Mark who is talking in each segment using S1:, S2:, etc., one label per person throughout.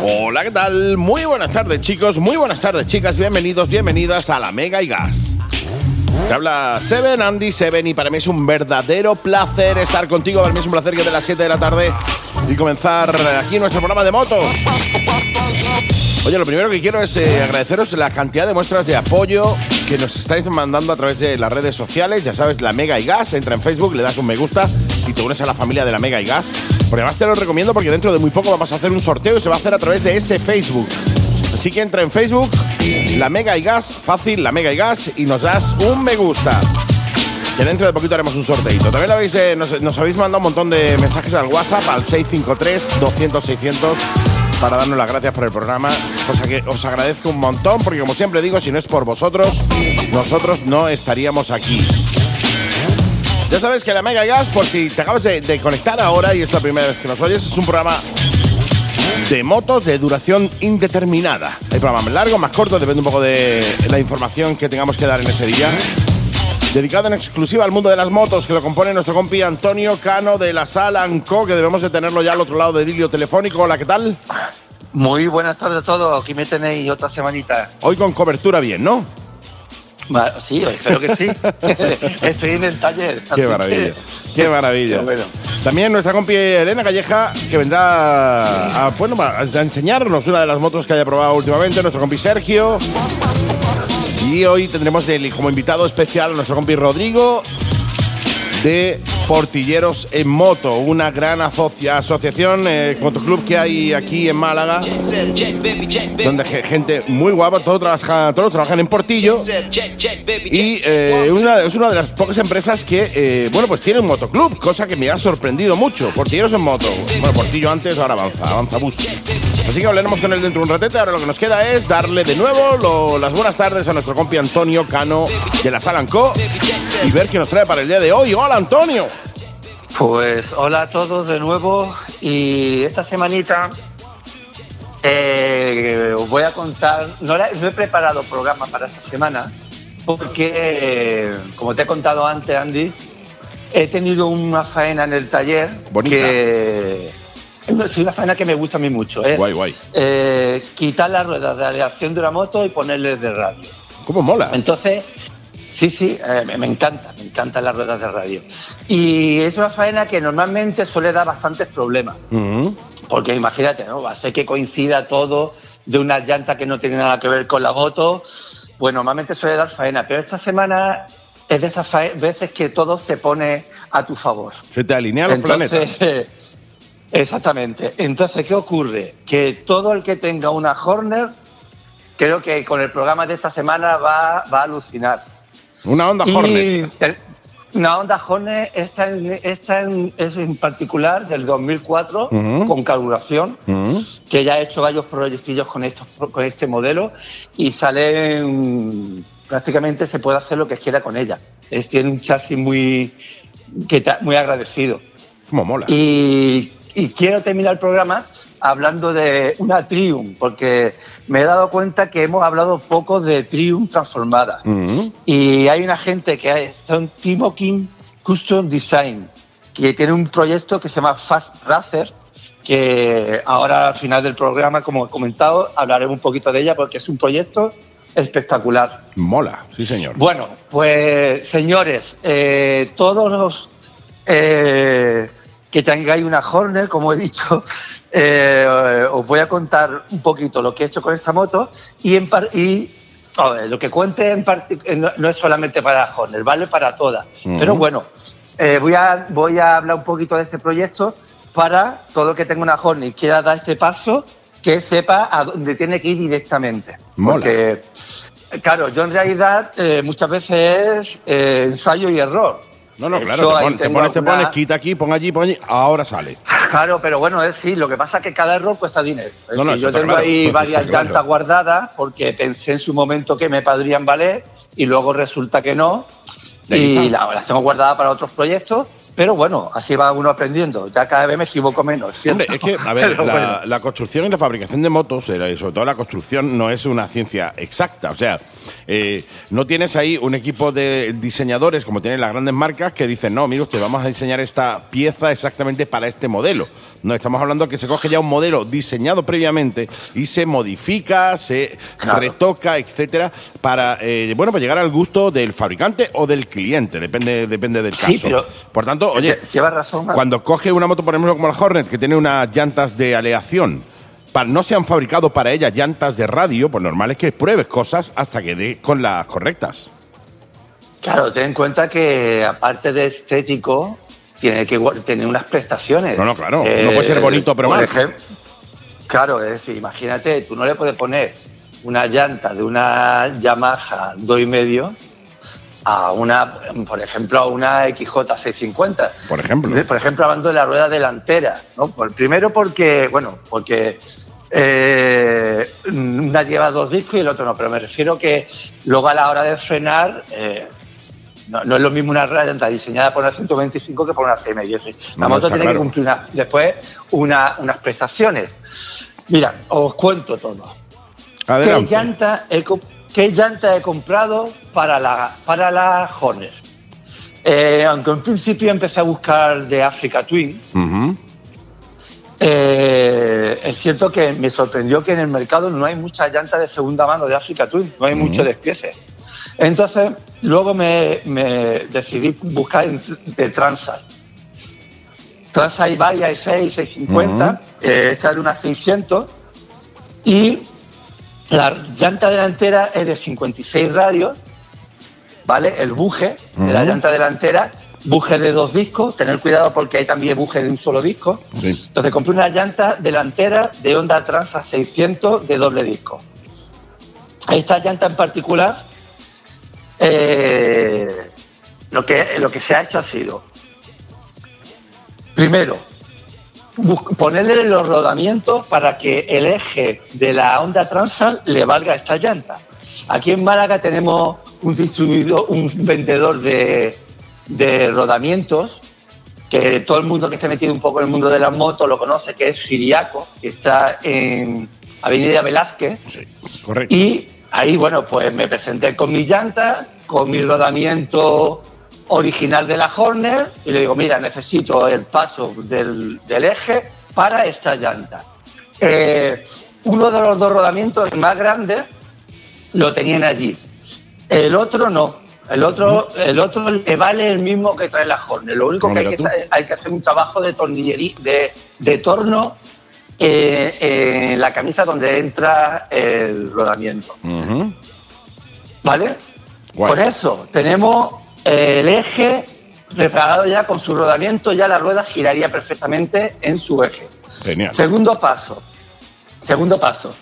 S1: Hola, ¿qué tal? Muy buenas tardes, chicos. Muy buenas tardes, chicas. Bienvenidos, bienvenidas a la Mega y Gas. Te habla Seven, Andy Seven, y para mí es un verdadero placer estar contigo. Para mí es un placer que de las 7 de la tarde y comenzar aquí nuestro programa de motos. Oye, lo primero que quiero es eh, agradeceros la cantidad de muestras de apoyo que nos estáis mandando a través de las redes sociales. Ya sabes, la Mega y Gas. Entra en Facebook, le das un me gusta y te unes a la familia de la Mega y Gas. Porque además te lo recomiendo porque dentro de muy poco vamos a hacer un sorteo y se va a hacer a través de ese Facebook. Así que entra en Facebook, la Mega y Gas, fácil, la Mega y Gas, y nos das un me gusta. Que dentro de poquito haremos un sorteito. También habéis, eh, nos, habéis mandado un montón de mensajes al WhatsApp al 653-200-600 para darnos las gracias por el programa, cosa que os agradezco un montón, porque como siempre digo, si no es por vosotros, nosotros no estaríamos aquí. Ya sabes que la Mega Gas, por si te acabas de, de conectar ahora y es la primera vez que nos oyes, es un programa de motos de duración indeterminada. Hay programas más largos, más cortos, depende un poco de la información que tengamos que dar en ese día. Dedicado en exclusiva al mundo de las motos, que lo compone nuestro compi Antonio Cano de la Sala Anco, que debemos de tenerlo ya al otro lado del hilo telefónico. Hola, ¿qué tal?
S2: Muy buenas tardes a todos. Aquí me tenéis otra semanita.
S1: Hoy con cobertura bien, ¿no?
S2: Sí, espero que sí. Estoy en el taller.
S1: Qué maravilla. Qué maravilla. Bueno. También nuestra compi Elena Calleja, que vendrá a, bueno, a enseñarnos una de las motos que haya probado últimamente. Nuestro compi Sergio. Y hoy tendremos como invitado especial a nuestro compi Rodrigo de Portilleros en Moto, una gran asocia, asociación, eh, motoclub que hay aquí en Málaga. Son de gente muy guapa, todos trabajan, todos trabajan en Portillo. Y eh, es una de las pocas empresas que, eh, bueno, pues tiene un motoclub, cosa que me ha sorprendido mucho. Portilleros en Moto. Bueno, Portillo antes, ahora avanza, avanza bus. Así que hablaremos con él dentro de un ratete. Ahora lo que nos queda es darle de nuevo las buenas tardes a nuestro compi Antonio Cano de la Salanco y ver qué nos trae para el día de hoy. Hola, Antonio.
S2: Pues hola a todos de nuevo y esta semanita eh, os voy a contar, no, no, he preparado programa para esta semana porque, eh, como te he contado antes, Andy, he tenido una faena en el taller
S1: Bonita.
S2: que es una faena que me gusta a mí mucho. ¿eh?
S1: Guay, guay.
S2: Eh, quitar las ruedas de aleación de una moto y ponerles de radio.
S1: ¿Cómo mola?
S2: Entonces, Sí, sí, eh, me encanta, me encantan las ruedas de radio. Y es una faena que normalmente suele dar bastantes problemas.
S1: Uh -huh.
S2: Porque imagínate, ¿no? Va a ser que coincida todo de una llanta que no tiene nada que ver con la moto. Pues normalmente suele dar faena, pero esta semana es de esas veces que todo se pone a tu favor.
S1: Se te alinean los planetas.
S2: Exactamente. Entonces, ¿qué ocurre? Que todo el que tenga una Horner, creo que con el programa de esta semana va, va a alucinar.
S1: Una Honda Hornet.
S2: Una Honda Hornet, esta, esta es en particular del 2004,
S1: Uh -huh.
S2: con carburación,
S1: Uh -huh.
S2: que ya he hecho varios proyectillos con, estos, con este modelo y salen, prácticamente se puede hacer lo que quiera con ella. Es, tiene un chasis muy, que muy agradecido.
S1: Como mola.
S2: Y, y quiero terminar el programa hablando de una Triumph, porque me he dado cuenta que hemos hablado poco de Triumph transformada.
S1: Uh -huh.
S2: Y hay una gente que es- son Timo King Custom Design, que tiene un proyecto que se llama Fast Racer, que ahora al final del programa, como he comentado, hablaré un poquito de ella porque es un proyecto espectacular.
S1: Mola, sí, señor.
S2: Bueno, pues señores, eh, todos los eh, que tengáis una Horner, como he dicho, eh, os voy a contar un poquito lo que he hecho con esta moto y, en par- y a ver, lo que cuente en no, no es solamente para Horner, vale para todas. Pero bueno, eh, voy, a, voy a hablar un poquito de este proyecto para todo el que tenga una Horner y quiera dar este paso, que sepa a dónde tiene que ir directamente.
S1: Mola.
S2: Porque, claro, yo en realidad eh, muchas veces es ensayo y error.
S1: No, no, claro, te, pon- te pones, te pones, quita aquí, pon allí, pon allí, ahora sale.
S2: Claro, pero bueno, es sí, lo que pasa es que cada error cuesta dinero. Es
S1: No, no,
S2: decir,
S1: eso
S2: yo tengo
S1: claro,
S2: ahí varias
S1: claro.
S2: llantas guardadas porque pensé en su momento que me podrían valer y luego resulta que no.
S1: Y
S2: la- las tengo guardadas para otros proyectos. Pero bueno, así va uno aprendiendo. Ya cada vez me equivoco menos. ¿cierto?
S1: Hombre, es que, a ver, la, la, construcción y la fabricación de motos, eh, sobre todo la construcción, no es una ciencia exacta. O sea, eh, no tienes ahí un equipo de diseñadores como tienen las grandes marcas que dicen, no, mire usted, vamos a diseñar esta pieza exactamente para este modelo. No, estamos hablando que se coge ya un modelo diseñado previamente y se modifica, se retoca, etcétera, para eh, bueno, para llegar al gusto del fabricante o del cliente, depende, depende del caso. Por tanto, oye,
S2: razón,
S1: cuando coge una moto, por ejemplo, como la Hornet, que tiene unas llantas de aleación, no se han fabricado para ella llantas de radio, pues normal es que pruebes cosas hasta que dé con las correctas.
S2: Claro, ten en cuenta que aparte de estético, tiene que tener unas prestaciones.
S1: No, no, claro. no puede ser bonito, pero
S2: por ejemplo, Claro, es decir, imagínate, tú no le puedes poner una llanta de una Yamaha 2,5 a una, por ejemplo, a una XJ650.
S1: Por ejemplo.
S2: Por ejemplo, hablando de la rueda delantera. ¿no? primero porque, bueno, porque eh, una lleva dos discos y el otro no, pero me refiero que luego a la hora de frenar, eh, no, es lo mismo una llanta diseñada por una 125 que por una 6,5. La moto tiene que cumplir después unas prestaciones. Mira, os cuento todo.
S1: Adelante.
S2: ¿Qué llanta he, ¿Qué llanta he comprado para la, para la Horner? Eh, aunque en principio empecé a buscar de Africa Twin, eh, es cierto que me sorprendió que en el mercado no hay muchas llantas de segunda mano de Africa Twin, no hay mucho despiece. Entonces, luego me, decidí buscar de Transat. Transat hay varias, hay 6, 650, esta de unas 600, y la llanta delantera es de 56 radios, ¿vale? El buje de la llanta delantera, buje de dos discos, tener cuidado porque hay también buje de un solo disco. Entonces compré una llanta delantera de Honda Transa 600 de doble disco. Esta llanta en particular, eh, lo, que, lo que se ha hecho ha sido, primero, ponerle los rodamientos para que el eje de la Honda Transal le valga esta llanta. Aquí en Málaga tenemos un distribuidor, un vendedor de, rodamientos que todo el mundo que esté metido un poco en el mundo de las motos lo conoce, que es Siriaco, que está en Avenida Velázquez.
S1: Sí, correcto.
S2: Y ahí, bueno, pues me presenté con mi llanta, con mi rodamiento original de la Horner y le digo, mira, necesito el paso del, eje para esta llanta. Eh, uno de los dos rodamientos más grandes lo tenían allí. El otro no. El otro, el otro le vale el mismo que trae la Horner. Lo único que hay, que hay que hacer un trabajo de tornillería, de, torno eh, en la camisa donde entra el rodamiento. ¿Vale? Por eso tenemos el eje preparado ya con su rodamiento, ya la rueda giraría perfectamente en su eje.
S1: Genial.
S2: Segundo paso. Segundo paso.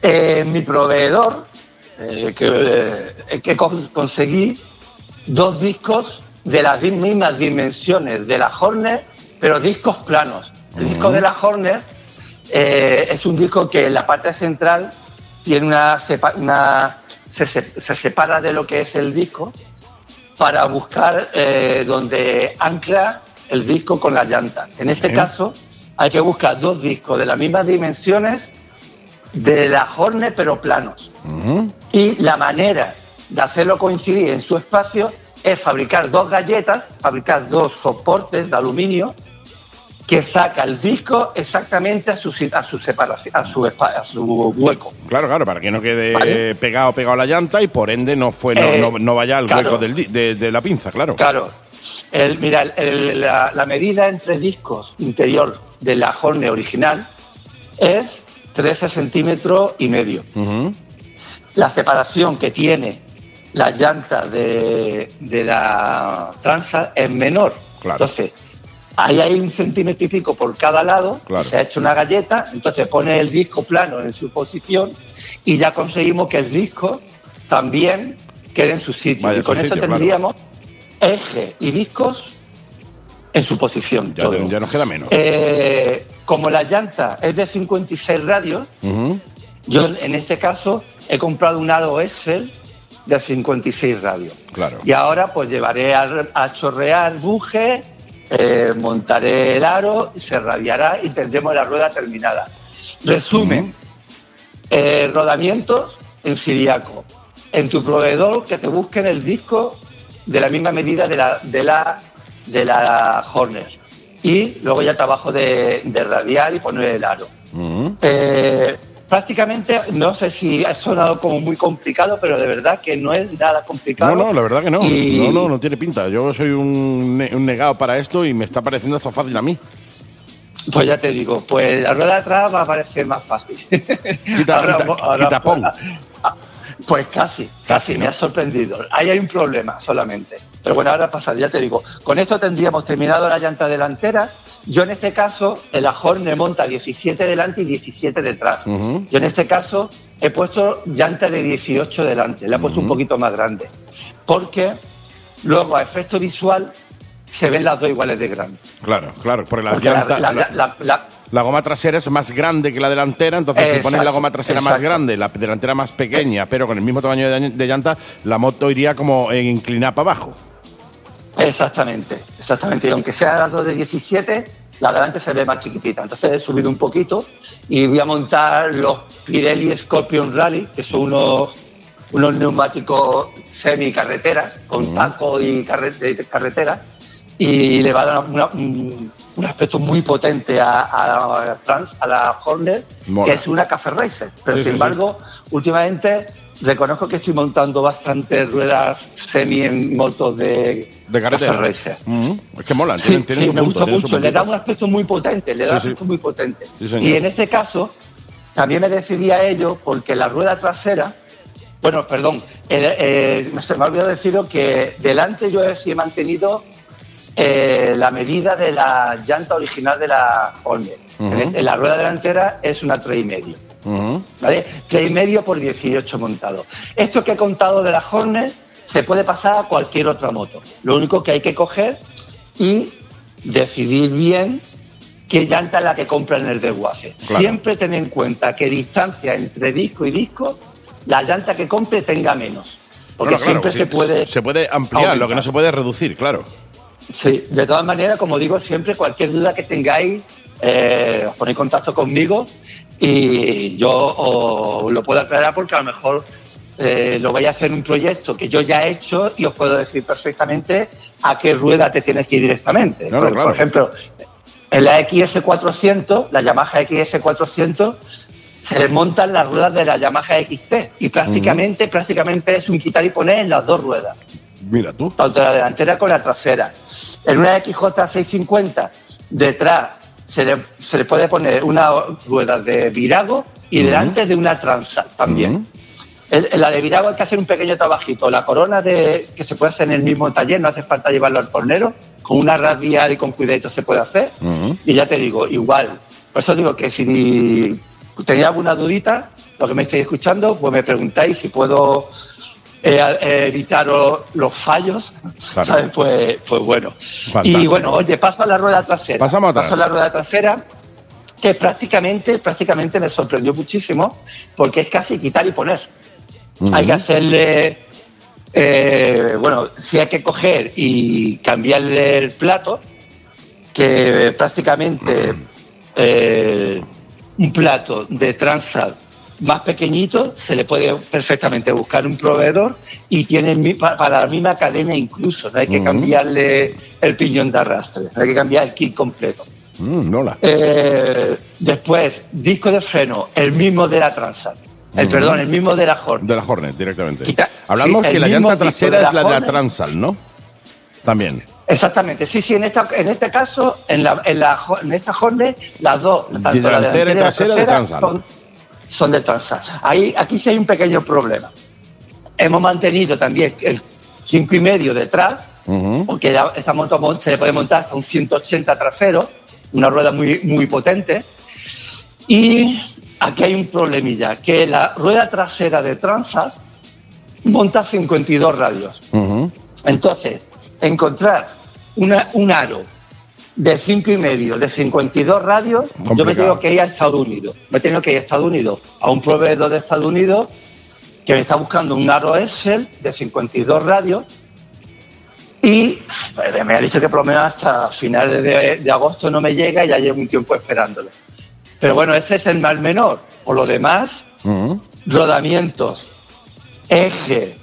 S2: Eh, mi proveedor, eh, que, que conseguí dos discos de las mismas dimensiones de la Horner, pero discos planos. El disco de la Horner eh, es un disco que en la parte central tiene una, una se, se, separa de lo que es el disco para buscar eh, donde ancla el disco con la llanta. En este caso, hay que buscar dos discos de las mismas dimensiones de la Hornet, pero planos. Y la manera de hacerlo coincidir en su espacio es fabricar dos galletas, fabricar dos soportes de aluminio que saca el disco exactamente a su, a su separación, a su, a su hueco.
S1: Claro, claro, para que no quede pegado pegado a la llanta y por ende no fue no, no, vaya al hueco del, de, la pinza, claro.
S2: Claro. El, mira, la, medida entre discos interior de la Horne original es 13 centímetros y medio. La separación que tiene la llanta de, de la transa es menor.
S1: Claro.
S2: Entonces, Ahí hay un centímetro y pico por cada lado, se ha hecho una galleta, entonces pone el disco plano en su posición y ya conseguimos que el disco también quede en su sitio. y con eso tendríamos eje y discos en su posición.
S1: Ya, nos queda menos.
S2: Eh, como la llanta es de 56 radios, yo en este caso he comprado un aro Excel de 56 radios.
S1: Claro.
S2: Y ahora pues llevaré a, a chorrear buje eh, montaré el aro, se radiará y tendremos la rueda terminada. Resumen, eh, rodamientos en Siriaco. En tu proveedor que te busquen el disco de la misma medida de la, de la, de la Horner. Y luego ya trabajo de, de radiar y poner el aro. Eh, prácticamente, no sé si ha sonado como muy complicado, pero de verdad que no es nada complicado.
S3: No, no, la verdad que no. No, no, no tiene pinta. Yo soy un, un negado para esto y me está pareciendo esto fácil a mí.
S2: Pues ya te digo, pues la rueda de atrás va a parecer más fácil.
S3: Quita, ahora, quita,
S2: pues casi, casi, me ha sorprendido. Ahí hay un problema solamente. Pero bueno, ahora pasa, ya te digo. Con esto tendríamos terminado la llanta delantera. Yo en este caso, el Hornet monta 17 delante y 17 detrás. Yo en este caso he puesto llanta de 18 delante, le he puesto un poquito más grande. Porque luego a efecto visual se ven las dos iguales de grandes.
S3: Claro, claro, porque la, llanta, la, goma trasera es más grande que la delantera, entonces si pones la goma trasera más grande, la delantera más pequeña, pero con el mismo tamaño de, llanta, la moto iría como inclinada para abajo.
S2: Exactamente, exactamente. Y aunque sea las dos de 17, la delante se ve más chiquitita. Entonces he subido un poquito y voy a montar los Pirelli Scorpion Rally, que son unos, unos neumáticos semi-carreteras, con taco y carretera y le va a dar un, aspecto muy potente a, a, a la Hornet, que es una Café Racer. Pero sin embargo, últimamente reconozco que estoy montando bastantes ruedas semi en motos de,
S3: de carretera.
S2: Racer.
S3: Es que mola,
S2: sí, me gusta mucho. Le da un aspecto muy potente, le da un aspecto muy potente. y en este caso, también me decidí a ello porque la rueda trasera, bueno, perdón, eh, se me ha olvidado deciros que delante yo he mantenido eh, la medida de la llanta original de la Hornet. en, la rueda delantera es una 3,5. Uh ¿vale? 3,5 por 18 montado. Esto que he contado de la Hornet se puede pasar a cualquier otra moto. Lo único que hay que coger y decidir bien qué llanta es la que compra en el desguace. Siempre ten en cuenta que distancia entre disco y disco, la llanta que compre tenga menos. Porque siempre se puede.
S3: Se puede ampliar, lo que no se puede reducir, claro.
S2: Sí, de todas maneras, como digo siempre, cualquier duda que tengáis, eh, os ponéis en contacto conmigo y yo os lo puedo aclarar porque a lo mejor eh, lo vais a hacer un proyecto que yo ya he hecho y os puedo decir perfectamente a qué rueda te tienes que ir directamente. por, ejemplo, en la XS400, la Yamaha XS400, se montan las ruedas de la Yamaha XT y prácticamente, prácticamente es un quitar y poner en las dos ruedas.
S3: Mira tú.
S2: Tanto la delantera como la trasera. En una XJ650, detrás se le, puede poner una rueda de virago y delante de una transa también. en la de virago hay que hacer un pequeño trabajito. La corona de, que se puede hacer en el mismo taller, no hace falta llevarlo al tornero. Con una radial y con cuidado se puede hacer. Y ya te digo, igual. Por eso digo que si tenéis alguna dudita, lo que me estáis escuchando, pues me preguntáis si puedo eh, evitar los fallos, Pues, pues bueno. Y bueno, oye, paso a la rueda trasera.
S3: Pasamos
S2: Paso a la rueda trasera, que prácticamente, prácticamente me sorprendió muchísimo, porque es casi quitar y poner. Hay que hacerle, eh, bueno, si hay que coger y cambiarle el plato, que prácticamente eh, un plato de Transat más pequeñito, se le puede perfectamente buscar un proveedor y tiene para la misma cadena incluso, no hay que cambiarle el piñón de arrastre, no hay que cambiar el kit completo.
S3: Mm,
S2: eh, después, disco de freno, el mismo de la Transat. El, perdón, el mismo de la Hornet.
S3: De la Hornet, directamente. Hablamos que la llanta trasera es la de la Transat, ¿no? También.
S2: Exactamente, sí, sí, en, esta, en este caso, en, la, en, la, en esta Hornet, las dos,
S3: tanto la delantera y trasera, de Transat
S2: son de Transat. Ahí, aquí sí hay un pequeño problema. Hemos mantenido también el 5,5 y medio detrás, porque esta moto se le puede montar hasta un 180 trasero, una rueda muy, muy potente. Y aquí hay un problemilla, que la rueda trasera de Transat monta 52 radios. Entonces, encontrar una, un aro de cinco y medio, de 52 radios, yo me tengo que ir a Estados Unidos. Me tengo que ir a Estados Unidos, a un proveedor de Estados Unidos que me está buscando un aro Excel de 52 radios Y pues, me ha dicho que por lo menos hasta finales de, agosto no me llega y ya llevo un tiempo esperándolo. Pero bueno, ese es el mal menor. Por lo demás, rodamientos, eje,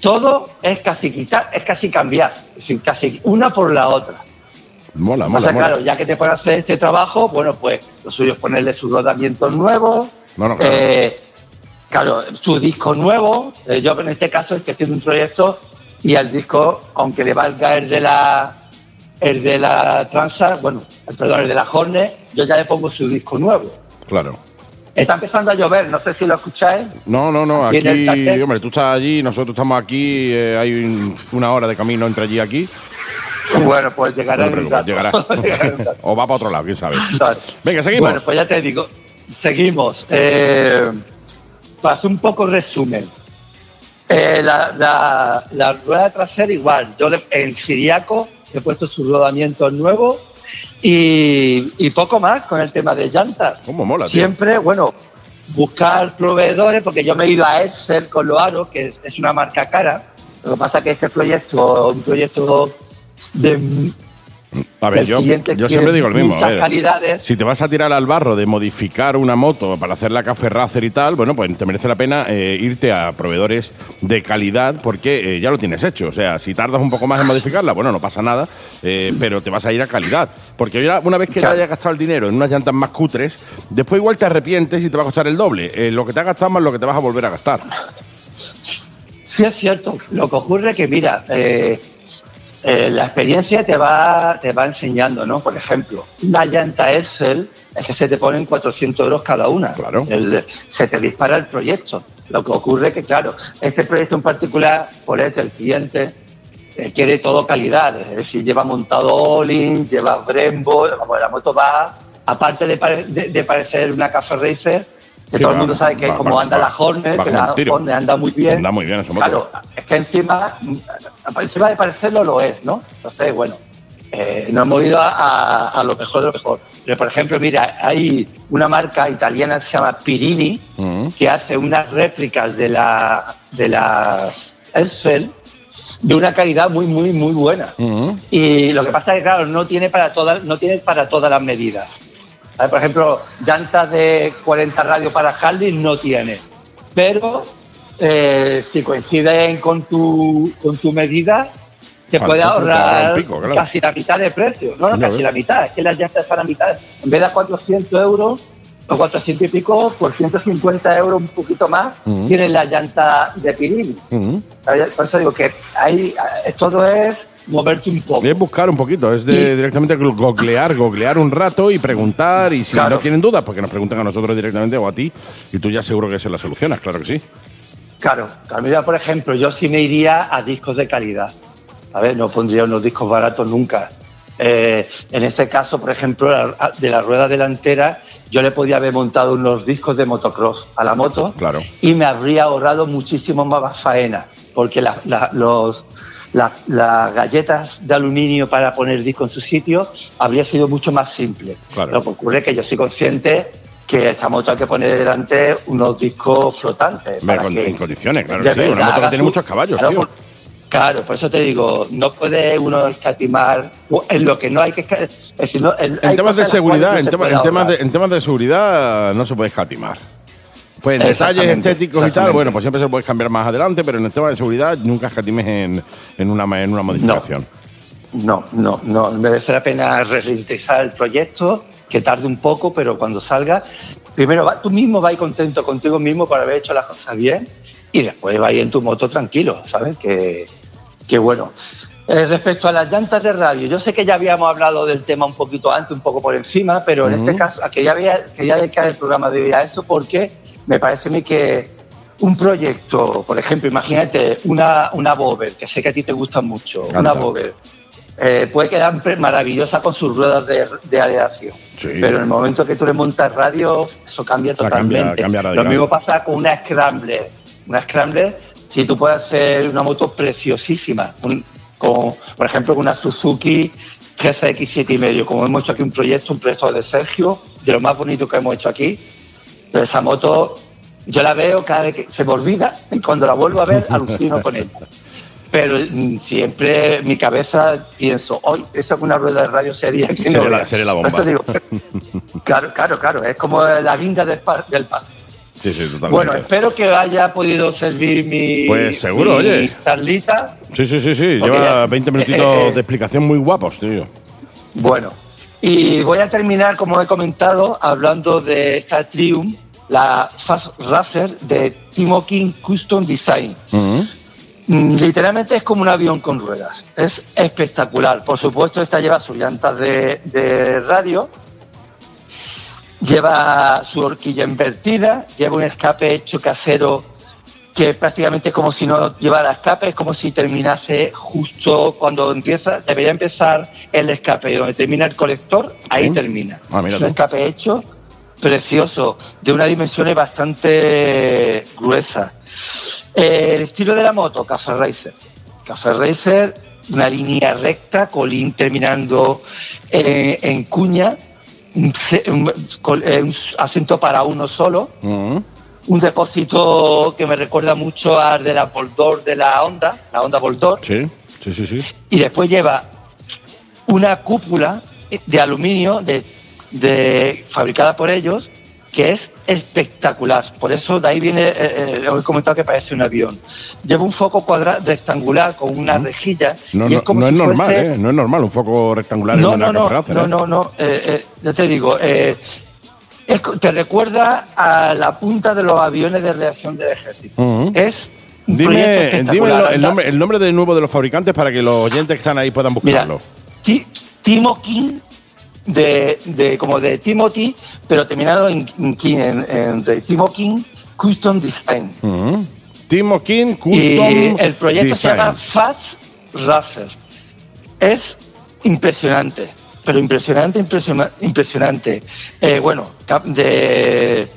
S2: todo es casi quitar, es casi cambiar, es decir, casi una por la otra.
S1: Mola, mola, o sea,
S2: claro, ya que te puedes hacer este trabajo, bueno, pues lo suyo es ponerle sus rodamientos nuevos. claro. Eh, claro, su disco nuevo. Eh, yo en este caso estoy haciendo un proyecto y el disco, aunque le valga el de la el de la Transa, bueno, perdón, el de la Hornet, yo ya le pongo su disco nuevo.
S1: Claro.
S2: Está empezando a llover, no sé si lo escucháis.
S1: No, no, no, aquí, hombre, tú estás allí, nosotros estamos aquí, eh, hay una hora de camino entre allí y aquí.
S2: Bueno, pues llegará.
S1: llegará. o va para otro lado, quién sabe. Venga, seguimos.
S2: Bueno, pues ya te digo, seguimos. Eh, para hacer un poco resumen. Eh, la, la, rueda trasera igual. Yo en Siriaco he puesto sus rodamientos nuevos y, poco más con el tema de llantas.
S1: ¿Cómo mola,
S2: Siempre, bueno, buscar proveedores, porque yo me he ido a Excel con los aros, que es, una marca cara. Lo que pasa es que este proyecto, un proyecto de
S1: a ver, yo, siempre digo lo mismo. si te vas a tirar al barro de modificar una moto para hacer la café racer y tal, bueno, pues te merece la pena eh, irte a proveedores de calidad porque eh, ya lo tienes hecho. O sea, si tardas un poco más en modificarla, bueno, no pasa nada, eh, pero te vas a ir a calidad. Porque una vez que te hayas gastado el dinero en unas llantas más cutres, después igual te arrepientes y te va a costar el doble. lo que te has gastado más lo que te vas a volver a gastar.
S2: Sí, es cierto. Lo que ocurre es que, mira, eh, la experiencia te va, te va enseñando, ¿no? Por ejemplo, una llanta Excel es que se te ponen 400 euros cada una.
S1: Claro.
S2: se te dispara el proyecto. Lo que ocurre es que, claro, este proyecto en particular, por este, el cliente eh, quiere todo calidad. Es decir, lleva montado Olin, lleva Brembo, la moto va, aparte de, de parecer una Café Racer, que todo el mundo sabe que como anda la Hornet, que la Hornet anda muy bien.
S1: Anda muy bien esa
S2: moto. Claro, es que encima, encima de parecerlo lo es, ¿no? Entonces, bueno, eh, nos hemos ido a, lo mejor de lo mejor. Pero, por ejemplo, mira, hay una marca italiana que se llama Pirini, mm. que hace unas réplicas de, la, de las Excel de una calidad muy, muy, muy buena. Mm. Y lo que pasa es que, claro, no tiene para todas, no tiene para todas las medidas. Por ejemplo, llantas de 40 radios para Harley no tiene, pero eh, si coinciden con tu, con tu medida, te puede ahorrar casi la mitad de precio. No, no, casi la mitad. Es que las llantas están a mitad. En vez de 400 euros o 400 y pico, por 150 euros un poquito más, tienen la llanta de Pirini. Por eso digo que ahí todo es moverte un poco.
S1: Es buscar un poquito, es de directamente googlear, googlear un rato y preguntar. Y si no tienen dudas, porque nos preguntan a nosotros directamente o a ti, y tú ya seguro que se la solucionas, claro que sí.
S2: Claro, mira, por ejemplo, yo sí me iría a discos de calidad. A ver, no pondría unos discos baratos nunca. Eh, en este caso, por ejemplo, de la rueda delantera, yo le podía haber montado unos discos de motocross a la moto
S1: claro.
S2: y me habría ahorrado muchísimo más faena, porque los, las galletas de aluminio para poner el disco en su sitio habría sido mucho más simple. Lo que ocurre es que yo soy consciente que esta moto hay que poner delante unos discos flotantes.
S1: en condiciones, claro que sí. Una moto que tiene muchos caballos,
S2: claro,
S1: tío.
S2: Por, claro, por eso te digo, no puede uno escatimar en lo que no hay que
S1: en, temas de seguridad, en, temas de, en temas de seguridad no se puede escatimar. Pues detalles estéticos y tal, bueno, pues siempre se puede cambiar más adelante, pero en el tema de seguridad nunca escatimes en, en, una, en una modificación.
S2: No, no, no, merece la pena ralentizar el proyecto, que tarde un poco, pero cuando salga, primero tú mismo vas contento contigo mismo por haber hecho las cosas bien y después vas en tu moto tranquilo, ¿sabes? Que, que bueno. Eh, respecto a las llantas de radio, yo sé que ya habíamos hablado del tema un poquito antes, un poco por encima, pero en este caso, que ya había, que ya dedicar el programa de a eso porque me parece a mí que un proyecto, por ejemplo, imagínate una, una Bober, que sé que a ti te gusta mucho, una Bober, eh, puede quedar maravillosa con sus ruedas de, de aleación. Pero en el momento que tú le montas radio, eso cambia totalmente. Lo mismo pasa con una Scrambler. Una Scrambler, si tú puedes hacer una moto preciosísima, con, por ejemplo, con una Suzuki GSX 7,5, como hemos hecho aquí un proyecto, un proyecto de Sergio, de lo más bonito que hemos hecho aquí, pero esa moto yo la veo cada vez que se me olvida y cuando la vuelvo a ver alucino con ella. pero mm, siempre en mi cabeza pienso, hoy esa es una rueda de radio sería que no
S3: la-
S2: veas".
S3: sería la
S2: Por eso
S3: bomba.
S2: digo, claro, claro, claro, es como la guinda del, del pan.
S3: Sí, sí, totalmente.
S2: Bueno, espero que haya podido servir mi,
S3: Pues seguro,
S2: mi
S3: oye.
S2: charlita.
S3: Sí, sí, sí, sí. Lleva
S2: ya-
S3: 20
S2: eh,
S3: minutitos
S2: eh,
S3: de explicación muy guapos, tío.
S2: Bueno, y voy a terminar, como he comentado, hablando de esta Triumph, la Fast Racer de Timo King Custom Design.
S3: Ujú.
S2: Mm, Literalmente es como un avión con ruedas. Es espectacular. Por supuesto, esta lleva sus llantas de, de radio, lleva su horquilla invertida, lleva un escape hecho casero que prácticamente es como si no llevara escape, es como si terminase justo cuando empieza, debería empezar el escape, y donde termina el colector, ahí
S3: Sí.
S2: termina.
S3: Ah,
S2: es un
S3: tú.
S2: escape hecho precioso, de unas dimensiones bastante gruesas. El estilo de la moto, Café Racer. Café Racer, una línea recta, colín terminando eh, en cuña, un, un- eh, un asiento para uno solo, un depósito que me recuerda mucho al de la Boldor de la Honda, la Honda Boldor,
S3: Sí, sí, sí, sí.
S2: y después lleva una cúpula de aluminio de, de- fabricada por ellos que es espectacular. Por eso de ahí viene, eh, eh, lo he comentado que parece un avión. Lleva un foco cuadrado rectangular con una rejilla
S3: No,
S2: y es como
S3: no
S2: si
S3: es normal,
S2: fuese-
S3: ¿eh? No es normal un foco rectangular
S2: no,
S3: en una
S2: no, no,
S3: ¿eh?
S2: no, no, eh, ya te digo, es te recuerda a la punta de los aviones de reacción del ejército. Es un
S3: Dime, dime el, nombre, el nombre de nuevo de los fabricantes para que los oyentes que están ahí puedan buscarlo.
S2: Ti- Timo King, de, de- como de Timothy, pero terminado en, en King, en, en- de Timo King Custom Design.
S3: Ujú. Timo King Custom
S2: y el proyecto se llama Fast Racer. Es impresionante, pero impresionante, impresiona- impresionante. Eh, bueno, de,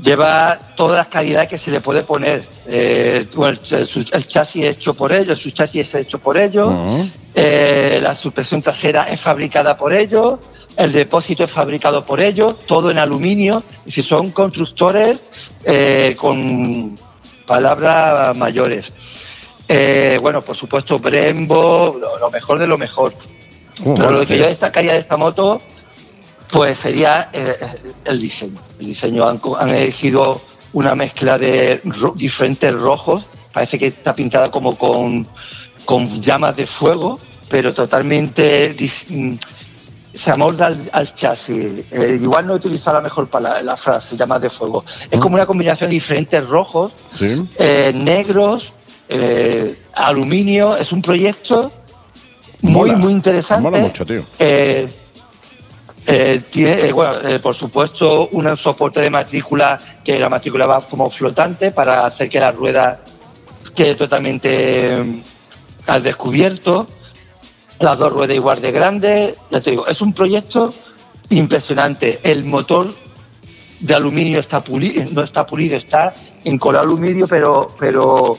S2: lleva todas las calidades que se le puede poner. Eh, el, chasis es hecho por ellos, su chasis es hecho por ellos,
S3: Ujú.
S2: eh, la suspensión trasera es fabricada por ellos, el depósito es fabricado por ellos, todo en aluminio. Y si son constructores eh, con palabras mayores. Eh, bueno, por supuesto, Brembo, lo, lo mejor de lo mejor.
S3: Oh,
S2: Pero lo que
S3: tío.
S2: yo destacaría de esta moto, pues sería eh, el diseño. El diseño han, elegido una mezcla de ro- diferentes rojos. Parece que está pintada como con, con llamas de fuego, pero totalmente mm, se amolda al, al chasis. Eh, igual no he utilizado la mejor palabra, la frase, llamas de fuego. Es como una combinación de diferentes rojos
S3: Sí.
S2: eh, negros, eh, aluminio. Es un proyecto muy,
S3: Mola.
S2: muy interesante.
S3: Mola mucho, tío.
S2: Tiene, bueno, por supuesto, un soporte de matrícula que la matrícula va como flotante para hacer que la rueda quede totalmente al descubierto. Las dos ruedas igual de grandes. Ya te digo, es un proyecto impresionante. El motor de aluminio está pulido, no está pulido, está en color aluminio, pero, pero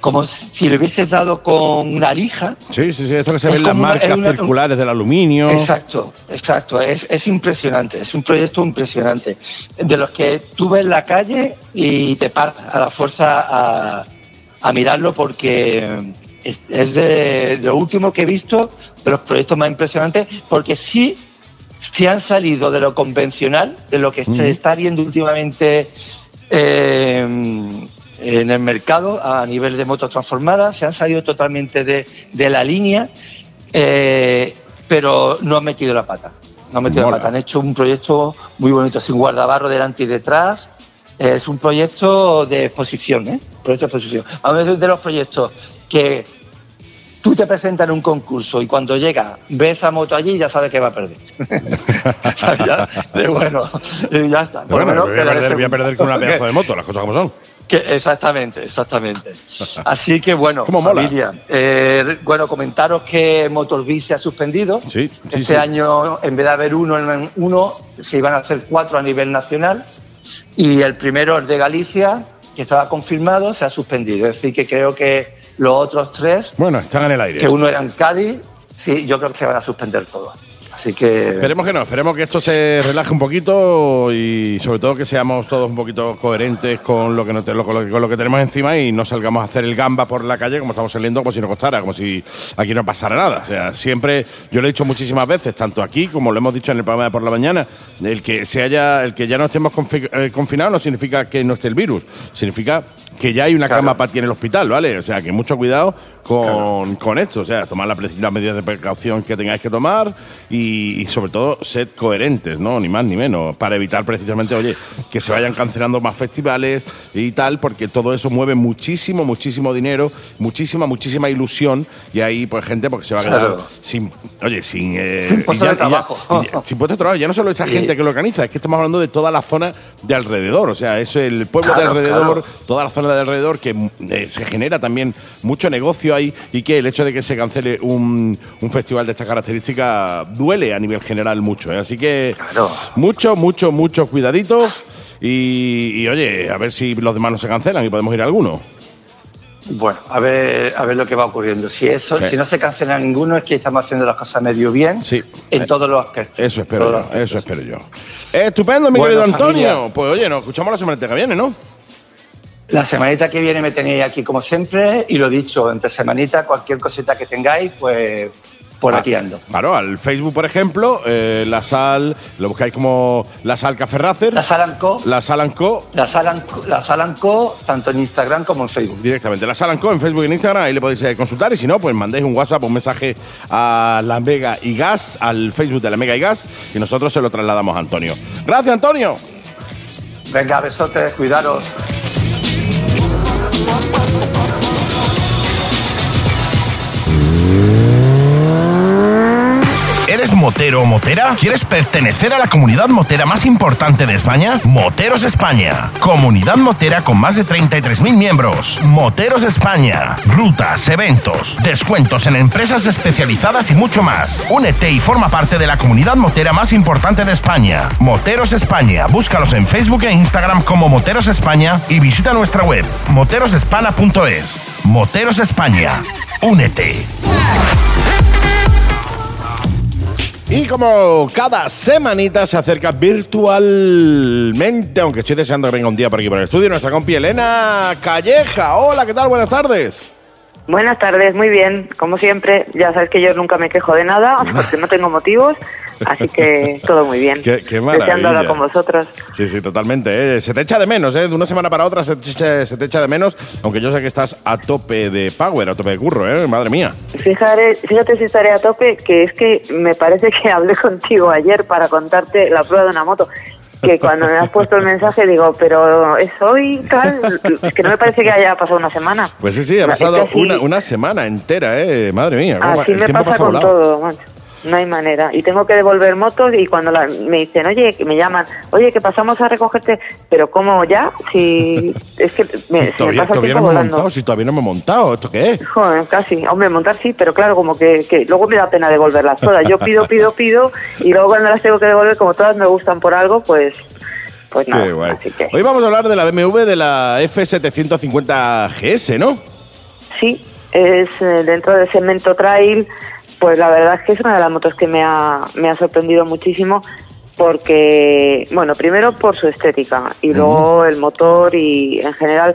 S2: como si le hubieses dado con una lija.
S3: Sí, sí, sí. Esto que se
S2: Es
S3: ven las marcas
S2: una-
S3: circulares del aluminio.
S2: Exacto, exacto. Es, es impresionante, es un proyecto impresionante. De los que tú ves en la calle y te paras a la fuerza a, a mirarlo porque es, es de, lo último que he visto, de los proyectos más impresionantes, porque sí, sí han salido de lo convencional, de lo que se está viendo últimamente eh, en el mercado a nivel de motos transformadas, se han salido totalmente de, de la línea, eh, pero no han metido la pata. No han metido
S3: Mola.
S2: la pata. Han hecho un proyecto muy bonito, sin guardabarro delante y detrás. Es un proyecto de exposición, ¿eh? Proyecto de exposición. A veces de los proyectos que tú te presentas en un concurso y cuando llega, ves a moto allí ya sabes que va a perder. Ya, de bueno, y ya está.
S3: Bueno,
S2: menos
S3: voy a, perder, voy a perder con una pedazo de moto, las cosas como son.
S2: Que- exactamente, exactamente. Así que bueno,
S3: ¿Cómo mola?
S2: familia, eh, bueno, comentaros que Motorbis se ha suspendido.
S3: Sí, sí,
S2: este
S3: sí.
S2: año, en vez de haber uno en uno, se iban a hacer cuatro a nivel nacional. Y el primero, el de Galicia, que estaba confirmado, se ha suspendido. Es decir, que creo que los otros tres,
S3: Bueno, están en el aire.
S2: que uno era en Cádiz, sí, yo creo que se van a suspender todos. Así que.
S1: Esperemos que no, esperemos que esto se relaje un poquito y sobre todo que seamos todos un poquito coherentes con lo que, no te- lo- con lo, que- con lo que tenemos encima y no salgamos a hacer el gamba por la calle como estamos saliendo, como si no costara, como si aquí no pasara nada. O sea, siempre, yo lo he dicho muchísimas veces, tanto aquí como lo hemos dicho en el programa de por la mañana, el que se haya, el que ya no estemos confi- eh, confinados no significa que no esté el virus, significa que ya hay una
S2: Claro.
S1: cama para ti en el hospital, ¿vale? O sea, que mucho cuidado con, con esto, o sea, tomar la pre- las medidas de precaución que tengáis que tomar y, y sobre todo sed coherentes, ¿no? Ni más ni menos, para evitar precisamente, oye, que se vayan cancelando más festivales y tal, porque todo eso mueve muchísimo, muchísimo dinero, muchísima, muchísima ilusión y ahí, pues, gente porque se va a quedar
S2: Claro.
S1: sin, oye, sin... eh,
S2: Sin puesto
S1: ya-
S2: de trabajo.
S1: ya- sin puesto de trabajo, ya no solo esa gente que lo organiza, es que estamos hablando de toda la zona de alrededor, o sea, es el pueblo
S2: Claro,
S1: de alrededor,
S2: claro.
S1: toda la zona de alrededor que eh, se genera también mucho negocio ahí y que el hecho de que se cancele un, un festival de esta característica duele a nivel general mucho. ¿eh? Así que
S2: Claro.
S1: mucho, mucho, mucho cuidadito y, y, oye, a ver si los demás no se cancelan y podemos ir a alguno.
S2: Bueno, a ver, a ver lo que va ocurriendo. Si eso,
S1: Sí.
S2: si no se cancela ninguno, es que estamos haciendo las cosas medio bien
S1: Sí.
S2: en
S1: Eh,
S2: todos los aspectos.
S1: Eso espero yo,
S2: aspectos.
S1: eso espero yo. Estupendo, mi
S2: Bueno,
S1: querido Antonio.
S2: familia.
S1: Pues oye, nos escuchamos la semana que viene, ¿no?
S2: La semanita que viene me tenéis aquí como siempre y lo dicho, entre semanita, cualquier cosita que tengáis, pues por aquí
S1: Ah,
S2: ando.
S1: Claro, al Facebook, por ejemplo, eh, la sal, lo buscáis como la sal Café Racer,
S2: La Salanco,
S1: la sal and Co,
S2: la Salanco, la Salanco, tanto en Instagram como en Facebook.
S1: directamente. La Sala Co en Facebook y en Instagram, ahí le podéis eh, consultar. Y si no, pues mandéis un WhatsApp, un mensaje a la Mega y Gas, al Facebook de la Mega y Gas, y nosotros se lo trasladamos a Antonio. Gracias, Antonio.
S2: Venga, besotes, cuidaros.
S4: ¿Eres motero o motera? ¿Quieres pertenecer a la comunidad motera más importante de España? Moteros España. Comunidad motera con más de 33.000 miembros. Moteros España. Rutas, eventos, descuentos en empresas especializadas y mucho más. Únete y forma parte de la comunidad motera más importante de España. Moteros España. Búscalos en Facebook e Instagram como Moteros España y visita nuestra web moterosespana.es. Moteros España. Únete.
S1: Y como cada semanita se acerca virtualmente, aunque estoy deseando que venga un día por aquí por el estudio, nuestra compi Elena Calleja. Hola, ¿qué tal? Buenas tardes.
S5: Buenas tardes, muy bien. Como siempre, ya sabes que yo nunca me quejo de nada porque no tengo motivos, así que todo muy bien.
S1: Qué- qué maravilla.
S5: Con vosotros.
S1: Sí, sí, totalmente. ¿eh? Se te echa de menos, ¿eh? De una semana para otra se te, echa, se te echa de menos, aunque yo sé que estás a tope de power, a tope de curro, ¿eh? Madre mía.
S5: Fíjate, fíjate si estaré a tope, que es que me parece que hablé contigo ayer para contarte la prueba de una moto. Que cuando me has puesto el mensaje digo, pero es hoy tal, es que no me parece que haya pasado una semana.
S1: Pues sí, sí, ha
S5: Es
S1: pasado
S5: que así-
S1: una, una semana entera, ¿eh? Madre mía.
S5: Así
S1: el
S5: me pasa
S1: pasa
S5: con
S1: volado.
S5: todo, macho. No hay manera. Y tengo que devolver motos y cuando la- me dicen, oye, que me llaman, oye, que pasamos a recogerte, pero ¿cómo ya? Si es que me, me
S1: Todavía,
S5: pasa el
S1: todavía no me he montado, si todavía no me he montado, ¿esto qué es?
S5: Joder, casi. Hombre, montar sí, pero claro, como que, que luego me da pena devolverlas todas. Yo pido, pido, pido y luego cuando las tengo que devolver, como todas me gustan por algo, pues, pues nada.
S1: Qué guay.
S5: Así que
S1: Hoy vamos a hablar de la BMW de la F750 GS, ¿no?
S5: sí, es eh, dentro del Cemento Trail, pues la verdad es que es una de las motos que me ha, me ha sorprendido muchísimo porque, bueno, primero por su estética y luego el motor y en general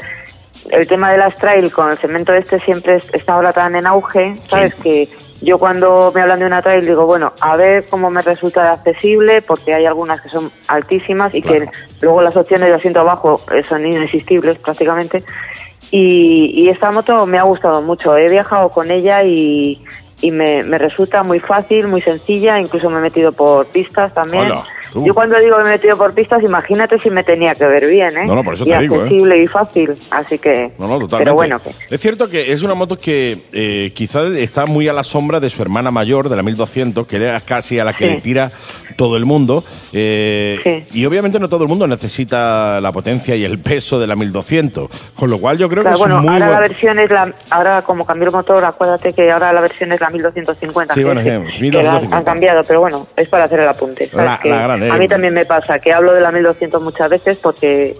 S5: el tema de las trail con el cemento este siempre es- está ahora tan en auge, ¿sabes? Que yo cuando me hablan de una trail digo, bueno, a ver cómo me resulta accesible, porque hay algunas que son altísimas y
S1: Claro.
S5: que luego las opciones de asiento abajo eh, son inexistibles prácticamente. Y, y esta moto me ha gustado mucho, he viajado con ella y, y me, me resulta muy fácil, muy sencilla, incluso me he metido por pistas también.
S1: Tú.
S5: Yo cuando digo que me he metido por pistas, imagínate si me tenía que ver bien, ¿eh?
S1: No, no, por eso
S5: y
S1: te digo, ¿eh?
S5: accesible y fácil, así que...
S1: No, no, totalmente.
S5: Pero bueno, que...
S1: Es cierto que es una moto que eh, quizás está muy a la sombra de su hermana mayor, de la 1200, que es casi a la que
S5: Sí.
S1: le tira todo el mundo. eh,
S5: Sí.
S1: Y obviamente no todo el mundo necesita la potencia y el peso de la 1200. Con lo cual yo creo
S5: Claro,
S1: que es
S5: bueno,
S1: muy
S5: ahora la versión es la... Ahora como cambió el motor, acuérdate que ahora la versión es la 1250.
S1: Sí, bueno,
S5: es
S1: sí,
S5: que-
S1: 1250.
S5: que han, cambiado, pero bueno, es para hacer el apunte.
S1: La- la gran,
S5: a mí también me pasa que hablo de la 1200 muchas veces porque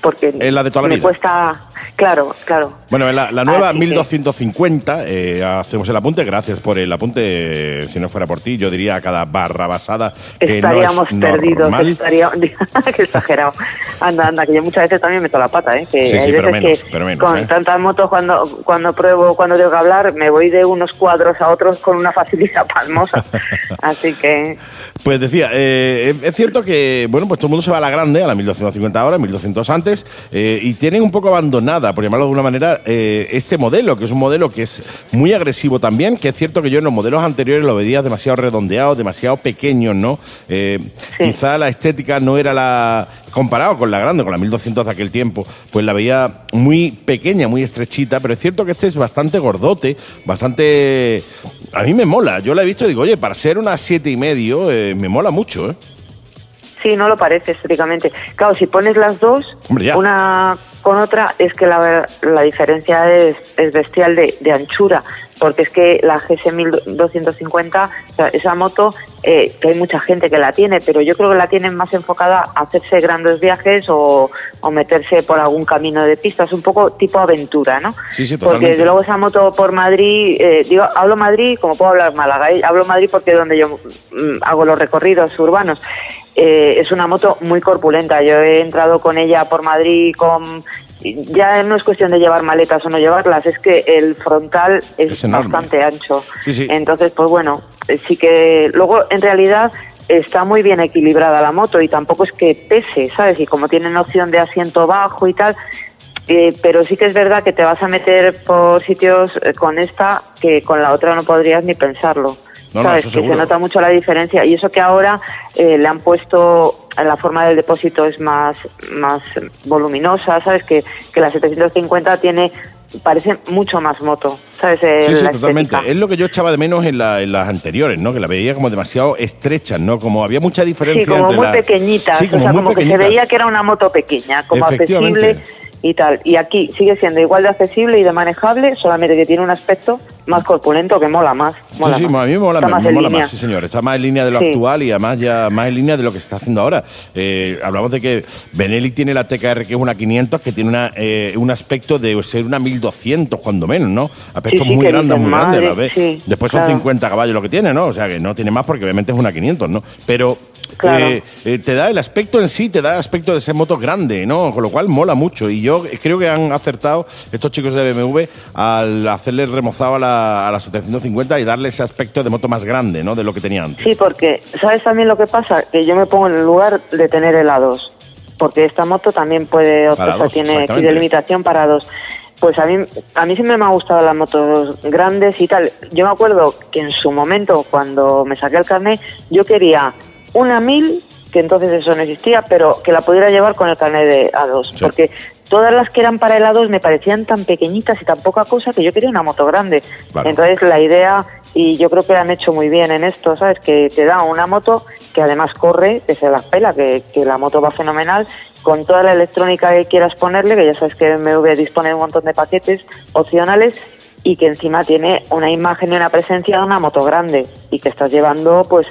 S5: porque
S1: Es la de toda la
S5: me
S1: vida.
S5: cuesta Claro, claro.
S1: Bueno, la, la nueva
S5: Así que-
S1: 1250, eh, hacemos el apunte, gracias por el apunte. Si no fuera por ti, yo diría a cada barra basada que
S5: Estaríamos
S1: no es
S5: perdidos,
S1: normal.
S5: estaríamos... Qué exagerado. Anda, anda, que yo muchas veces también meto la pata, ¿eh? Que
S1: Sí, sí,
S5: hay
S1: pero
S5: veces
S1: menos,
S5: que
S1: pero menos,
S5: con
S1: ¿eh?
S5: tantas motos cuando, cuando pruebo, cuando tengo que hablar, me voy de unos cuadros a otros con una facilidad palmosa. Así que...
S1: Pues decía, eh, es cierto que, bueno, pues todo el mundo se va a la grande, a la 1250 ahora, 1200 antes, eh, y tienen un poco abandonada, por llamarlo de alguna manera, eh, este modelo, que es un modelo que es muy agresivo también, que es cierto que yo en los modelos anteriores lo veía demasiado redondeado, demasiado pequeño, ¿no? Eh,
S5: Sí.
S1: Quizá la estética no era la... Comparado con la grande, con la 1200 de aquel tiempo, pues la veía muy pequeña, muy estrechita, pero es cierto que este es bastante gordote, bastante... A mí me mola, yo la he visto y digo, oye, para ser una siete y medio, eh, me mola mucho, ¿eh?
S5: Sí, no lo parece estéticamente. Claro, si pones las dos,
S1: Hombre,
S5: una con otra, es que la, la diferencia es, es bestial de, de anchura, porque es que la GS 1250, o sea, esa moto, eh, que hay mucha gente que la tiene, pero yo creo que la tienen más enfocada a hacerse grandes viajes o, o meterse por algún camino de pistas, un poco tipo aventura, ¿no?
S1: Sí, sí,
S5: Porque desde luego esa moto por Madrid, eh, digo, hablo Madrid como puedo hablar Málaga, ¿eh? hablo Madrid porque es donde yo mm, hago los recorridos urbanos. Eh, es una moto muy corpulenta. Yo he entrado con ella por Madrid con ya no es cuestión de llevar maletas o no llevarlas, es que el frontal es, bastante ancho.
S1: Sí, sí.
S5: Entonces, pues bueno, eh, sí que luego en realidad está muy bien equilibrada la moto y tampoco es que pese, ¿sabes? Y como tienen opción de asiento bajo y tal, eh, pero sí que es verdad que te vas a meter por sitios eh, con esta que con la otra no podrías ni pensarlo.
S1: No,
S5: ¿Sabes? que se nota mucho la diferencia. Y eso que ahora eh, le han puesto, la forma del depósito es más, más voluminosa, ¿sabes? Que, que la 750 tiene, parece mucho más moto, ¿sabes? Eh,
S1: Sí, sí,
S5: la
S1: totalmente.
S5: estética.
S1: Es lo que yo echaba de menos en, la- en las anteriores, ¿no? Que la veía como demasiado estrecha, ¿no? Como había mucha diferencia
S5: Sí, como
S1: entre
S5: muy
S1: la- Sí, como
S5: o sea,
S1: muy
S5: como que se veía que era una moto pequeña, como accesible y tal. Y aquí sigue siendo igual de accesible y de manejable, solamente que tiene un aspecto más corpulento que mola más. Mola
S1: sí, sí,
S5: más.
S1: a mí me mola,
S5: Está
S1: me-
S5: más
S1: me mola más, sí, señor. Está más en línea de lo
S5: Sí.
S1: actual y además ya más en línea de lo que se está haciendo ahora. Eh, hablamos de que Benelli tiene la TKR, que es una 500, que tiene una, eh, un aspecto de ser una 1200, cuando menos, ¿no?
S5: Sí, sí,
S1: muy
S5: dices,
S1: muy
S5: sí,
S1: Después son
S5: claro.
S1: 50 caballos lo que tiene, ¿no? O sea, que no tiene más porque obviamente es una 500, ¿no? Pero
S5: Claro.
S1: eh, eh, te da el aspecto en sí, te da el aspecto de ser moto grande, ¿no? Con lo cual mola mucho. Y yo creo que han acertado estos chicos de BMW al hacerle remozado a la, a la 750 y darle ese aspecto de moto más grande, ¿no? De lo que tenía antes.
S5: Sí, porque ¿sabes también lo que pasa? Que yo me pongo en el lugar de tener helados, porque esta moto también puede, o
S1: Para
S5: sea,
S1: dos,
S5: tiene de limitación para dos. Pues a mí, a mí siempre me han gustado las motos grandes y tal. Yo me acuerdo que en su momento, cuando me saqué el carnet, yo quería una 1000, que entonces eso no existía, pero que la pudiera llevar con el carnet de A2,
S1: Sí.
S5: porque todas las que eran para helados me parecían tan pequeñitas y tan poca cosa que yo quería una moto grande. Entonces la idea, y yo creo que la han hecho muy bien en esto, ¿sabes? Que te da una moto que además corre, que se las pela, que, que la moto va fenomenal, con toda la electrónica que quieras ponerle, que ya sabes que MV dispone de un montón de paquetes opcionales y que encima tiene una imagen y una presencia de una moto grande y que estás llevando, pues,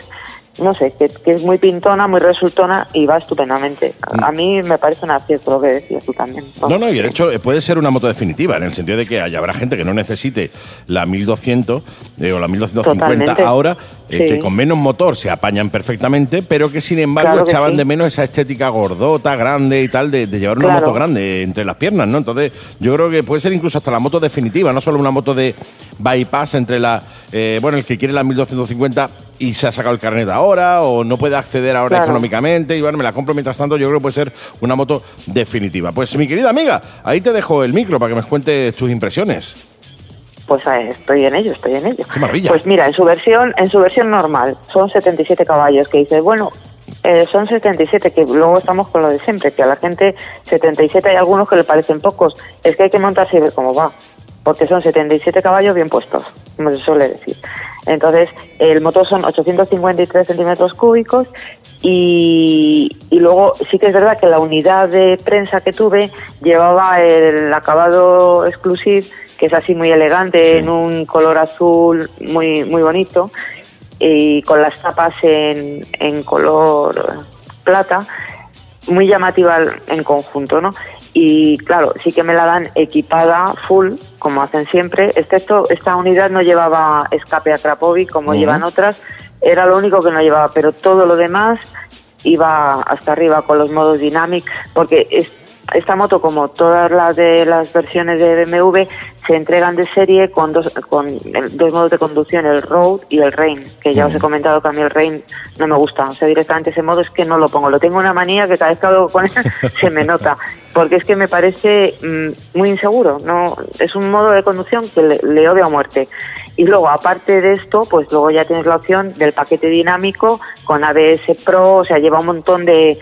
S5: no sé, que, que es muy pintona, muy resultona y va estupendamente. A, a mí me parece un acierto lo que decías tú también.
S1: No, no, y de hecho eh, puede ser una moto definitiva, en el sentido de que haya- habrá gente que no necesite la 1200 eh, o la 1250
S5: Totalmente.
S1: ahora, eh,
S5: Sí.
S1: que con menos motor se apañan perfectamente, pero que sin embargo
S5: Claro que
S1: echaban
S5: sí.
S1: de menos esa estética gordota, grande y tal, de, de llevar una
S5: Claro.
S1: moto grande entre las piernas, ¿no? Entonces yo creo que puede ser incluso hasta la moto definitiva, no solo una moto de bypass entre la, eh, bueno, el que quiere la 1250 y se ha sacado el carnet ahora o no puede acceder ahora
S5: Claro.
S1: económicamente y bueno, me la compro mientras tanto, yo creo que puede ser una moto definitiva. Pues mi querida amiga, ahí te dejo el micro para que me cuentes tus impresiones.
S5: Pues estoy en ello, estoy en ello.
S1: Qué maravilla.
S5: Pues mira, en su versión, en su versión normal, son 77 caballos, que dices, bueno, eh, son 77, que luego estamos con lo de siempre, que a la gente 77 hay algunos que le parecen pocos. Es que hay que montarse y ver cómo va, porque son 77 caballos bien puestos, como se suele decir. Entonces, el motor son 853 centímetros cúbicos y, y luego sí que es verdad que la unidad de prensa que tuve llevaba el acabado exclusivo, que es así muy elegante,
S1: Sí.
S5: en un color azul muy, muy bonito, y con las tapas en, en color plata, muy llamativa en conjunto, ¿no? y claro, sí que me la dan equipada full, como hacen siempre, excepto esta unidad no llevaba escape a Krapovic como llevan otras, era lo único que no llevaba, pero todo lo demás iba hasta arriba con los modos Dynamics, porque es, esta moto, como todas las de las versiones de BMW, se entregan de serie con dos, con dos modos de conducción, el Road y el Rain, que ya os he comentado que a mí el Rain no me gusta. O sea, directamente ese modo es que no lo pongo. Lo tengo una manía que cada vez que hablo con él se me nota, porque es que me parece mm, muy inseguro. no Es un modo de conducción que le, le odio a muerte. Y luego, aparte de esto, pues luego ya tienes la opción del paquete dinámico con ABS Pro, o sea, lleva un montón de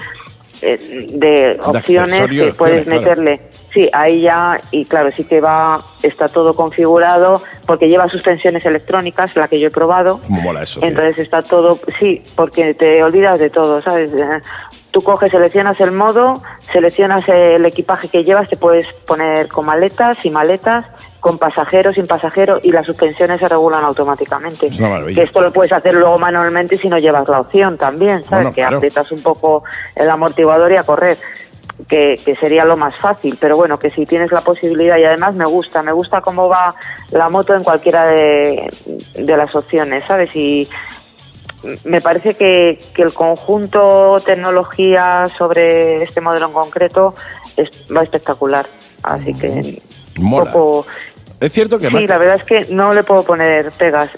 S5: de opciones que puedes meterle. Sí, ahí ya, y claro, sí que va, está todo configurado, porque lleva suspensiones electrónicas, la que yo he probado.
S1: mola eso?
S5: Entonces está todo, sí, porque te olvidas de todo, ¿sabes? Eh, tú coges, seleccionas el modo, seleccionas el equipaje que llevas, te puedes poner con maletas y maletas, con pasajeros, sin pasajeros y las suspensiones se regulan automáticamente. que esto lo puedes hacer luego manualmente si no llevas la opción también, ¿sabes? que aprietas un poco el amortiguador y a correr. Que, sería lo más fácil, pero bueno, que si tienes la posibilidad y además me gusta, me gusta cómo va la moto en cualquiera de, las opciones, ¿sabes? Y me parece que, el conjunto tecnología sobre este modelo en concreto es, va espectacular, así que un poco
S1: es cierto que...
S5: Sí, la verdad es que no le puedo poner pegas.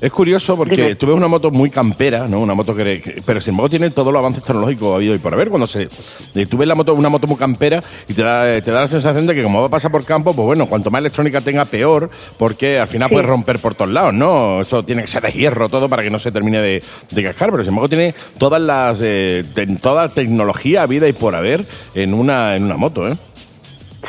S1: Es curioso porque tú ves una moto muy campera, ¿no? Una moto que, pero sin embargo tiene todos los avances tecnológicos habido y por haber. Cuando se eh, tú ves la moto, una moto muy campera y te da, te da la sensación de que como va a pasar por campo, pues bueno, cuanto más electrónica tenga, peor, porque al final puedes romper por todos lados, ¿no? Eso tiene que ser de hierro todo para que no se termine de, de cascar, pero sin embargo tiene todas las, eh, toda la tecnología vida y por haber en una, en una moto, ¿eh?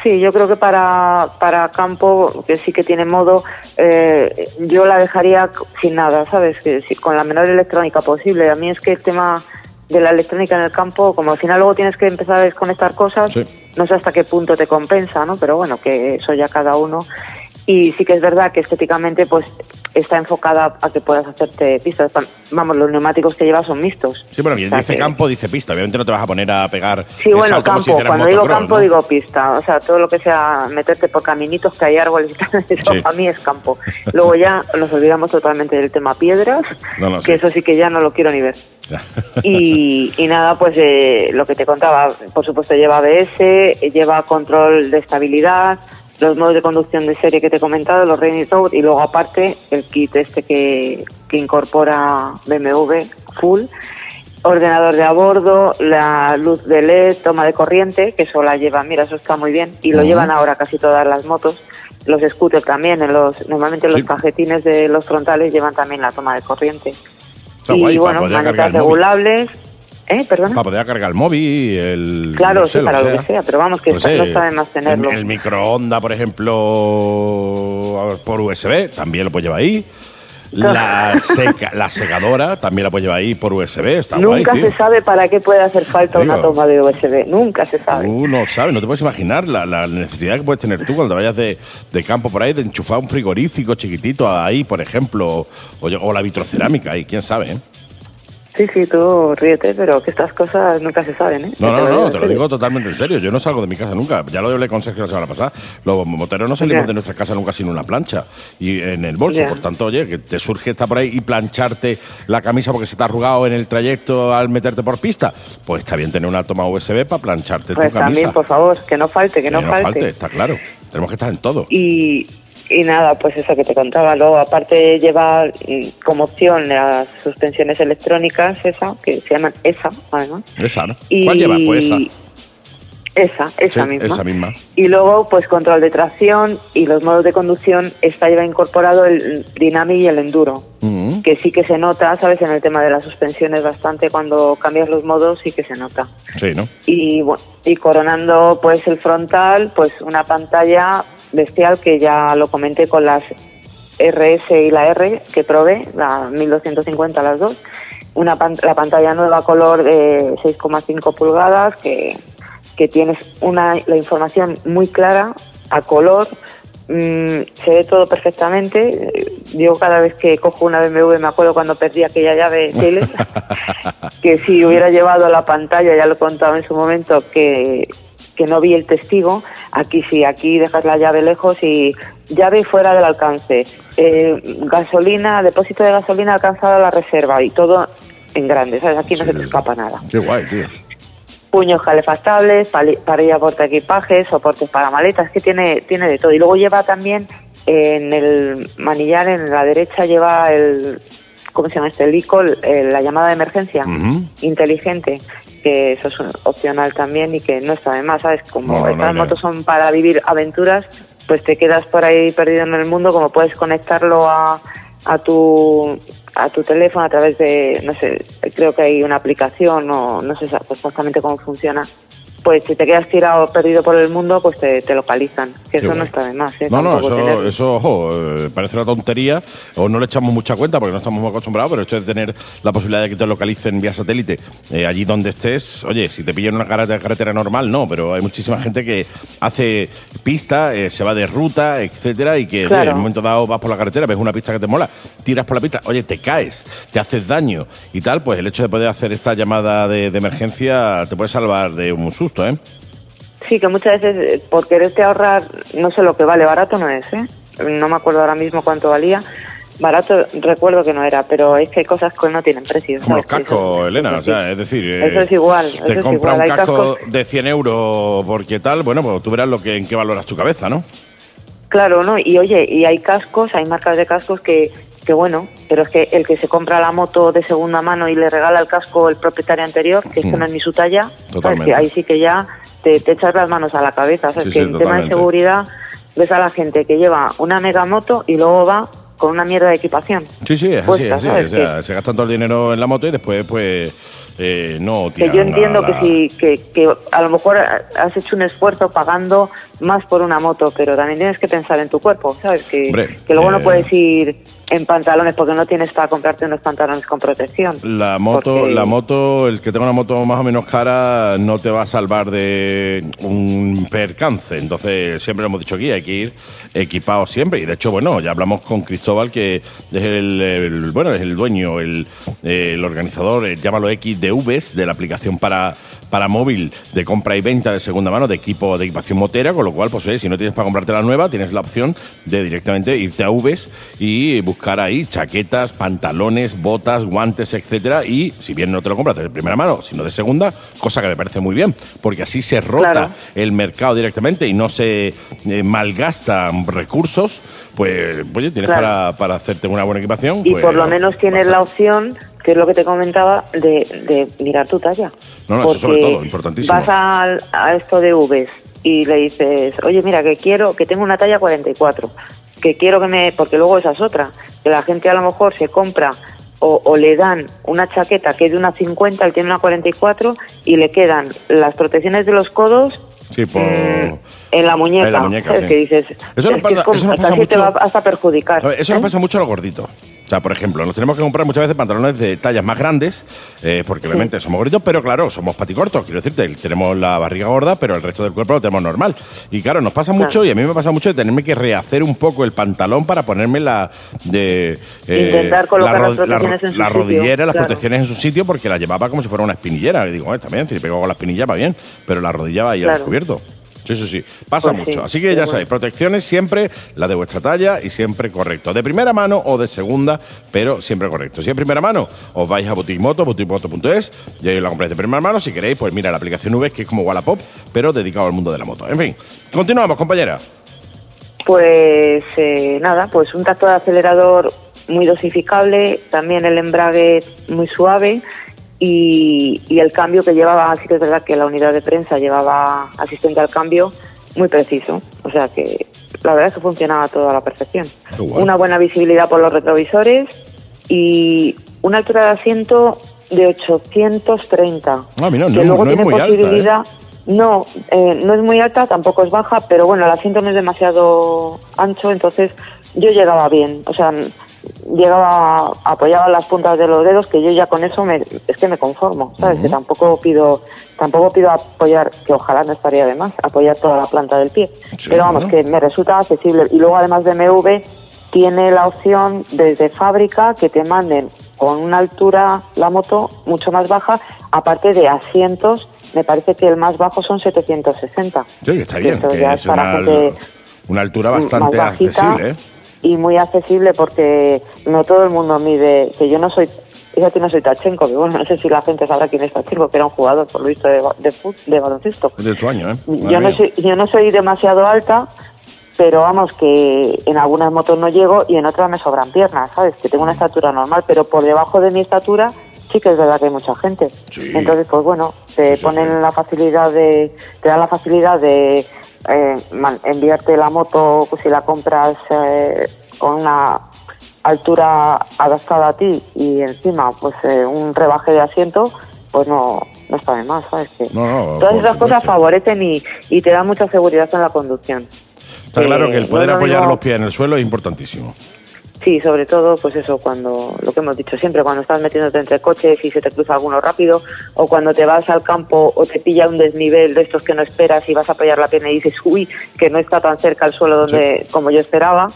S5: Sí, yo creo que para, para campo, que sí que tiene modo, eh, yo la dejaría sin nada, ¿sabes? Que con la menor electrónica posible. A mí es que el tema de la electrónica en el campo, como al final luego tienes que empezar a desconectar cosas, no sé hasta qué punto te compensa, ¿no? Pero bueno, que eso ya cada uno. Y sí que es verdad que estéticamente, pues está enfocada a que puedas hacerte pistas. Vamos, los neumáticos que llevas son mixtos.
S1: Sí, bueno, dice campo, dice pista. Obviamente no te vas a poner a pegar.
S5: Sí, bueno, campo. Cuando digo campo, digo pista. O sea, todo lo que sea meterte por caminitos que hay árboles y tal, eso a mí es campo. Luego ya nos olvidamos totalmente del tema piedras, que eso sí que ya no lo quiero ni ver. y, y, nada, pues eh, lo que te contaba, por supuesto lleva ABS, lleva control de estabilidad, los modos de conducción de serie que te he comentado, los Rainy Road, y luego aparte el kit este que, que incorpora BMW Full, ordenador de a bordo, la luz de LED, toma de corriente, que eso la lleva, mira, eso está muy bien, y lo llevan ahora casi todas las motos, los scooters también, en los, normalmente los cajetines de los frontales llevan también la toma de corriente. y bueno, manetas regulables. ¿Eh? ¿Perdona?
S1: Para poder cargar el móvil, el.
S5: Claro, sí, para lo, que sea, pero vamos, que no está de más tenerlo.
S1: El, microondas, por ejemplo, por USB, también lo puedes llevar ahí. La, seca, la secadora también la puedes llevar ahí por USB. Está
S5: Nunca se sabe para qué puede hacer falta una toma de USB. Nunca se sabe.
S1: Tú no sabes, no te puedes imaginar la, la, necesidad que puedes tener tú cuando vayas de, de, campo por ahí de enchufar un frigorífico chiquitito ahí, por ejemplo, o, o la vitrocerámica ahí, quién sabe. ¿eh?
S5: Sí, sí, tú ríete, pero que estas cosas nunca se saben, ¿eh?
S1: No, no, no, te lo digo totalmente en serio. Yo no salgo de mi casa nunca. Ya lo hablé con Sergio la semana pasada. Los moteros no salimos de nuestra casa nunca sin una plancha y en el bolso. Por tanto, oye, que te surge estar por ahí y plancharte la camisa porque se te ha arrugado en el trayecto al meterte por pista. Pues está bien tener una toma USB para plancharte
S5: pues
S1: tu camisa.
S5: también, por favor, que no falte, que, no, falte. falte.
S1: Está claro. Tenemos que estar en todo.
S5: Y, y nada, pues eso que te contaba. Luego, aparte, lleva mm, como opción las suspensiones electrónicas, esa, que se llaman ESA, además.
S1: Esa, ¿no? ¿Cuál lleva? Pues esa.
S5: Esa, esa misma.
S1: Esa misma.
S5: Y luego, pues control de tracción y los modos de conducción está lleva incorporado el Dynamic y el Enduro, mm. que sí que se nota, ¿sabes? En el tema de las suspensiones bastante cuando cambias los modos sí que se nota.
S1: Sí, ¿no?
S5: Y, bueno, y coronando pues el frontal, pues una pantalla bestial que ya lo comenté con las RS y la R que probé, la 1250 las dos. Una la pantalla nueva color de 6,5 pulgadas que, que tienes una, la información muy clara a color, mm, se ve todo perfectamente. Yo cada vez que cojo una BMW me acuerdo cuando perdí aquella llave tele, que si hubiera llevado la pantalla, ya lo he contado en su momento, que que no vi el testigo, aquí sí, aquí dejas la llave lejos y llave fuera del alcance, eh, gasolina, depósito de gasolina alcanzado a la reserva y todo en grande, ¿sabes? Aquí no se te escapa nada.
S1: Qué guay, tío.
S5: Puños calefactables, parilla porta equipaje, soportes para maletas, que tiene, tiene de todo. Y luego lleva también en el manillar, en la derecha, lleva el, ¿cómo se llama este? El ICOL, eh, la llamada de emergencia inteligente, que eso es un- opcional también y que no está de más, ¿sabes? Como
S1: No, no,
S5: estas
S1: no.
S5: motos son para vivir aventuras, pues te quedas por ahí perdido en el mundo, como puedes conectarlo a, a tu a tu teléfono a través de, no sé, creo que hay una aplicación o no sé exactamente cómo funciona. Pues si te quedas tirado perdido por el mundo, pues te, te localizan. Que eso no está de más. ¿eh?
S1: No, no, eso,
S5: tener-
S1: eso ojo, eh, parece una tontería o no le echamos mucha cuenta porque no estamos muy acostumbrados, pero esto de tener la posibilidad de que te localicen vía satélite eh, allí donde estés, oye, si te pillan una carretera, carretera normal, no, pero hay muchísima gente que hace pista, eh, se va de ruta, etcétera, y que oye, en un momento dado vas por la carretera, ves una pista que te mola, tiras por la pista, oye, te caes, te haces daño y tal, pues el hecho de poder hacer esta llamada de, de emergencia te puede salvar de un susto, ¿eh?
S5: Sí, que muchas veces eh, por quererte ahorrar, no sé lo que vale, barato no es, ¿eh? No me acuerdo ahora mismo cuánto valía. Barato recuerdo que no era, pero es que hay cosas que no tienen precio.
S1: Como los cascos,
S5: Eso-
S1: Elena, o
S5: sí.
S1: sea, es decir... eh,
S5: Eso es igual, eso
S1: Te compra un casco de 100 euros porque tal, bueno, pues tú verás lo que, en qué valoras tu cabeza, ¿no?
S5: Claro, ¿no? Y oye, y hay cascos, hay marcas de cascos que, que bueno, pero es que el que se compra la moto de segunda mano y le regala el casco el propietario anterior, que esto
S1: Mm.
S5: no es ni su talla. Que ahí sí que ya te, te echas las manos a la cabeza, ¿sabes?
S1: Sí,
S5: que
S1: sí,
S5: en tema de seguridad ves a la gente que lleva una mega moto y luego va con una mierda de equipación.
S1: Sí, sí, es así, es.
S5: ¿sabes?
S1: O sea, se gastan todo el dinero en la moto y después, pues, eh, no
S5: que yo entiendo
S1: la-
S5: que sí que, que a lo mejor has hecho un esfuerzo pagando más por una moto pero también tienes que pensar en tu cuerpo sabes que,
S1: Hombre,
S5: que luego
S1: eh,
S5: no puedes ir en pantalones porque no tienes para comprarte unos pantalones con protección
S1: La moto,
S5: Porque-
S1: la moto, el que tenga una moto más o menos cara no te va a salvar de un percance. Entonces, siempre lo hemos dicho aquí, hay que ir equipado siempre. Y de hecho, bueno, ya hablamos con Cristóbal, que es el, el- bueno, es el dueño, el, eh, el organizador, eh, llámalo XDVs, de la aplicación para, para móvil de compra y venta de segunda mano de equipo de equipación motera, con lo cual, pues si no tienes para comprarte la nueva, tienes la opción de directamente irte a Vs y buscar ahí chaquetas, pantalones, botas, guantes, etcétera. Y si bien no te lo compras de primera mano, sino de segunda, cosa que me parece muy bien, porque así se rota
S5: Claro.
S1: el mercado directamente y no se eh, malgastan recursos, pues oye, tienes
S5: Claro.
S1: para, para hacerte una buena equipación.
S5: y
S1: pues,
S5: por lo menos tienes la opción que es lo que te comentaba de, de mirar tu talla
S1: No, no, eso sobre
S5: Porque
S1: todo, importantísimo.
S5: vas al- a, esto de Vs y le dices oye mira que quiero que tengo una talla 44 que quiero que me porque luego esa es otra que la gente a lo mejor se compra o, o le dan una chaqueta que es de una 50, él tiene una 44 y le quedan las protecciones de los codos
S1: Sí, por...
S5: mm, en la muñeca.
S1: En la muñeca.
S5: Que dices,
S1: Eso
S5: es que
S1: pasa-
S5: es como-
S1: eso pasa
S5: te va hasta perjudicar.
S1: Eso
S5: ¿eh?
S1: pasa mucho a los gorditos. O sea, por ejemplo, nos tenemos que comprar muchas veces pantalones de tallas más grandes, eh, porque obviamente somos gorditos, pero claro, somos paticortos. Quiero decirte, tenemos la barriga gorda, pero el resto del cuerpo lo tenemos normal. Y claro, nos pasa mucho,
S5: Claro.
S1: y a mí me pasa mucho de tenerme que rehacer un poco el pantalón para ponerme la de
S5: Intentar colocar
S1: la,
S5: las
S1: ro- la ro-
S5: protecciones en su
S1: la
S5: sitio,
S1: rodillera, las
S5: claro.
S1: protecciones en su sitio, porque la llevaba como si fuera una espinillera. Y digo, eh, también, si le pego con la espinilla va bien, pero la rodilla va ahí al descubierto. Sí, sí, sí. Pasa
S5: Pues
S1: mucho.
S5: sí,
S1: Así que ya sabéis, protecciones siempre la de vuestra talla y siempre correcto. De primera mano o de segunda, pero siempre correcto. Si es primera mano, os vais a Boutique Moto, boutiquemoto.es, y ahí la compráis de primera mano. Si queréis, pues mira la aplicación V, que es como Wallapop, pero dedicado al mundo de la moto. En fin, continuamos, compañera.
S5: Pues eh, nada, pues un tacto de acelerador muy dosificable, también el embrague muy suave y, y el cambio que llevaba, sí que es verdad que la unidad de prensa llevaba asistente al cambio muy preciso, o sea que la verdad es que funcionaba todo a la perfección. Una buena visibilidad por los retrovisores y una altura de asiento de 830.
S1: Ah, mira,
S5: que
S1: no-
S5: luego
S1: no es
S5: tiene
S1: alta, ¿eh?
S5: posibilidad no, eh, no es muy alta, tampoco es baja, pero bueno, el asiento no es demasiado ancho, entonces yo llegaba bien, o sea, llegaba, apoyaba las puntas de los dedos, que yo ya con eso me, es que me conformo, ¿sabes? Que tampoco pido, tampoco pido apoyar, que ojalá no estaría de más, apoyar toda la planta del pie,
S1: Sí,
S5: pero vamos,
S1: bueno.
S5: que me resulta accesible. Y luego además de MV, tiene la opción desde fábrica que te manden con una altura la moto mucho más baja, aparte de asientos me parece que el más bajo son 760.
S1: Sí, está bien, que es una,
S5: gente
S1: una altura bastante
S5: bajita
S1: accesible. ¿eh?
S5: Y muy accesible porque no todo el mundo mide, que yo no soy, fíjate, no soy Tachenko, que bueno, no sé si la gente sabrá quién es Tachenko, que era un jugador, por lo visto, de, de, de baloncesto.
S1: Es de tu año, ¿eh? Madre
S5: Yo no,
S1: mía.
S5: soy, yo no soy demasiado alta, pero vamos, que en algunas motos no llego y en otras me sobran piernas, ¿sabes? Que tengo una estatura normal, pero por debajo de mi estatura sí que es verdad que hay mucha gente.
S1: Sí.
S5: Entonces, pues bueno, te
S1: Sí, sí,
S5: ponen la facilidad de, te dan la facilidad de eh, man- enviarte la moto pues, si la compras eh, con una altura adaptada a ti y encima pues eh, un rebaje de asiento, pues no, no está de más, ¿sabes? Que
S1: No, no,
S5: Todas esas cosas favorecen y, y te dan mucha seguridad en la conducción.
S1: Está claro que el
S5: Eh,
S1: poder apoyar los pies en el suelo es importantísimo.
S5: Sí, sobre todo, pues eso, cuando, lo que hemos dicho siempre, cuando estás metiéndote entre coches y se te cruza alguno rápido, o cuando te vas al campo o te pilla un desnivel de estos que no esperas y vas a apoyar la pierna y dices, uy, que no está tan cerca el suelo donde, como yo esperaba.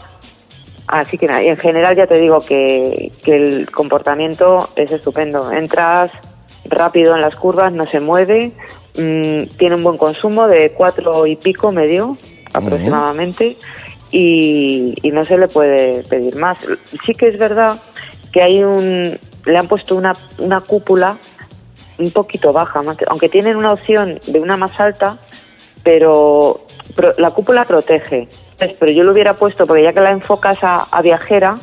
S5: Así que nada, y en general ya te digo que, que el comportamiento es estupendo. Entras rápido en las curvas, no se mueve, mm, tiene un buen consumo de cuatro y pico medio aproximadamente y, y no se le puede pedir más. Sí que es verdad que hay un le han puesto una, una cúpula un poquito baja, aunque tienen una opción de una más alta, pero, la cúpula protege. Pero yo lo hubiera puesto, porque ya que la enfocas a, a viajera,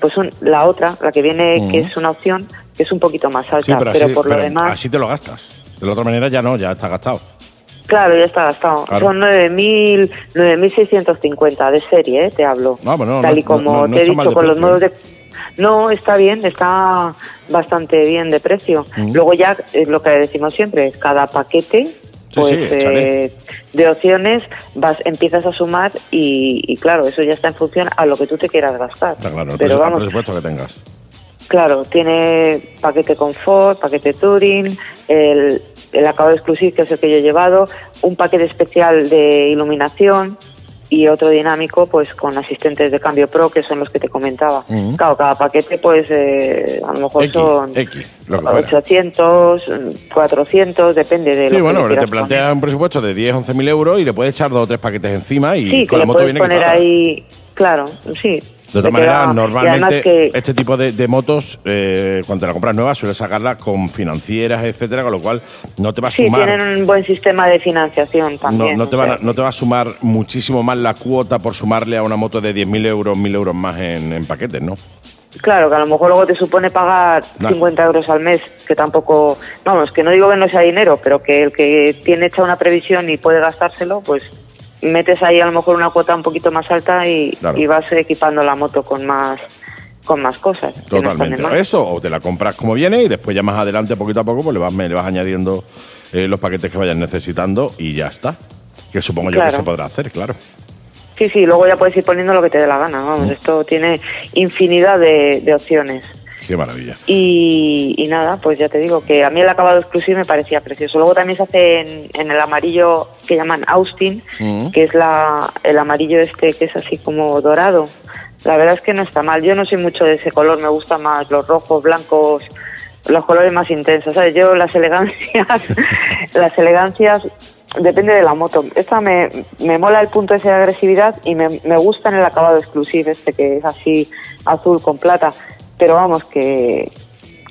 S5: pues un- la otra, la que viene, que es una opción, que es un poquito más alta.
S1: Sí, pero,
S5: pero
S1: así,
S5: por lo
S1: pero
S5: demás,
S1: así te lo gastas. De la otra manera ya no, ya está gastado.
S5: Claro, ya está gastado.
S1: Claro.
S5: Son 9.000 9.650 de serie, ¿eh? te hablo.
S1: No, pero no,
S5: Tal
S1: no-
S5: y como
S1: no- no
S5: te he dicho, con los modos
S1: ¿eh?
S5: de... No, está bien, está bastante bien de precio. Luego ya, es lo que decimos siempre, cada paquete pues
S1: sí,
S5: eh, de opciones vas empiezas a sumar y, y claro, eso ya está en función a lo que tú te quieras gastar.
S1: Está claro, el
S5: Pero vamos,
S1: presupuesto que tengas.
S5: Claro, tiene paquete confort, paquete touring, el, el acabado exclusivo que es el que yo he llevado, un paquete especial de iluminación y otro dinámico pues con asistentes de cambio pro que son los que te comentaba.
S1: Ujú.
S5: Claro, cada paquete pues eh, a lo mejor
S1: X,
S5: son
S1: X, lo que fuera.
S5: 800, 400, depende de
S1: Sí,
S5: lo
S1: bueno,
S5: que
S1: pero
S5: le
S1: te plantea un presupuesto de 10, 11 mil euros y le puedes echar dos o tres paquetes encima y.
S5: Sí, que
S1: con la
S5: le
S1: moto
S5: puedes
S1: viene
S5: poner
S1: equipada.
S5: ahí, claro, sí.
S1: De
S5: y además
S1: normalmente
S5: que-
S1: este tipo de, de motos, eh, cuando te la compras nueva, sueles sacarla con financieras, etcétera, con lo cual no te va a
S5: Sí,
S1: sumar.
S5: tienen un buen sistema de financiación
S1: No,
S5: también.
S1: no te van a- no te va a sumar muchísimo más la cuota por sumarle a una moto de 10.000 euros, 1.000 euros más en, en paquetes, ¿no?
S5: Claro, que a lo mejor luego te supone pagar
S1: Nada.
S5: 50 euros al mes, que tampoco, vamos, que no digo que no sea dinero, pero que el que tiene hecha una previsión y puede gastárselo, pues metes ahí a lo mejor una cuota un poquito más alta y,
S1: Claro.
S5: y vas equipando la moto con más con más cosas. no
S1: Totalmente. Eso, o te la compras como viene y después ya más adelante, poquito a poco, pues le vas, le vas añadiendo eh, los paquetes que vayas necesitando y ya está. Que supongo yo que se podrá hacer, claro.
S5: Sí, sí, luego ya puedes ir poniendo lo que te dé la gana,
S1: Mm.
S5: vamos, esto tiene infinidad de, de opciones.
S1: Qué maravilla.
S5: Y, y nada, pues ya te digo que a mí el acabado exclusivo me parecía precioso. Luego también se hace en, en el amarillo que llaman Austin,
S1: Mm.
S5: que es la, el amarillo este que es así como dorado. La verdad es que no está mal. Yo no soy mucho de ese color, me gustan más los rojos, blancos, los colores más intensos. ¿sabes? Yo las elegancias, las elegancias depende de la moto. Esta me, me mola el punto ese de agresividad y me, me gusta en el acabado exclusivo este que es así azul con plata. Pero vamos que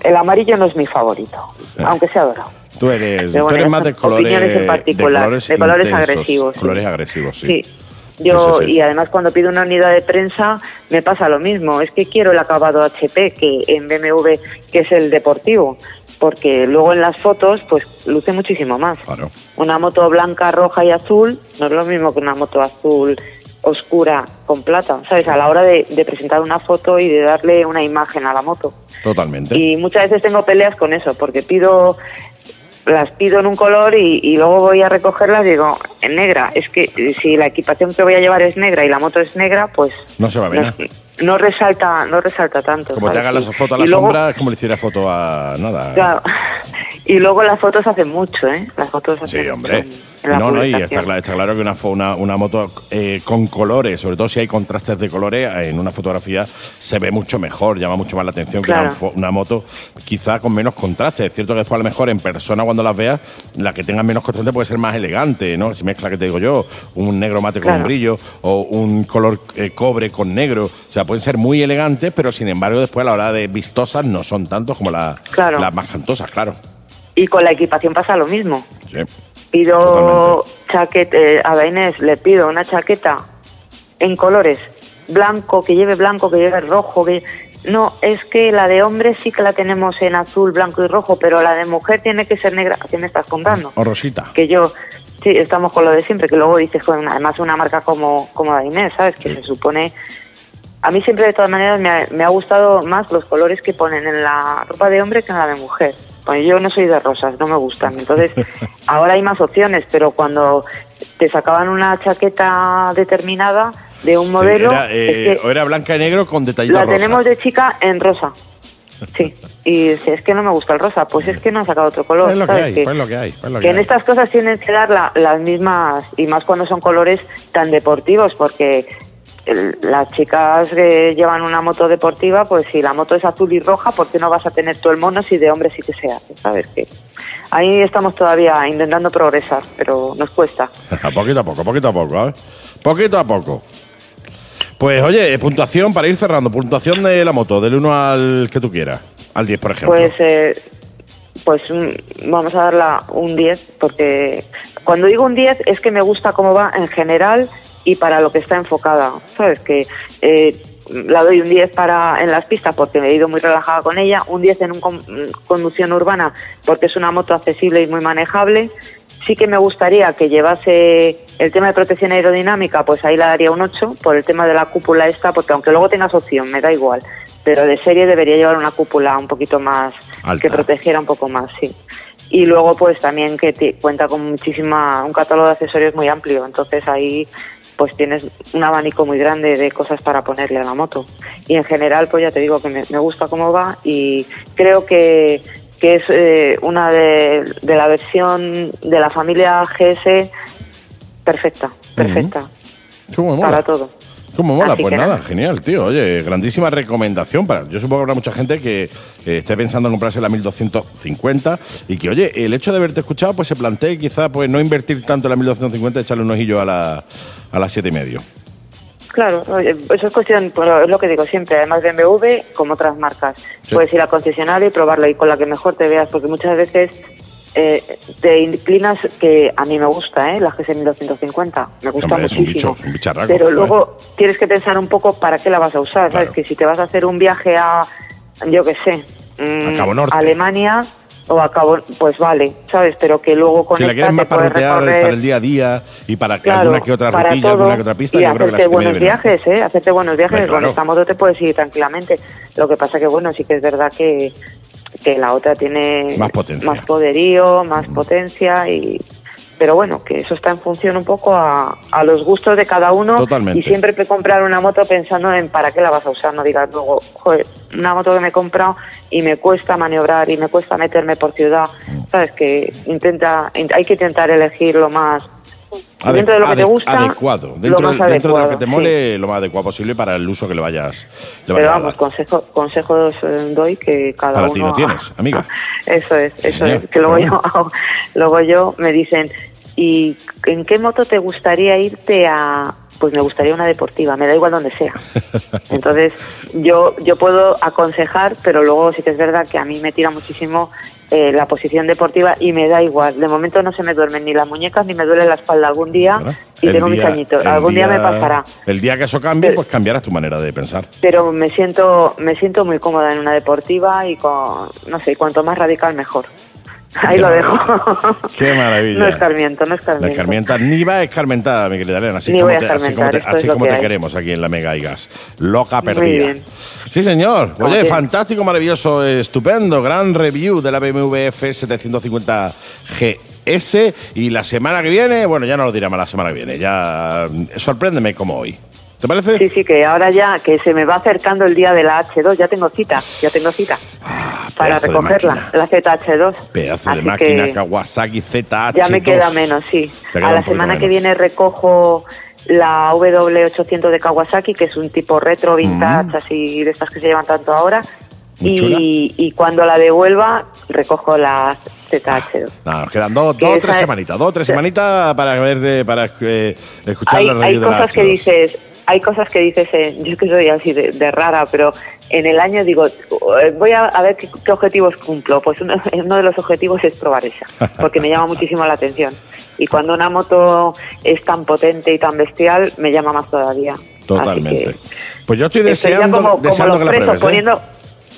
S5: el amarillo no es mi favorito,
S1: Ah.
S5: aunque sea dorado.
S1: Tú eres, tú
S5: bueno,
S1: eres más de colores,
S5: en particular,
S1: de colores,
S5: de colores
S1: intensos,
S5: agresivos, sí.
S1: Colores agresivos, sí.
S5: Sí. Yo, y además cuando pido una unidad de prensa me pasa lo mismo, es que quiero el acabado HP que en BMW, que es el deportivo, porque luego en las fotos pues luce muchísimo más.
S1: Claro.
S5: Una moto blanca, roja y azul no es lo mismo que una moto azul oscura con plata, ¿sabes? A la hora de, de presentar una foto y de darle una imagen a la moto.
S1: Totalmente.
S5: Y muchas veces tengo peleas con eso, porque pido las pido en un color y, y luego voy a recogerlas y digo, en negra. Es que si la equipación que voy a llevar es negra y la moto es negra, pues
S1: No se va a ver
S5: no. No resalta no resalta tanto.
S1: Como te
S5: ¿sabes?
S1: hagas la
S5: Y-
S1: foto a la
S5: luego-
S1: sombra, es como le hiciera foto a nada.
S5: Claro. Y luego las fotos hacen mucho, ¿eh? Las fotos hacen
S1: Sí, hombre.
S5: mucho. en la
S1: no, no, y está, está claro que una, una, una moto eh, con colores, sobre todo si hay contrastes de colores, eh, en una fotografía se ve mucho mejor, llama mucho más la atención que una, moto quizá con menos contraste. Es cierto que después a lo mejor en persona cuando las veas, la que tenga menos contraste puede ser más elegante, ¿no? Si mezcla, que te digo yo, un negro mate con
S5: Claro.
S1: un brillo o un color eh, cobre con negro. O sea, pueden ser muy elegantes, pero sin embargo después a la hora de vistosas no son tantos como la-
S5: Claro.
S1: las más cantosas, claro.
S5: Y con la equipación pasa lo mismo.
S1: Sí.
S5: Pido chaqueta, eh, a Inés le pido una chaqueta en colores blanco, que lleve blanco, que lleve rojo, que no, es que la de hombre sí que la tenemos en azul, blanco y rojo, pero la de mujer tiene que ser negra. ¿Qué me estás comprando?
S1: O Rosita.
S5: Que yo, sí, estamos con lo de siempre, que luego dices con además una marca como, como la de Inés, ¿sabes? Que se supone... A mí siempre de todas maneras me ha, me ha gustado más los colores que ponen en la ropa de hombre que en la de mujer. Pues yo no soy de rosas, no me gustan. Entonces, ahora hay más opciones, pero cuando te sacaban una chaqueta determinada de un
S1: Sí,
S5: modelo,
S1: era, eh,
S5: es que
S1: o era blanca y negro con detallitos
S5: la
S1: rosa.
S5: tenemos de chica en rosa. Sí, y dice, es que no me gusta el rosa, pues es que no han sacado otro color.
S1: Es lo que hay, pues lo que hay, pues lo
S5: que
S1: que
S5: en estas cosas tienen que dar la- las mismas, y más cuando son colores tan deportivos, porque las chicas que llevan una moto deportiva, pues si la moto es azul y roja, ¿por qué no vas a tener todo el mono si de hombre sí que se hace? ¿Sabes? Que ahí estamos todavía intentando progresar, pero nos cuesta.
S1: poquito a poco, poquito a poco, ¿eh? Poquito a poco. Pues oye, eh, puntuación para ir cerrando. Puntuación de la moto, del 1 al que tú quieras. Al 10, por ejemplo.
S5: Pues, eh, pues mm, vamos a darla un 10, porque cuando digo un 10 es que me gusta cómo va en general y para lo que está enfocada. ¿Sabes? Que eh, la doy un 10 para en las pistas porque me he ido muy relajada con ella, un 10 en un con- conducción urbana porque es una moto accesible y muy manejable. Sí que me gustaría que llevase el tema de protección aerodinámica, pues ahí la daría un 8 por el tema de la cúpula esta, porque aunque luego tengas opción, me da igual. Pero de serie debería llevar una cúpula un poquito más,
S1: Alta.
S5: que protegiera un poco más, sí. Y luego pues también que te- cuenta con muchísima, un catálogo de accesorios muy amplio, entonces ahí pues tienes un abanico muy grande de cosas para ponerle a la moto. Y en general pues ya te digo que me, me gusta cómo va y creo que, que es eh, una de, de la versión de la familia GS perfecta, perfecta,
S1: ¿Cómo mola?
S5: para todo.
S1: ¿Cómo mola?
S5: Así
S1: Pues nada, genial, tío. Oye, grandísima recomendación para. Yo supongo que habrá mucha gente que eh, esté pensando en comprarse la 1250 y que, oye, el hecho de haberte escuchado, pues se plantee quizá pues no invertir tanto en la 1250 y echarle un ojillo a la, a las siete y medio.
S5: Claro, oye, eso es cuestión, es lo que digo siempre, además de BMW, como otras marcas.
S1: Sí.
S5: Puedes ir al concesionario y probarlo y con la que mejor te veas, porque muchas veces eh, te inclinas, que a mí me gusta, ¿eh? la GS 1250, me gusta
S1: Hombre, es un
S5: muchísimo.
S1: bicho, es un bicharraco,
S5: pero
S1: ¿eh?
S5: luego tienes que pensar un poco para qué la vas a usar,
S1: Claro.
S5: ¿sabes? Que si te vas a hacer un viaje a, yo qué sé, mm,
S1: A Cabo Norte.
S5: Alemania o a Cabo, pues vale, ¿sabes? Pero que luego con
S1: Si la quieres más para
S5: puedes
S1: rutear
S5: recorrer-
S1: para el día a día y para
S5: Claro,
S1: alguna que otra rutilla, alguna que otra pista,
S5: y
S1: yo creo que la
S5: hacerte
S1: siete y medio
S5: buenos viajes, ¿eh? Hacerte buenos viajes, con esta moto te puedes ir tranquilamente. Lo que pasa que, bueno, sí que es verdad que, que la otra tiene
S1: Más potencia.
S5: más poderío, más potencia y... Pero bueno, que eso está en función un poco a, a los gustos de cada uno
S1: Totalmente.
S5: y siempre comprar una moto pensando en para qué la vas a usar, no digas luego, joder, una moto que me he comprado y me cuesta maniobrar y me cuesta meterme por ciudad,
S1: Mm.
S5: sabes que intenta, in- hay que intentar elegir lo más
S1: Ade-
S5: dentro de lo que te gusta,
S1: Adecuado.
S5: lo
S1: Dentro,
S5: más
S1: de, dentro de lo que te
S5: sí.
S1: mole, lo más adecuado posible para el uso que le vayas, le
S5: Pero
S1: vayas a
S5: vamos,
S1: dar.
S5: consejo, consejos eh, doy que cada
S1: Para
S5: uno.
S1: ti no tienes, amiga.
S5: Eso es, eso
S1: señor,
S5: es. Que luego
S1: pero
S5: yo, luego yo me dicen, ¿y en qué moto te gustaría irte a.? Pues me gustaría una deportiva, me da igual donde sea. Entonces, yo, yo puedo aconsejar, pero luego sí que es verdad que a mí me tira muchísimo eh, la posición deportiva y me da igual. De momento no se me duermen ni las muñecas ni me duele la espalda algún día
S1: ¿verdad?
S5: y
S1: El
S5: tengo mis
S1: día-
S5: añitos.
S1: el
S5: Algún día, me pasará.
S1: El día que eso cambie,
S5: Pero-
S1: pues cambiarás tu manera de pensar.
S5: pero me siento me siento muy cómoda en una deportiva y con no sé cuanto más radical mejor ahí
S1: Qué
S5: lo dejo.
S1: Qué maravilla.
S5: no escarmiento no
S1: La
S5: escarmiento
S1: escarmienta ni va escarmentada, mi querida Elena. Así
S5: Ni
S1: como
S5: voy a
S1: te, así como te, así como
S5: que
S1: te queremos aquí en la Mega y Gas. Loca
S5: Muy
S1: perdida.
S5: bien.
S1: Sí, señor. Oye, fantástico, maravilloso, estupendo. Gran review de la BMW F750 GS. Y la semana que viene, bueno, ya no lo diré más la semana que viene. Ya sorpréndeme como hoy. ¿Te parece?
S5: sí sí que ahora ya que se me va acercando el día de la H2 ya tengo cita ya tengo cita para
S1: Pedazo de
S5: recogerla, la ZH2.
S1: Pedazo de
S5: Así
S1: máquina
S5: que
S1: Kawasaki ZH2.
S5: ya me queda menos, sí.
S1: Queda
S5: A la semana que
S1: menos.
S5: viene recojo la W800 de Kawasaki, que es un tipo retro, vintage, así de estas que se llevan tanto ahora.
S1: Mm.
S5: Y, y cuando la devuelva, recojo la ZH2.
S1: No, nos quedan dos,
S5: Que
S1: dos o tres
S5: es-
S1: semanitas, dos o tres semanitas para ver, eh, para eh, escuchar
S5: hay,
S1: la
S5: hay
S1: review de la
S5: cosas que
S1: H2.
S5: dices hay cosas que dices eh, yo es que soy así de, de rara pero en el año digo eh, voy a, a ver qué, qué objetivos cumplo pues uno, uno de los objetivos es probar esa porque me llama muchísimo la atención y cuando una moto es tan potente y tan bestial me llama más todavía
S1: Totalmente. Pues yo estoy deseando,
S5: como,
S1: deseando
S5: los
S1: que la
S5: presos
S1: pruebes. ¿eh?
S5: poniendo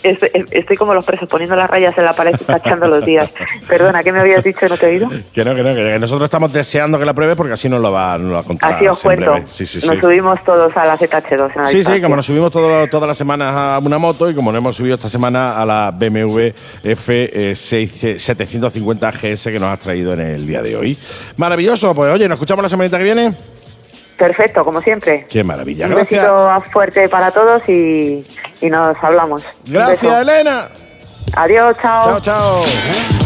S5: estoy, estoy como los presos poniendo las rayas en la pared y tachando los días perdona ¿qué me habías dicho no te he oído?
S1: Que no, que no, que nosotros estamos deseando que la pruebes porque así nos lo va, nos lo va a contar.
S5: Así os
S1: en
S5: cuento.
S1: Sí, sí, sí.
S5: Nos subimos todos a la ZH2 en la
S1: Sí, sí, como nos subimos todo- todas las semanas a una moto y como nos hemos subido esta semana a la BMW F750 GS que nos has traído en el día de hoy. Maravilloso, pues oye, ¿nos escuchamos la semanita que viene?
S5: Perfecto, como siempre.
S1: Qué maravilla,
S5: Un
S1: gracias.
S5: besito fuerte para todos y, y nos hablamos.
S1: Gracias. Elena.
S5: Adiós, chao.
S1: Chao, chao.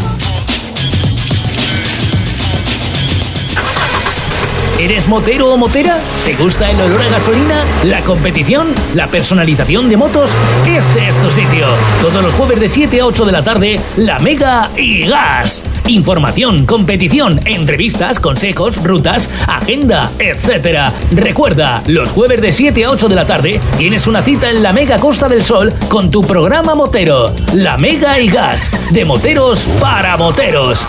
S6: ¿Eres motero o motera? ¿Te gusta el olor a gasolina? ¿La competición? ¿La personalización de motos? Este es tu sitio. Todos los jueves de 7 a 8 de la tarde, La Mega y Gas. Información, competición, entrevistas, consejos, rutas, agenda, etc. Recuerda, los jueves de 7 a 8 de la tarde tienes una cita en la Mega Costa del Sol con tu programa motero. La Mega y Gas. De moteros para moteros.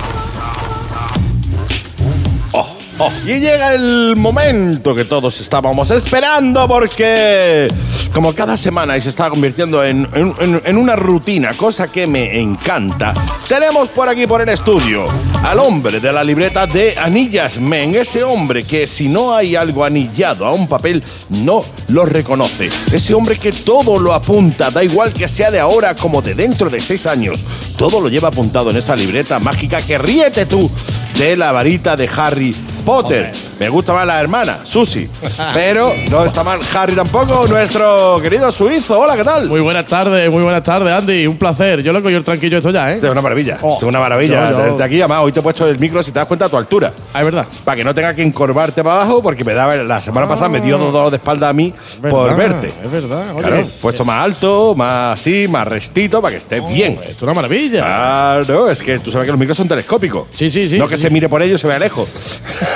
S1: Y llega el momento que todos estábamos esperando porque como cada semana y se está convirtiendo en, en- en- en una rutina, cosa que me encanta, tenemos por aquí por el estudio al hombre de la libreta de Anillas Men, ese hombre que si no hay algo anillado a un papel no lo reconoce, ese hombre que todo lo apunta, da igual que sea de ahora como de dentro de seis años, todo lo lleva apuntado en esa libreta mágica que ríete tú de la varita de Harry Potter. Me gusta más la hermana, Susi. Pero no está mal Harry tampoco, nuestro querido suizo. Hola, ¿qué tal?
S7: Muy buenas tardes, muy buenas tardes, Andy. Un placer. Yo lo cojo el tranquillo esto ya, ¿eh?
S1: Es una maravilla,
S7: Oh,
S1: es una maravilla
S7: yo- yo-
S1: tenerte aquí. Además, hoy te he puesto el micro, si te das cuenta, a tu altura.
S7: Ah, es verdad.
S1: Para que no tenga que encorvarte para abajo, porque me daba la semana pasada me dio dos dolores de espalda a mí por verte.
S7: Es verdad. Oye,
S1: Claro, puesto más alto, más así, más restito, para que estés bien.
S7: Esto es una maravilla.
S1: Claro, es que tú sabes que los micros son telescópicos.
S7: Sí, sí, sí,
S1: No que
S7: sí,
S1: se mire por ellos y se vea lejos.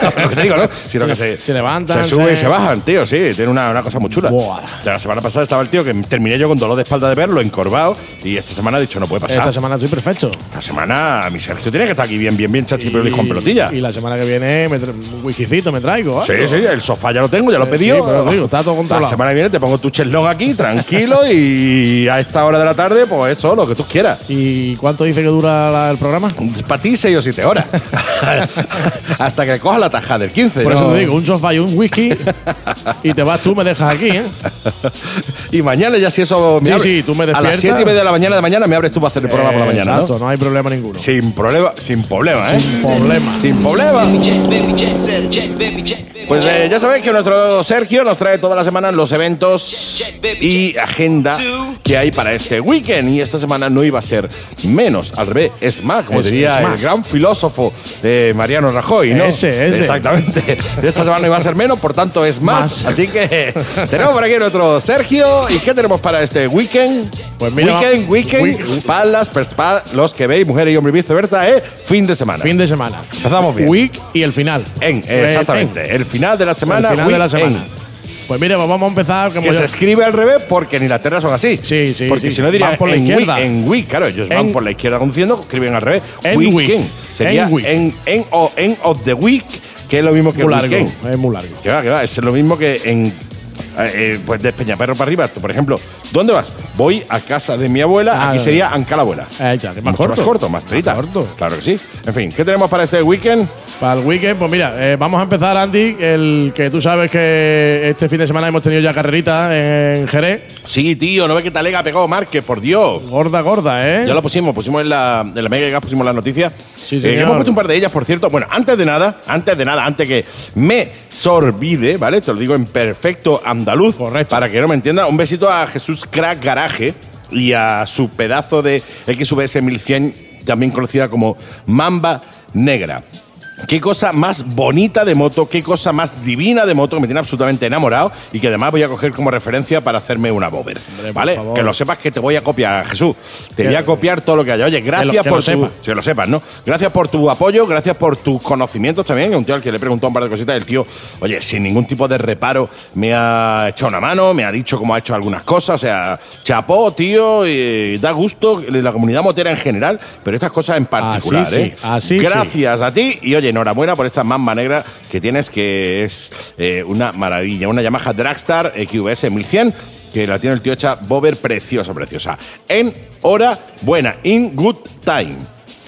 S1: Lo que te digo, ¿no? Sino que se,
S7: Se levantan,
S1: Se suben y
S7: se-
S1: se bajan, tío, sí. Tiene una, una cosa muy chula.
S7: Buah.
S1: La semana pasada estaba el tío que terminé yo con dolor de espalda de verlo, encorvado. Y esta semana ha dicho, no puede pasar.
S7: Esta semana estoy perfecto.
S1: Esta semana mi Sergio tiene que estar aquí bien, bien, bien, chachi, pero con pelotilla.
S7: Y la semana que viene me un whiskycito me traigo.
S1: Sí, sí, el sofá ya lo tengo, ya lo he
S7: Sí,
S1: pedido.
S7: sí, pero digo, está todo
S1: La
S7: controlado.
S1: semana que viene te pongo tu chelón aquí, tranquilo, y a esta hora de la tarde, pues eso, lo que tú quieras.
S7: ¿Y cuánto dice que dura la- el programa?
S1: Para ti, 6 o 7 horas. Hasta que cojas la tajada del 15.
S7: Por
S1: ¿no?
S7: eso te digo, un sofá y un whisky y te vas tú, me dejas aquí, ¿eh?
S1: y mañana ya si eso me
S7: Sí,
S1: abre-
S7: sí, tú me
S1: A las
S7: despiertas.
S1: 7 y media de la mañana de mañana me abres tú para hacer el programa por la mañana,
S7: Exacto,
S1: ¿no?
S7: no hay problema ninguno.
S1: Sin problema, sin problema, ¿eh?
S7: Sin problema.
S1: Sin problema. Pues eh, ya sabéis que nuestro Sergio nos trae todas las semanas los eventos y agenda que hay para este weekend. Y esta semana no iba a ser menos, al revés, es más, como
S7: Es-
S1: diría
S7: es
S1: el
S7: más.
S1: gran filósofo de Mariano Rajoy, ¿no?
S7: Ese, ese.
S1: Exactamente. Esta semana no iba a ser menos, por tanto es más.
S7: Más.
S1: Así que tenemos por aquí nuestro Sergio. ¿Y qué tenemos para este weekend?
S7: Pues mira,
S1: weekend, weekend,
S7: week-
S1: para, las, para los que veis, mujeres y hombres viceversa, ¿eh? fin de semana.
S7: Fin de semana.
S1: Empezamos bien.
S7: Week y el final.
S1: En,
S7: Eh,
S1: exactamente. El final de la semana.
S7: El final de la semana. Pues mira, pues vamos a empezar. como
S1: Que
S7: yo-
S1: se escribe al revés porque en Inglaterra son así.
S7: Sí, sí,
S1: Porque
S7: sí.
S1: si no dirían
S7: Van por la
S1: en
S7: izquierda.
S1: week, en week, claro, ellos van por la izquierda conduciendo, escriben al revés.
S7: En
S1: weekend.
S7: week.
S1: Sería
S7: En week.
S1: en, en o en of the week, que es lo mismo que
S7: muy largo.
S1: weekend.
S7: Es muy largo.
S1: Que va, que va, es lo mismo que en. Eh, eh, pues de Peñaperro para arriba, por ejemplo, ¿dónde vas? Voy a casa de mi abuela,
S7: Ah,
S1: aquí sería Anca la abuela.
S7: Ahí está, que es más
S1: Mucho
S7: corto.
S1: más corto, más trita.
S7: Más corto.
S1: Claro que sí. En fin, ¿qué tenemos para este weekend?
S7: Para el weekend, pues mira, eh, vamos a empezar, Andy, el que tú sabes que este fin de semana hemos tenido ya carrerita en Jerez.
S1: Sí, tío, no ve que talega pegado Márquez, por Dios.
S7: Gorda, gorda, ¿eh?
S1: Ya lo pusimos, pusimos en la, en la Mega Gas, pusimos la noticia.
S7: Sí,
S1: Eh,
S7: señor.
S1: hemos puesto un par de ellas, por cierto. Bueno, antes de nada, antes de nada, antes que me sorbide, ¿vale? Te lo digo en perfecto andaluz.
S7: Correcto.
S1: Para que no me entienda, un besito a Jesús Crack Garaje. y a su pedazo de XVS 1100, también conocida como Mamba Negra. Qué cosa más bonita de moto, qué cosa más divina de moto que me tiene absolutamente enamorado y que además voy a coger como referencia para hacerme una bober.
S7: por
S1: ¿Vale? Que lo sepas que te voy a copiar, Jesús. Te
S7: Que-
S1: voy a copiar todo lo que haya. Oye, gracias
S7: que lo
S1: por tu. Que lo sepas, ¿no? Gracias por tu apoyo, gracias por tus conocimientos también. Un tío al que le he preguntado un par de cositas. El tío, oye, sin ningún tipo de reparo, me ha echado una mano, me ha dicho cómo ha hecho algunas cosas. O sea, chapó, tío, y da gusto la comunidad motera en general, pero estas cosas en particular,
S7: Así sí,
S1: ¿eh?
S7: así sí.
S1: Gracias a ti y oye, enhorabuena por esta mamba negra que tienes, que es eh, una maravilla. Una Yamaha Dragstar XVS 1100 que la tiene el tío hecha Bober preciosa, preciosa. En hora buena, in good time.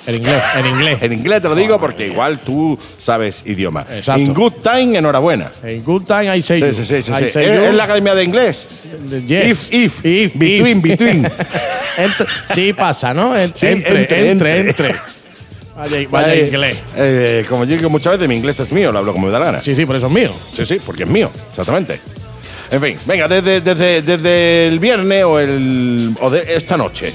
S7: En inglés, en inglés.
S1: En inglés te lo digo porque igual tú sabes idioma.
S7: Exacto.
S1: In good time, enhorabuena.
S7: En good time I say
S1: Sí,
S7: you.
S1: sí, sí, sí.
S7: I
S1: sí.
S7: say
S1: ¿Es,
S7: you.
S1: es la academia de inglés?
S7: Yes.
S1: If, if. Between, between.
S7: Entre- sí pasa, ¿no? En-
S1: Sí, entre,
S7: entre,
S1: entre,
S7: entre. Vaya, vaya
S1: Eh,
S7: inglés.
S1: eh, como yo digo muchas veces, mi inglés es mío, lo hablo como me da la gana.
S7: Sí, sí, por eso es mío.
S1: Sí, sí, porque es mío, exactamente. En fin, venga, desde, desde, desde el viernes o, el, o de esta noche.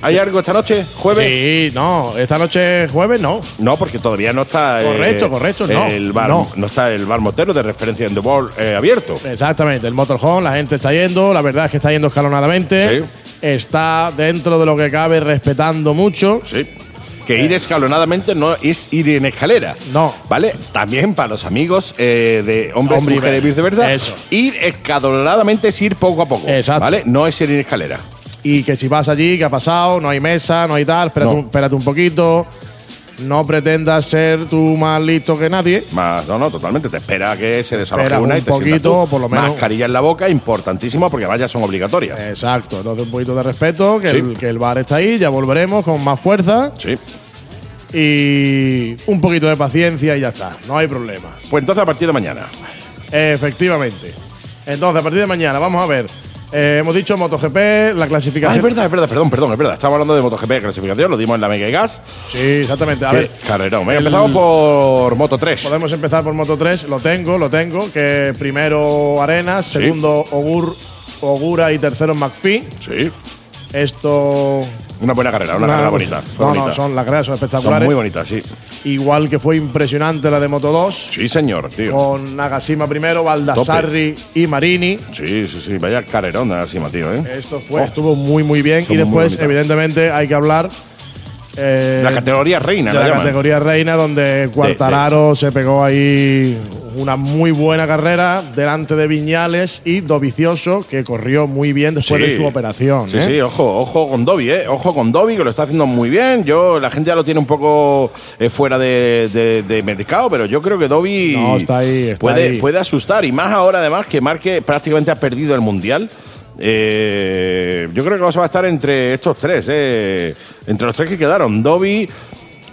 S1: ¿Hay algo esta noche? ¿Jueves?
S7: Sí, no, esta noche jueves no.
S1: No, porque todavía no está. eh,
S7: Correcto, correcto, no,
S1: El bar,
S7: no.
S1: está el bar motero de referencia en The Ball eh, abierto.
S7: Exactamente, el motorhome, la gente está yendo, la verdad es que está yendo escalonadamente.
S1: Sí.
S7: Está dentro de lo que cabe respetando mucho.
S1: Sí. Que ir escalonadamente no es ir en escalera.
S7: No.
S1: ¿Vale? También para los amigos eh, de hombres
S7: Hombre
S1: y mujeres y viceversa.
S7: Eso.
S1: Ir escalonadamente es ir poco a poco.
S7: Exacto.
S1: ¿Vale? No es ir en escalera.
S7: Y que si vas allí, ¿qué ha pasado? No hay mesa, no hay tal, espérate,
S1: No.
S7: un, espérate un poquito. No pretendas ser tú más listo que nadie.
S1: Más, no, no, totalmente. Te espera que se desaloje una
S7: un
S1: y te
S7: poquito,
S1: tú.
S7: por lo menos.
S1: Mascarilla en la boca, importantísimo, porque vaya, son obligatorias.
S7: Exacto, entonces un poquito de respeto, que,
S1: Sí.
S7: el, que el bar está ahí, ya volveremos con más fuerza
S1: Sí.
S7: y un poquito de paciencia y ya está, no hay problema.
S1: Pues entonces a partir de mañana.
S7: Efectivamente. Entonces, a partir de mañana, vamos a ver. Eh, hemos dicho MotoGP, la
S1: Ah,
S7: clasificación.
S1: es verdad, es verdad, perdón, perdón, es verdad. Estamos hablando de MotoGP de clasificación, lo dimos en la Mega y Gas.
S7: Sí, exactamente. A ver,
S1: carrerón. Venga,
S7: el-
S1: empezamos por Moto 3.
S7: podemos empezar por Moto 3. Lo tengo, lo tengo. Que primero Arenas,
S1: Sí.
S7: segundo Ogur, Ogura y tercero McPhee.
S1: Sí.
S7: Esto.
S1: Una buena carrera, una, carrera bonita.
S7: No,
S1: bonita.
S7: no, son las carreras son
S1: Son
S7: espectaculares.
S1: muy bonitas, sí.
S7: Igual que fue impresionante la de Moto 2.
S1: Sí, señor, tío.
S7: Con Nagashima primero, Baldassarri y Marini.
S1: Sí, sí, sí. Vaya carrerón encima, tío, ¿eh?
S7: Esto fue,
S1: Oh.
S7: estuvo muy, muy bien.
S1: Estuvo
S7: y después, evidentemente, hay que hablar. Eh,
S1: La categoría reina,
S7: de
S1: la
S7: categoría reina, donde Cuartararo se pegó ahí una muy buena carrera delante de Viñales y Dovicioso, que corrió muy bien después
S1: Sí.
S7: de su operación.
S1: Sí,
S7: ¿eh?
S1: sí, ojo, ojo con Dobby, ¿eh? Ojo con Dobby, que lo está haciendo muy bien. Yo, la gente ya lo tiene un poco eh, fuera de, de- de mercado, pero yo creo que
S7: No, está
S1: puede,
S7: ahí.
S1: puede asustar. Y más ahora, además, que Marque prácticamente ha perdido el Mundial. Eh, yo creo que vamos a estar entre estos tres, eh, entre los tres que quedaron. Dobby.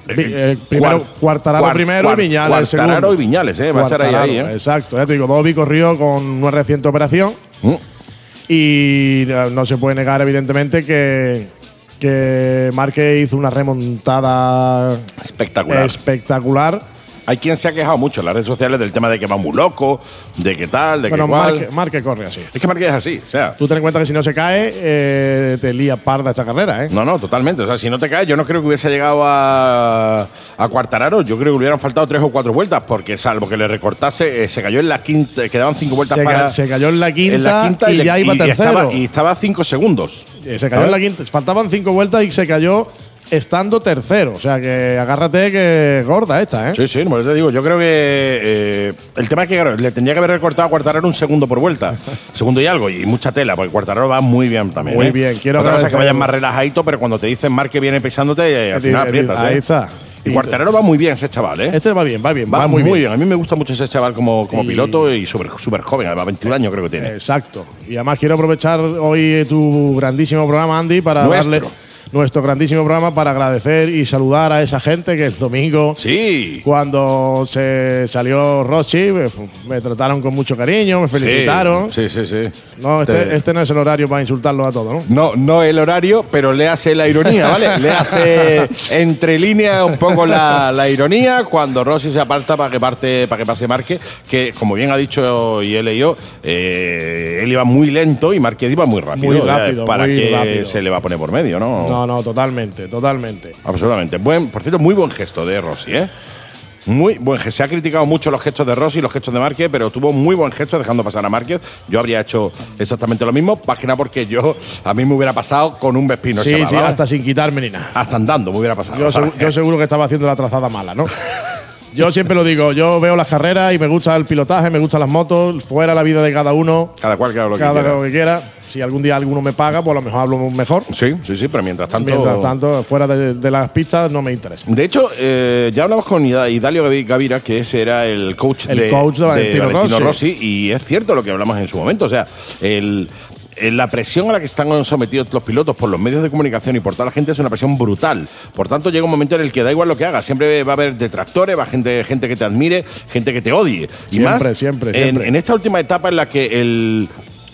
S7: Vi- eh, primero,
S1: Cuar-
S7: Cuartararo
S1: Cuar-
S7: primero y Viñales
S1: Cuartararo
S7: segundo.
S1: y Viñales, eh, va a estar ahí, eh.
S7: Exacto, ya te digo, Dobby corrió con una reciente operación
S1: Mm.
S7: y eh, no se puede negar, evidentemente, que, que Marque hizo una remontada
S1: Espectacular.
S7: espectacular.
S1: Hay quien se ha quejado mucho en las redes sociales del tema de que va muy loco, de que tal, de
S7: Bueno,
S1: que cual.
S7: Marque, Marque corre así.
S1: Es que Marque es así, o sea.
S7: Tú ten en cuenta que si no se cae, eh, te lía parda esta carrera, ¿eh?
S1: No, no, totalmente. O sea, si no te caes, yo no creo que hubiese llegado a, a Cuartararo. Yo creo que le hubieran faltado tres o cuatro vueltas, porque salvo que le recortase, eh, se cayó en la quinta, quedaban cinco vueltas
S7: Se, ca-
S1: para.
S7: se cayó en la quinta,
S1: en la quinta
S7: y, ya iba tercero.
S1: estaba, y estaba a cinco segundos.
S7: Eh, se cayó en la quinta. Faltaban cinco vueltas y se cayó estando tercero. O sea que agárrate que gorda esta, ¿eh?
S1: Sí, sí, eso te digo. Yo creo que eh, el tema es que claro, le tendría que haber recortado a Cuartararo un segundo por vuelta. segundo y algo, y mucha tela, porque Cuartararo va muy bien también.
S7: Muy
S1: ¿eh?
S7: bien, quiero
S1: Otra cosa es que vayas más relajadito, pero cuando te dicen Mar que viene pisándote, eh, al final aprietas.
S7: ahí está.
S1: Y Cuartararo va muy bien ese chaval, ¿eh?
S7: Este va bien, va bien,
S1: Va,
S7: va, muy, bien.
S1: A mí me gusta mucho ese chaval como, como
S7: Y-
S1: piloto y súper súper joven, además 21 años creo que tiene.
S7: Exacto. Y además quiero aprovechar hoy tu grandísimo programa, Andy, para
S1: Nuestro.
S7: darle, nuestro grandísimo programa para agradecer y saludar a esa gente que el domingo,
S1: Sí.
S7: cuando se salió Rossi, me, me trataron con mucho cariño, me felicitaron.
S1: Sí, sí, sí.
S7: No, este,
S1: Te-
S7: este no es el horario para insultarlos a todos, ¿no?
S1: No, no el horario, pero le hace la ironía, ¿vale? Le hace entre líneas un poco la, la ironía cuando Rossi se aparta para que parte, para que pase Márquez, que como bien ha dicho y he leído, eh, él iba muy lento y Márquez iba muy rápido.
S7: Muy rápido,
S1: ¿Para
S7: muy rápido.
S1: se le va a poner por medio, no?
S7: No, no, totalmente, totalmente.
S1: Absolutamente. Buen, por cierto, muy buen gesto de Rossi, ¿eh? Muy buen gesto. Se ha criticado mucho los gestos de Rossi y los gestos de Márquez, pero tuvo muy buen gesto dejando pasar a Márquez. Yo habría hecho exactamente lo mismo, nada porque yo, a mí me hubiera pasado con un Vespino,
S7: sí,
S1: chaval,
S7: sí,
S1: ¿vale?
S7: hasta sin quitarme ni nada.
S1: Hasta andando me hubiera pasado.
S7: Yo, yo seguro que estaba haciendo la trazada mala, ¿no? Yo siempre lo digo, yo veo las carreras y me gusta el pilotaje, me gustan las motos, fuera la vida de cada uno,
S1: Cada cual que haga lo que
S7: cada
S1: quiera.
S7: lo que quiera. Si algún día alguno me paga, pues a lo mejor hablo mejor.
S1: Sí, sí, sí, pero mientras tanto.
S7: Mientras tanto, fuera de, de las pistas no me interesa.
S1: De hecho, eh, ya hablamos con Ida- Idalio Gavi- Gavira, que ese era el coach,
S7: El
S1: de,
S7: coach de Valentino Rossi.
S1: Rossi, y es cierto lo que hablamos en su momento. O sea, el, la presión a la que están sometidos los pilotos por los medios de comunicación y por toda la gente es una presión brutal. Por tanto, llega un momento en el que da igual lo que hagas. Siempre va a haber detractores, va a gente, gente que te admire, gente que te odie. Y
S7: Siempre,
S1: más
S7: siempre,
S1: en-
S7: siempre.
S1: en esta última etapa en la que el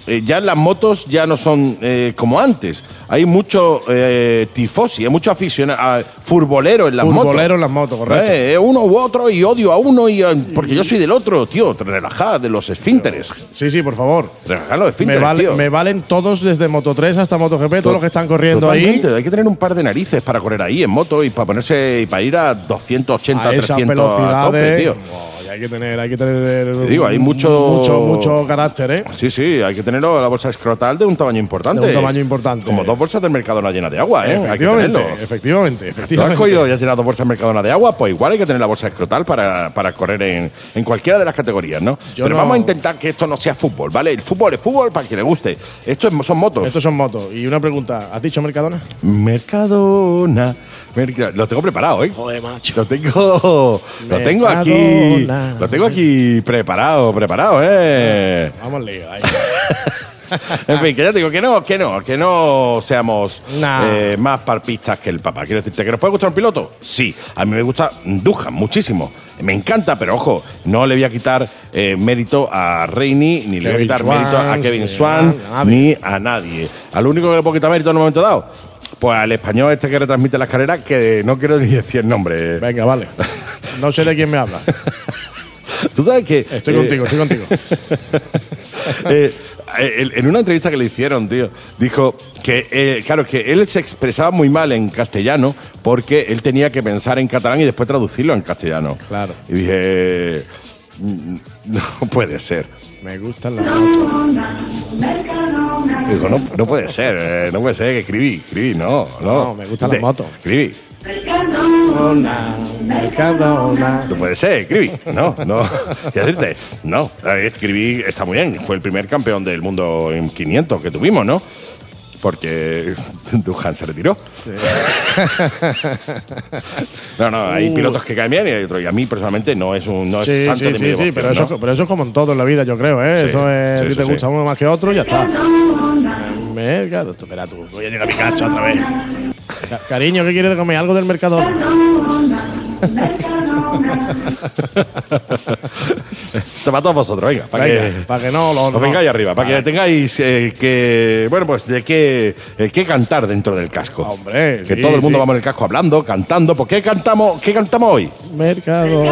S1: eh, ya las motos ya no son eh, como antes. Hay mucho eh, tifosi, hay mucho aficionado, furbolero en las motos.
S7: Furbolero en las motos, correcto.
S1: Eh, uno u otro y odio a uno y a- porque yo soy del otro, tío. Relajad de los esfínteres.
S7: Sí, sí, por favor.
S1: Relajad los
S7: Me,
S1: esfínteres,
S7: vale-
S1: tío.
S7: me valen todos desde Moto 3 hasta Moto GP, todos los que están corriendo ahí.
S1: Totalmente, Hay que tener un par de narices para correr ahí en moto y para ponerse y para ir a 280,
S7: A esas
S1: 300 a tope, tío.
S7: Y hay que tener, hay que tener.
S1: Te digo, hay mucho-
S7: mucho, mucho carácter, ¿eh?
S1: Sí, sí, hay que tener la bolsa escrotal de un tamaño importante.
S7: De un tamaño importante.
S1: Como dos bolsas del Mercadona llena de agua, ¿eh? Hay que
S7: efectivamente,
S1: tenerlo.
S7: efectivamente,
S1: ¿Tú has cogido y has llenado bolsas Mercadona de agua? Pues igual hay que tener la bolsa escrotal para, para correr en, en cualquiera de las categorías, ¿no?
S7: Yo
S1: Pero
S7: no-
S1: vamos a intentar que esto no sea fútbol, ¿vale? El fútbol es fútbol para quien le guste. Esto es- son motos.
S7: Estos son motos. Y una pregunta, ¿has dicho Mercadona?
S1: Mercadona. Merca- Lo tengo preparado, ¿eh?
S7: Joder, macho.
S1: Lo tengo, lo tengo aquí,
S7: Mercadona.
S1: lo tengo aquí preparado, preparado, ¿eh?
S7: Vamos al lío. ahí.
S1: En fin, que ya te digo que no, que no, que no seamos eh, más parpistas que el papá. Quiero decirte, ¿que nos puede gustar un piloto? Sí, a mí me gusta Dujan muchísimo. Me encanta, pero ojo, no le voy a quitar eh, mérito a Reini, ni le voy a
S7: Kevin
S1: quitar mérito a Kevin
S7: a
S1: Swan,
S7: nadie.
S1: ni a nadie. Al único que le puedo quitar mérito en un momento dado, pues al español este que retransmite las carreras, que no quiero ni decir el nombre.
S7: Venga, vale. No sé de quién me habla.
S1: Tú sabes que.
S7: Estoy
S1: eh,
S7: contigo, estoy contigo.
S1: Eh, eh, en una entrevista que le hicieron, tío, dijo que, eh, claro, que él se expresaba muy mal en castellano porque él tenía que pensar en catalán y después traducirlo en castellano.
S7: Claro.
S1: Y dije, "Mm, no puede ser.
S7: Me gustan las
S1: Digo, no, no puede ser, eh, no puede ser que escribí, escribí, no, no.
S7: No, me gustan las
S1: De-
S7: motos.
S1: Escribí.
S7: Mercadona, Mercadona.
S1: No puede ser, escribí. No, no. Quiero decirte, no. Escribí está muy bien. Fue el primer campeón del mundo en 500 que tuvimos, ¿no? Porque Duhan se retiró. No, no, hay
S7: Uh.
S1: pilotos que caen bien y hay otros. Y a mí personalmente no es un no es
S7: Sí,
S1: santo
S7: sí,
S1: de mi
S7: sí,
S1: devoción,
S7: pero,
S1: ¿no?
S7: eso, pero eso es como en todo en la vida, yo creo, ¿eh?
S1: Sí,
S7: eso es,
S1: sí,
S7: a ti
S1: sí,
S7: te
S1: sí.
S7: gusta uno más que otro y ya está. Mercado, espera tú, voy a llegar a mi casa otra vez. Ca- cariño, ¿qué quieres de comer? ¿Algo del mercado?
S1: Esto para todos vosotros, venga. Para que,
S7: para que no lo- no.
S1: vengáis arriba, para que tengáis eh, que. Bueno, pues de qué, eh, qué cantar dentro del casco.
S7: Hombre,
S1: Que
S7: sí,
S1: todo el mundo
S7: sí.
S1: vamos en el casco hablando, cantando. ¿Por qué cantamos, qué cantamos hoy?
S7: Mercado.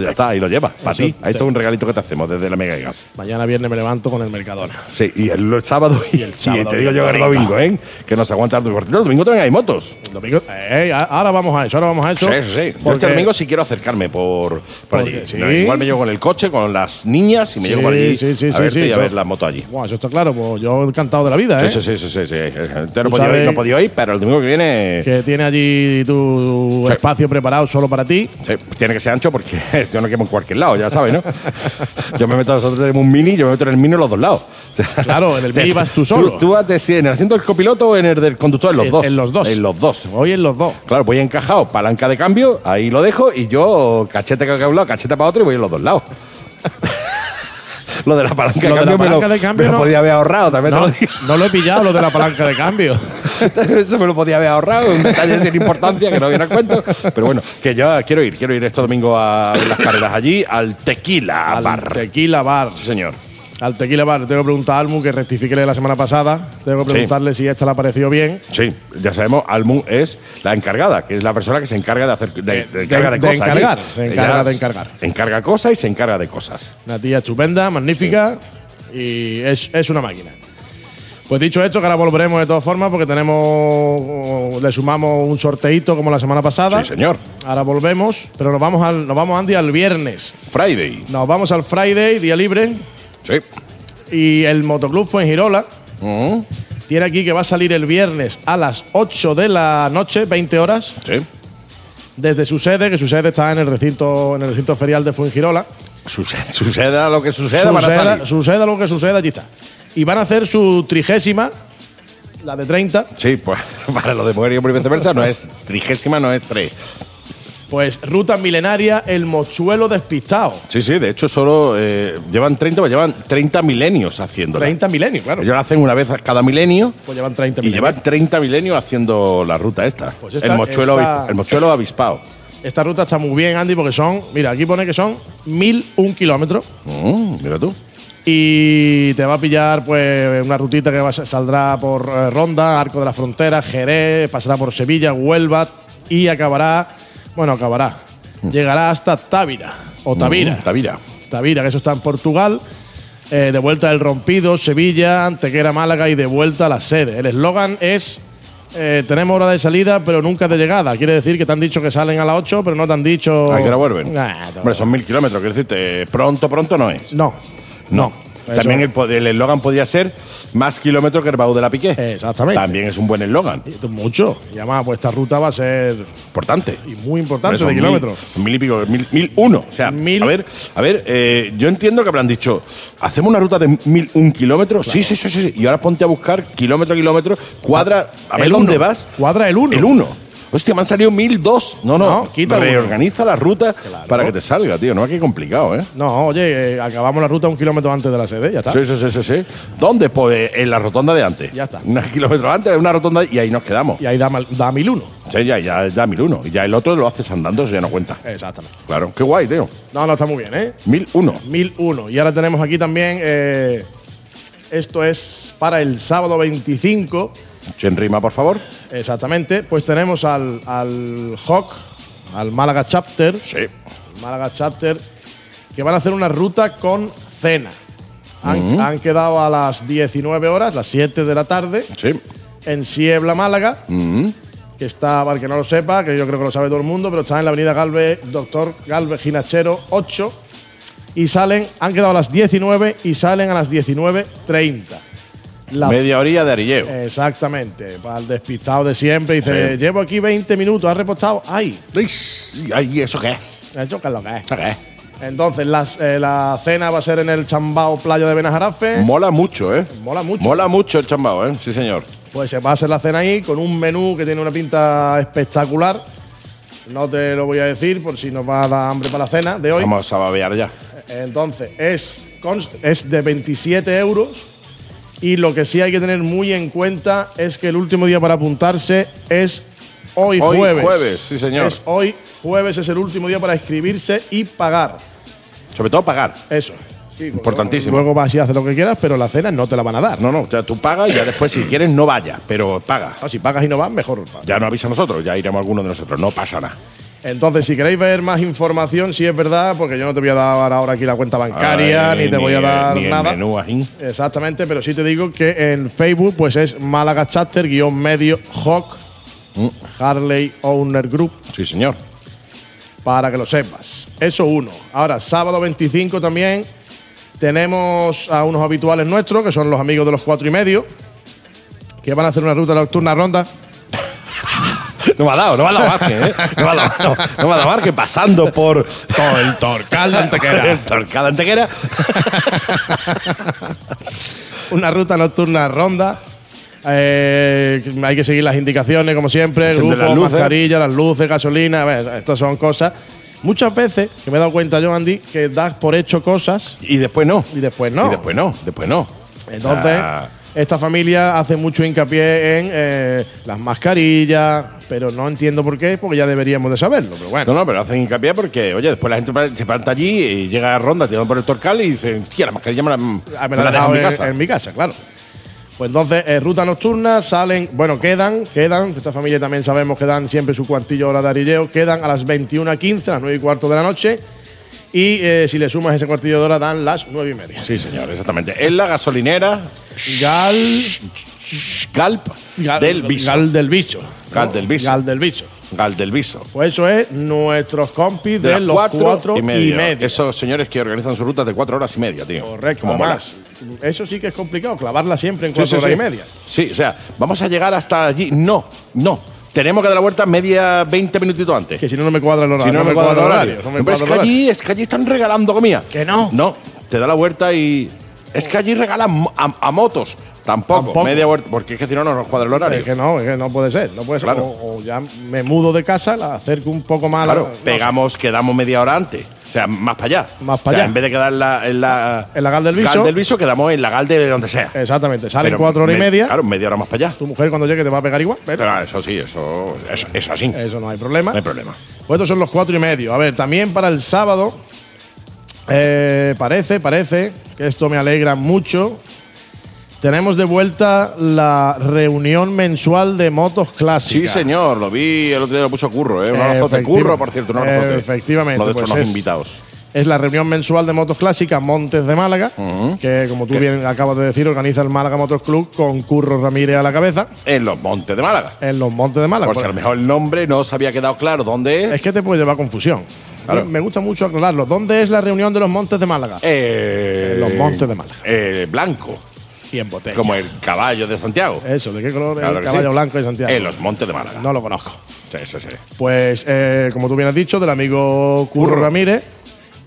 S1: Pues ya está, ahí lo llevas, para ti.
S7: te-
S1: Ahí está un regalito que te hacemos desde la Mega y Gas.
S7: Mañana viernes me levanto con el Mercadona.
S1: Sí, y el, el sábado y, el
S7: sábado
S1: te
S7: y
S1: digo
S7: el
S1: yo el
S7: domingo.
S1: domingo, ¿eh? Que nos aguanta el cierto, El domingo también hay motos.
S7: El domingo. eh, ahora vamos a eso, ahora vamos a eso.
S1: Sí, sí, sí. Yo
S7: porque-
S1: este domingo sí quiero acercarme por, por allí.
S7: Sí.
S1: Igual me llevo con el coche, con las niñas y me
S7: Sí,
S1: llevo por allí
S7: sí, sí,
S1: a
S7: sí,
S1: verte
S7: sí,
S1: y a ver la moto allí.
S7: Buah, eso está claro, pues yo encantado de la vida, ¿eh?
S1: Sí, sí, sí, sí, sí. Te no, podido ir, no podido ir, pero el domingo que viene
S7: Que tiene allí tu
S1: Sí.
S7: espacio preparado solo para ti.
S1: sí, tiene que ser ancho porque yo no quemo en cualquier lado, ya sabes, ¿no? yo me meto, nosotros tenemos un mini, yo me meto en el mini en los dos lados. O sea,
S7: Claro, en el mini vas tú solo.
S1: Tú, vas de- sí, en el asiento del copiloto o en el del conductor, en los
S7: En-
S1: dos.
S7: en los dos.
S1: En los dos.
S7: Hoy en los dos.
S1: Claro, voy encajado, palanca de cambio, ahí lo dejo y yo cachete que a un lado, cachete para otro y voy en los dos lados. lo de la palanca
S7: Lo
S1: de
S7: de la
S1: cambio, me lo,
S7: palanca de cambio
S1: me lo
S7: no.
S1: podía haber ahorrado, también
S7: No,
S1: te lo digo.
S7: no lo he pillado, lo de la palanca de cambio.
S1: Eso me lo podía haber ahorrado, un detalle sin importancia que no viene a cuento. Pero bueno, que yo quiero ir, quiero ir este domingo a ver las carreras allí, al Tequila
S7: Al
S1: Bar.
S7: Tequila Bar.
S1: Sí, señor.
S7: Al Tequila Bar. Tengo que preguntar a Almu, que rectifique la semana pasada. Tengo que
S1: Sí.
S7: preguntarle si esta le ha parecido bien.
S1: Sí, ya sabemos, Almu es la encargada, que es la persona que se encarga de hacer de, de-
S7: de-
S1: encarga de
S7: de
S1: cosas.
S7: encargar,
S1: allí.
S7: se encarga de encargar.
S1: Encarga cosas y se encarga de cosas.
S7: Una tía estupenda, magnífica y es, es una máquina. Pues dicho esto, que ahora volveremos de todas formas porque tenemos. Le sumamos un sorteito como la semana pasada.
S1: Sí, señor.
S7: Ahora volvemos, pero nos vamos, al, nos vamos Andy, al viernes.
S1: Friday.
S7: Nos vamos al Friday, día libre.
S1: Sí.
S7: Y el motoclub fue en Girola. Tiene aquí que va a salir el viernes a las 8 de la noche, 20 horas,
S1: sí.
S7: desde su sede, que su sede está en el recinto, en el recinto ferial de Fuengirola.
S1: Suce- Suceda lo que suceda, van a
S7: Suceda,
S1: salir.
S7: suceda lo que suceda, allí está. Y van a hacer su trigésima, la de 30,
S1: Sí, pues para lo de mujer y hombre y viceversa no es trigésima, no es tres.
S7: Pues ruta milenaria, el mochuelo despistado.
S1: Sí, sí, de hecho solo eh, llevan 30, pues llevan 30 milenios haciéndolo.
S7: 30 milenios, claro.
S1: Ellos lo hacen una vez cada milenio
S7: Pues llevan 30
S1: y
S7: milenios.
S1: llevan 30 milenios haciendo la ruta esta.
S7: Pues esta-
S1: el, mochuelo,
S7: esta-
S1: el mochuelo avispado.
S7: Esta ruta está muy bien, Andy, porque son, mira, aquí pone que son 1001 kilómetros.
S1: Mm, mira tú.
S7: Y te va a pillar pues una rutita que va saldrá por eh, Ronda, Arco de la Frontera, Jerez, pasará por Sevilla, Huelva y acabará, bueno, acabará, llegará hasta Távira o Tavira.
S1: Mm, Tavira.
S7: Tavira, que eso está en Portugal. Eh, de vuelta el Rompido, Sevilla, Antequera, Málaga y de vuelta a la sede. El eslogan es eh, tenemos hora de salida, pero nunca de llegada. Quiere decir que te han dicho que salen a las 8, pero no te han dicho.
S1: ¿A qué hora vuelven?
S7: Nah,
S1: Hombre, son mil kilómetros, quiero decirte, pronto, pronto no es.
S7: No.
S1: No.
S7: Eso-
S1: También el eslogan podía ser más kilómetros que el baúl de la Piqué.
S7: Exactamente.
S1: También es un buen eslogan.
S7: Esto es Mucho. Y además, pues esta ruta va a ser
S1: Importante.
S7: y muy importante de kilómetros.
S1: Mil, y pico, mil, mil uno. O sea,
S7: Mil-
S1: a ver, a ver, eh, yo entiendo que habrán dicho, hacemos una ruta de mil un kilómetros. Sí, sí, sí, sí, sí. Y ahora ponte a buscar kilómetro a kilómetro, cuadra, a ver
S7: El
S1: dónde
S7: uno.
S1: vas.
S7: Cuadra el uno.
S1: El uno. Hostia, me han salido mil dos. No, no,
S7: No, quita uno.
S1: reorganiza la ruta para que te salga, tío. No es que complicado, ¿eh?
S7: No, oye, eh, acabamos la ruta un kilómetro antes de la sede, ya está.
S1: Sí, sí, sí, sí, sí. ¿Dónde? Pues en la rotonda de antes.
S7: Ya está.
S1: Un kilómetro antes, una rotonda y ahí nos quedamos.
S7: Y ahí da, da mil uno.
S1: Sí, ya, ya, ya mil uno. Y ya el otro lo haces andando, eso ya no cuenta.
S7: Exactamente.
S1: Claro, qué guay, tío.
S7: No, no, está muy bien, ¿eh?
S1: Mil uno.
S7: Mil uno. Y ahora tenemos aquí también. eh, esto es para el sábado 25.
S1: En rima, por favor.
S7: Exactamente. Pues tenemos al, al Hawk, al Málaga Chapter.
S1: Sí.
S7: Málaga Chapter, que van a hacer una ruta con cena. Han, han quedado a las 19 horas, las 7 de la tarde,
S1: Sí.
S7: en Siebla, Málaga, que está, para el que no lo sepa, que yo creo que lo sabe todo el mundo, pero está en la avenida Galvez, Doctor Galvez Ginachero 8. Y salen, han quedado a las 19 y salen a las 19.30. La-
S1: Media orilla de Arilleo.
S7: Exactamente, para el despistado de siempre. Dice, llevo aquí 20 minutos, ¿has repostado? ¡Ay!
S1: Ay, ¿y eso qué?
S7: Ha hecho que es lo que es.
S1: ¿Eso qué?
S7: Entonces, las- eh, la cena va a ser en el Chambao Playa de Benajarafe.
S1: Mola mucho, ¿eh?
S7: Mola mucho.
S1: Mola mucho el chambao, ¿eh? Sí, señor.
S7: Pues se va a hacer la cena ahí con un menú que tiene una pinta espectacular. No te lo voy a decir por si nos va a dar hambre para la cena de hoy.
S1: Vamos a babear ya.
S7: Entonces, es, es de 27 euros. Y lo que sí hay que tener muy en cuenta es que el último día para apuntarse es hoy,
S1: Hoy
S7: jueves.
S1: jueves, sí, señor.
S7: Es hoy jueves, es el último día para inscribirse y pagar.
S1: Sobre todo pagar.
S7: Eso. Sí,
S1: Importantísimo.
S7: Luego vas y haces lo que quieras, pero la cena no te la van a dar.
S1: No, no, ya tú pagas y ya después, si quieres, no vayas, pero paga.
S7: Ah, si pagas y no vas, mejor.
S1: Ya no avisa a nosotros, ya iremos alguno de nosotros, no pasa nada.
S7: Entonces, si queréis ver más información, si es verdad, porque yo no te voy a dar ahora aquí la cuenta bancaria,
S1: Ay,
S7: ni te voy a dar
S1: el
S7: nada.
S1: menú ahí.
S7: Exactamente, pero sí te digo que en Facebook pues es Málaga Chapter guion medio Hawk
S1: Mm.
S7: Harley Owner Group
S1: Sí, señor.
S7: para que lo sepas. Eso uno. Ahora, sábado 25 también tenemos a unos habituales nuestros, que son los amigos de los cuatro y medio, que van a hacer una ruta nocturna ronda.
S1: No me ha dado, no me ha dado margen, ¿eh? No me ha dado, no, no me ha dado margen pasando por.
S7: Todo el Torcal de Antequera.
S1: el Torcal de Antequera.
S7: una ruta nocturna ronda. Eh, hay que seguir las indicaciones, como siempre.
S1: Encender
S7: Grupo,
S1: las luces.
S7: mascarilla, las luces, gasolina. A ver, estas son cosas Muchas veces, que me he dado cuenta yo, Andy, que das por hecho cosas
S1: Y después no.
S7: y después no.
S1: Y después no, después no.
S7: Entonces. Esta familia hace mucho hincapié en eh, las mascarillas, pero no entiendo por qué, porque ya deberíamos de saberlo. Pero bueno,
S1: No, no, pero hacen hincapié porque, oye, después la gente se planta allí y llega a ronda tirando por el torcal y dicen, tía, la mascarilla me la,
S7: Ah, me
S1: me
S7: la
S1: dejo en mi casa.
S7: en mi casa, claro. Pues entonces, eh, ruta nocturna, salen, bueno, quedan, quedan, esta familia también sabemos que dan siempre su cuartillo hora de arilleo, quedan a las 21.15, a las 9 y cuarto de la noche, y eh, si le sumas ese cuartillo de hora, dan las 9 y media.
S1: Sí, señor, exactamente. En la gasolinera
S7: Gal,
S1: Galp
S7: Gal
S1: del Viso.
S7: Gal del bicho.
S1: Gal del Viso.
S7: Gal del bicho.
S1: Gal del Viso.
S7: Pues eso es nuestros compis de,
S1: De las
S7: los
S1: cuatro,
S7: cuatro,
S1: y, media.
S7: y media.
S1: Esos señores que organizan sus rutas de cuatro horas y media, tío.
S7: Correcto,
S1: Como mola.
S7: además. Eso sí que es complicado, clavarla siempre en
S1: Sí,
S7: cuatro
S1: sí,
S7: horas
S1: sí.
S7: y media.
S1: Sí, o sea, vamos a llegar hasta allí. No, no. Tenemos que dar la vuelta media 20 minutitos antes.
S7: Que si no, no me cuadra el horario.
S1: Si no, me cuadra el horario.
S7: no me
S1: Pero es que allí, es que allí están regalando comida.
S7: Que no.
S1: No, te da la vuelta y. Es que allí regalan a, a motos. Tampoco,
S7: Tampoco.
S1: media vuelta. Porque es que si no, no nos cuadra el horario.
S7: Es que no, es que no puede ser. No puede ser.
S1: Claro.
S7: O, o ya me mudo de casa, la acerco un poco más. la-
S1: Claro,
S7: sé.
S1: pegamos, quedamos media hora antes. O sea, más para allá.
S7: Más
S1: O
S7: para
S1: sea,
S7: allá.
S1: En vez de quedar en la, en la,
S7: En la Gal del Viso.
S1: del Viso, quedamos en la Gal de donde sea.
S7: Exactamente. Salen
S1: Pero
S7: cuatro horas y
S1: me-
S7: media.
S1: Claro, media hora más para allá.
S7: Tu mujer cuando llegue te va a pegar igual. Pero
S1: Pero, eso sí, eso es, es así.
S7: eso no hay problema.
S1: No hay problema.
S7: Pues estos son los cuatro y medio. A ver, también para el sábado. eh, parece, parece que esto me alegra mucho. Tenemos de vuelta la reunión mensual de motos clásicas.
S1: Sí, señor, lo vi el otro día, lo puso Curro, ¿eh? Un abrazote.
S7: Efectiva-
S1: Curro, por cierto, un abrazote.
S7: Efectivamente,
S1: Uno de
S7: pues
S1: nuestros
S7: es-
S1: invitados.
S7: Es la reunión mensual de motos clásicas Montes de Málaga, que como tú bien acabas de decir, organiza el Málaga Motors Club con Curro Ramírez a la cabeza
S1: En los Montes de Málaga.
S7: en los Montes de Málaga.
S1: Por si a lo mejor el nombre no os había quedado claro dónde es.
S7: Es que te puede llevar confusión.
S1: Claro.
S7: Me gusta mucho aclararlo. ¿Dónde es la reunión de los Montes de Málaga?
S1: Eh,
S7: los Montes de Málaga.
S1: eh, blanco, como el caballo de Santiago.
S7: Eso, ¿de qué color es el caballo
S1: sí.
S7: blanco de Santiago?
S1: En los Montes de Málaga.
S7: No lo conozco.
S1: Sí, sí, sí.
S7: Pues, eh, como tú bien has dicho, del amigo Curro,
S1: Curro.
S7: Ramírez.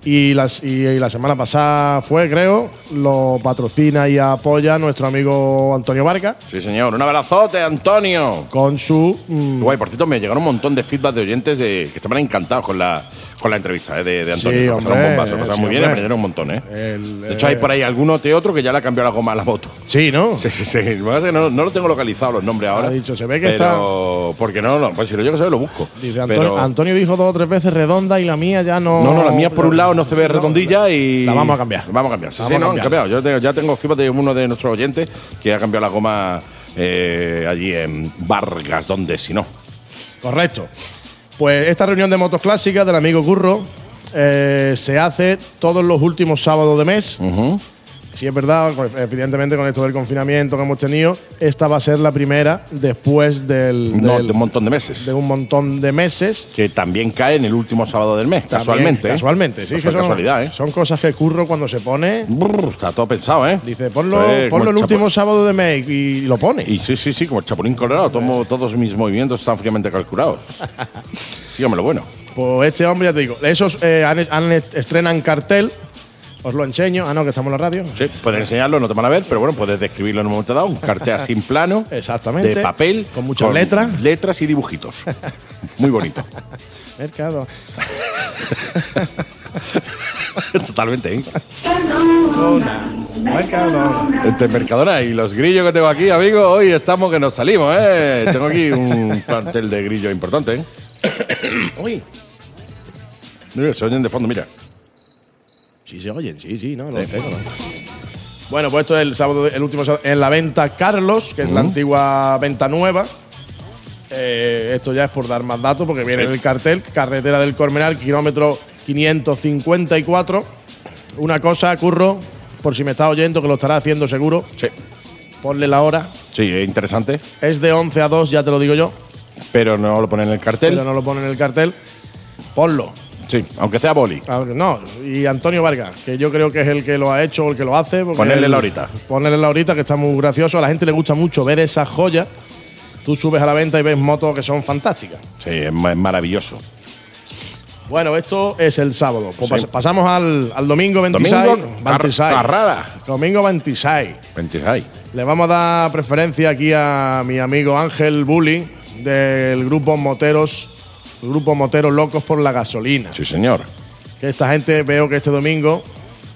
S7: Y, las, y, y la semana pasada fue, creo, lo patrocina y apoya nuestro amigo Antonio Vargas
S1: Sí, señor. Un abrazote, Antonio.
S7: con su. mm,
S1: Guay, por cierto, me llegaron un montón de feedback de oyentes de, que estaban encantados con la, con la entrevista eh, de, de Antonio.
S7: Sí,
S1: pasaron bomba, se pasaron
S7: sí,
S1: muy bien,
S7: hombre.
S1: aprendieron un montón, ¿eh?
S7: el-
S1: de hecho, hay
S7: eh,
S1: por ahí alguno que otro que ya le ha cambiado la goma a la moto.
S7: Sí, ¿no?
S1: Sí, sí, sí. No, no lo tengo localizado los nombres ahora.
S7: Ha dicho, se ve que
S1: pero, Porque no, no, pues si lo yo que sé, lo busco.
S7: Dice Antonio,
S1: Pero-
S7: Antonio dijo dos o tres veces redonda y la mía ya no.
S1: No, no, la mía por un lado no se ve redondilla y.
S7: La vamos a cambiar.
S1: Vamos a cambiar. Sí, sí, no, han cambiado. Yo ya tengo de uno de nuestros oyentes que ha cambiado la goma eh, allí en Vargas, donde si no.
S7: Correcto. Pues esta reunión de motos clásicas del amigo Curro eh, se hace todos los últimos sábados de mes. Sí, es verdad, evidentemente con esto del confinamiento que hemos tenido, esta va a ser la primera después del,
S1: No,
S7: del-
S1: de un montón de meses.
S7: de un montón de meses.
S1: que también cae en el último sábado del mes,
S7: También,
S1: casualmente. ¿eh?
S7: Casualmente, sí.
S1: No
S7: que son,
S1: casualidad, ¿eh?
S7: son cosas que Curro cuando se pone,
S1: Brr, está todo pensado, ¿eh?
S7: dice, ponlo,
S1: Pues,
S7: ponlo el
S1: chapo-
S7: último sábado de mes y lo pone.
S1: Y sí, sí, sí, como el chapulín colorado. Tomo, todos mis movimientos están fríamente calculados. Sígame lo bueno.
S7: Pues este hombre, ya te digo, esos eh, han, han- estrenan cartel, os lo enseño. Ah, no, que estamos en la radio.
S1: Sí, puedes enseñarlo, no te van a ver, pero bueno, puedes describirlo en un momento dado. Un cartel así en plano.
S7: Exactamente.
S1: De papel.
S7: Con muchas letras.
S1: Letras y dibujitos. Muy bonito.
S7: Mercado.
S1: Totalmente, ¿eh?
S7: Mercado.
S1: Entre Mercadona y los grillos que tengo aquí, amigo, hoy estamos que nos salimos, ¿eh? Tengo aquí un plantel de grillos importante, ¿eh?
S7: Uy.
S1: Mira, se oyen de fondo, mira.
S7: Sí, se oyen, sí, sí, no, lo tengo. Bueno, pues esto es el sábado, el último sábado, en la venta Carlos, que es la antigua venta nueva. Eh, esto ya es por dar más datos, porque viene
S1: Sí.
S7: en el cartel, carretera del Cormenal, kilómetro 554. Una cosa, curro, por si me estás oyendo, que lo estará haciendo seguro,
S1: Sí,
S7: ponle la hora.
S1: sí, es interesante,
S7: Es de 11 a 2, ya te lo digo yo,
S1: pero no lo ponen en el cartel.
S7: pero no lo pone en el cartel. Ponlo.
S1: Sí, aunque sea boli.
S7: Ah, No, y Antonio Vargas, que yo creo que es el que lo ha hecho o el que lo hace. porque
S1: Ponerle
S7: él-
S1: la horita.
S7: Ponerle la horita, que está muy gracioso. A la gente le gusta mucho ver esas joyas. Tú subes a la venta y ves motos que son fantásticas.
S1: Sí, es ma- es maravilloso.
S7: Bueno, esto es el sábado. Pues
S1: Sí.
S7: pas- pasamos al, al domingo 26.
S1: Domingo, car-
S7: 26.
S1: carrara.
S7: Domingo 26.
S1: 26.
S7: Le vamos a dar preferencia aquí a mi amigo Ángel Bully del grupo Moteros grupo motero Locos por la Gasolina.
S1: Sí, señor.
S7: Que esta gente veo que este domingo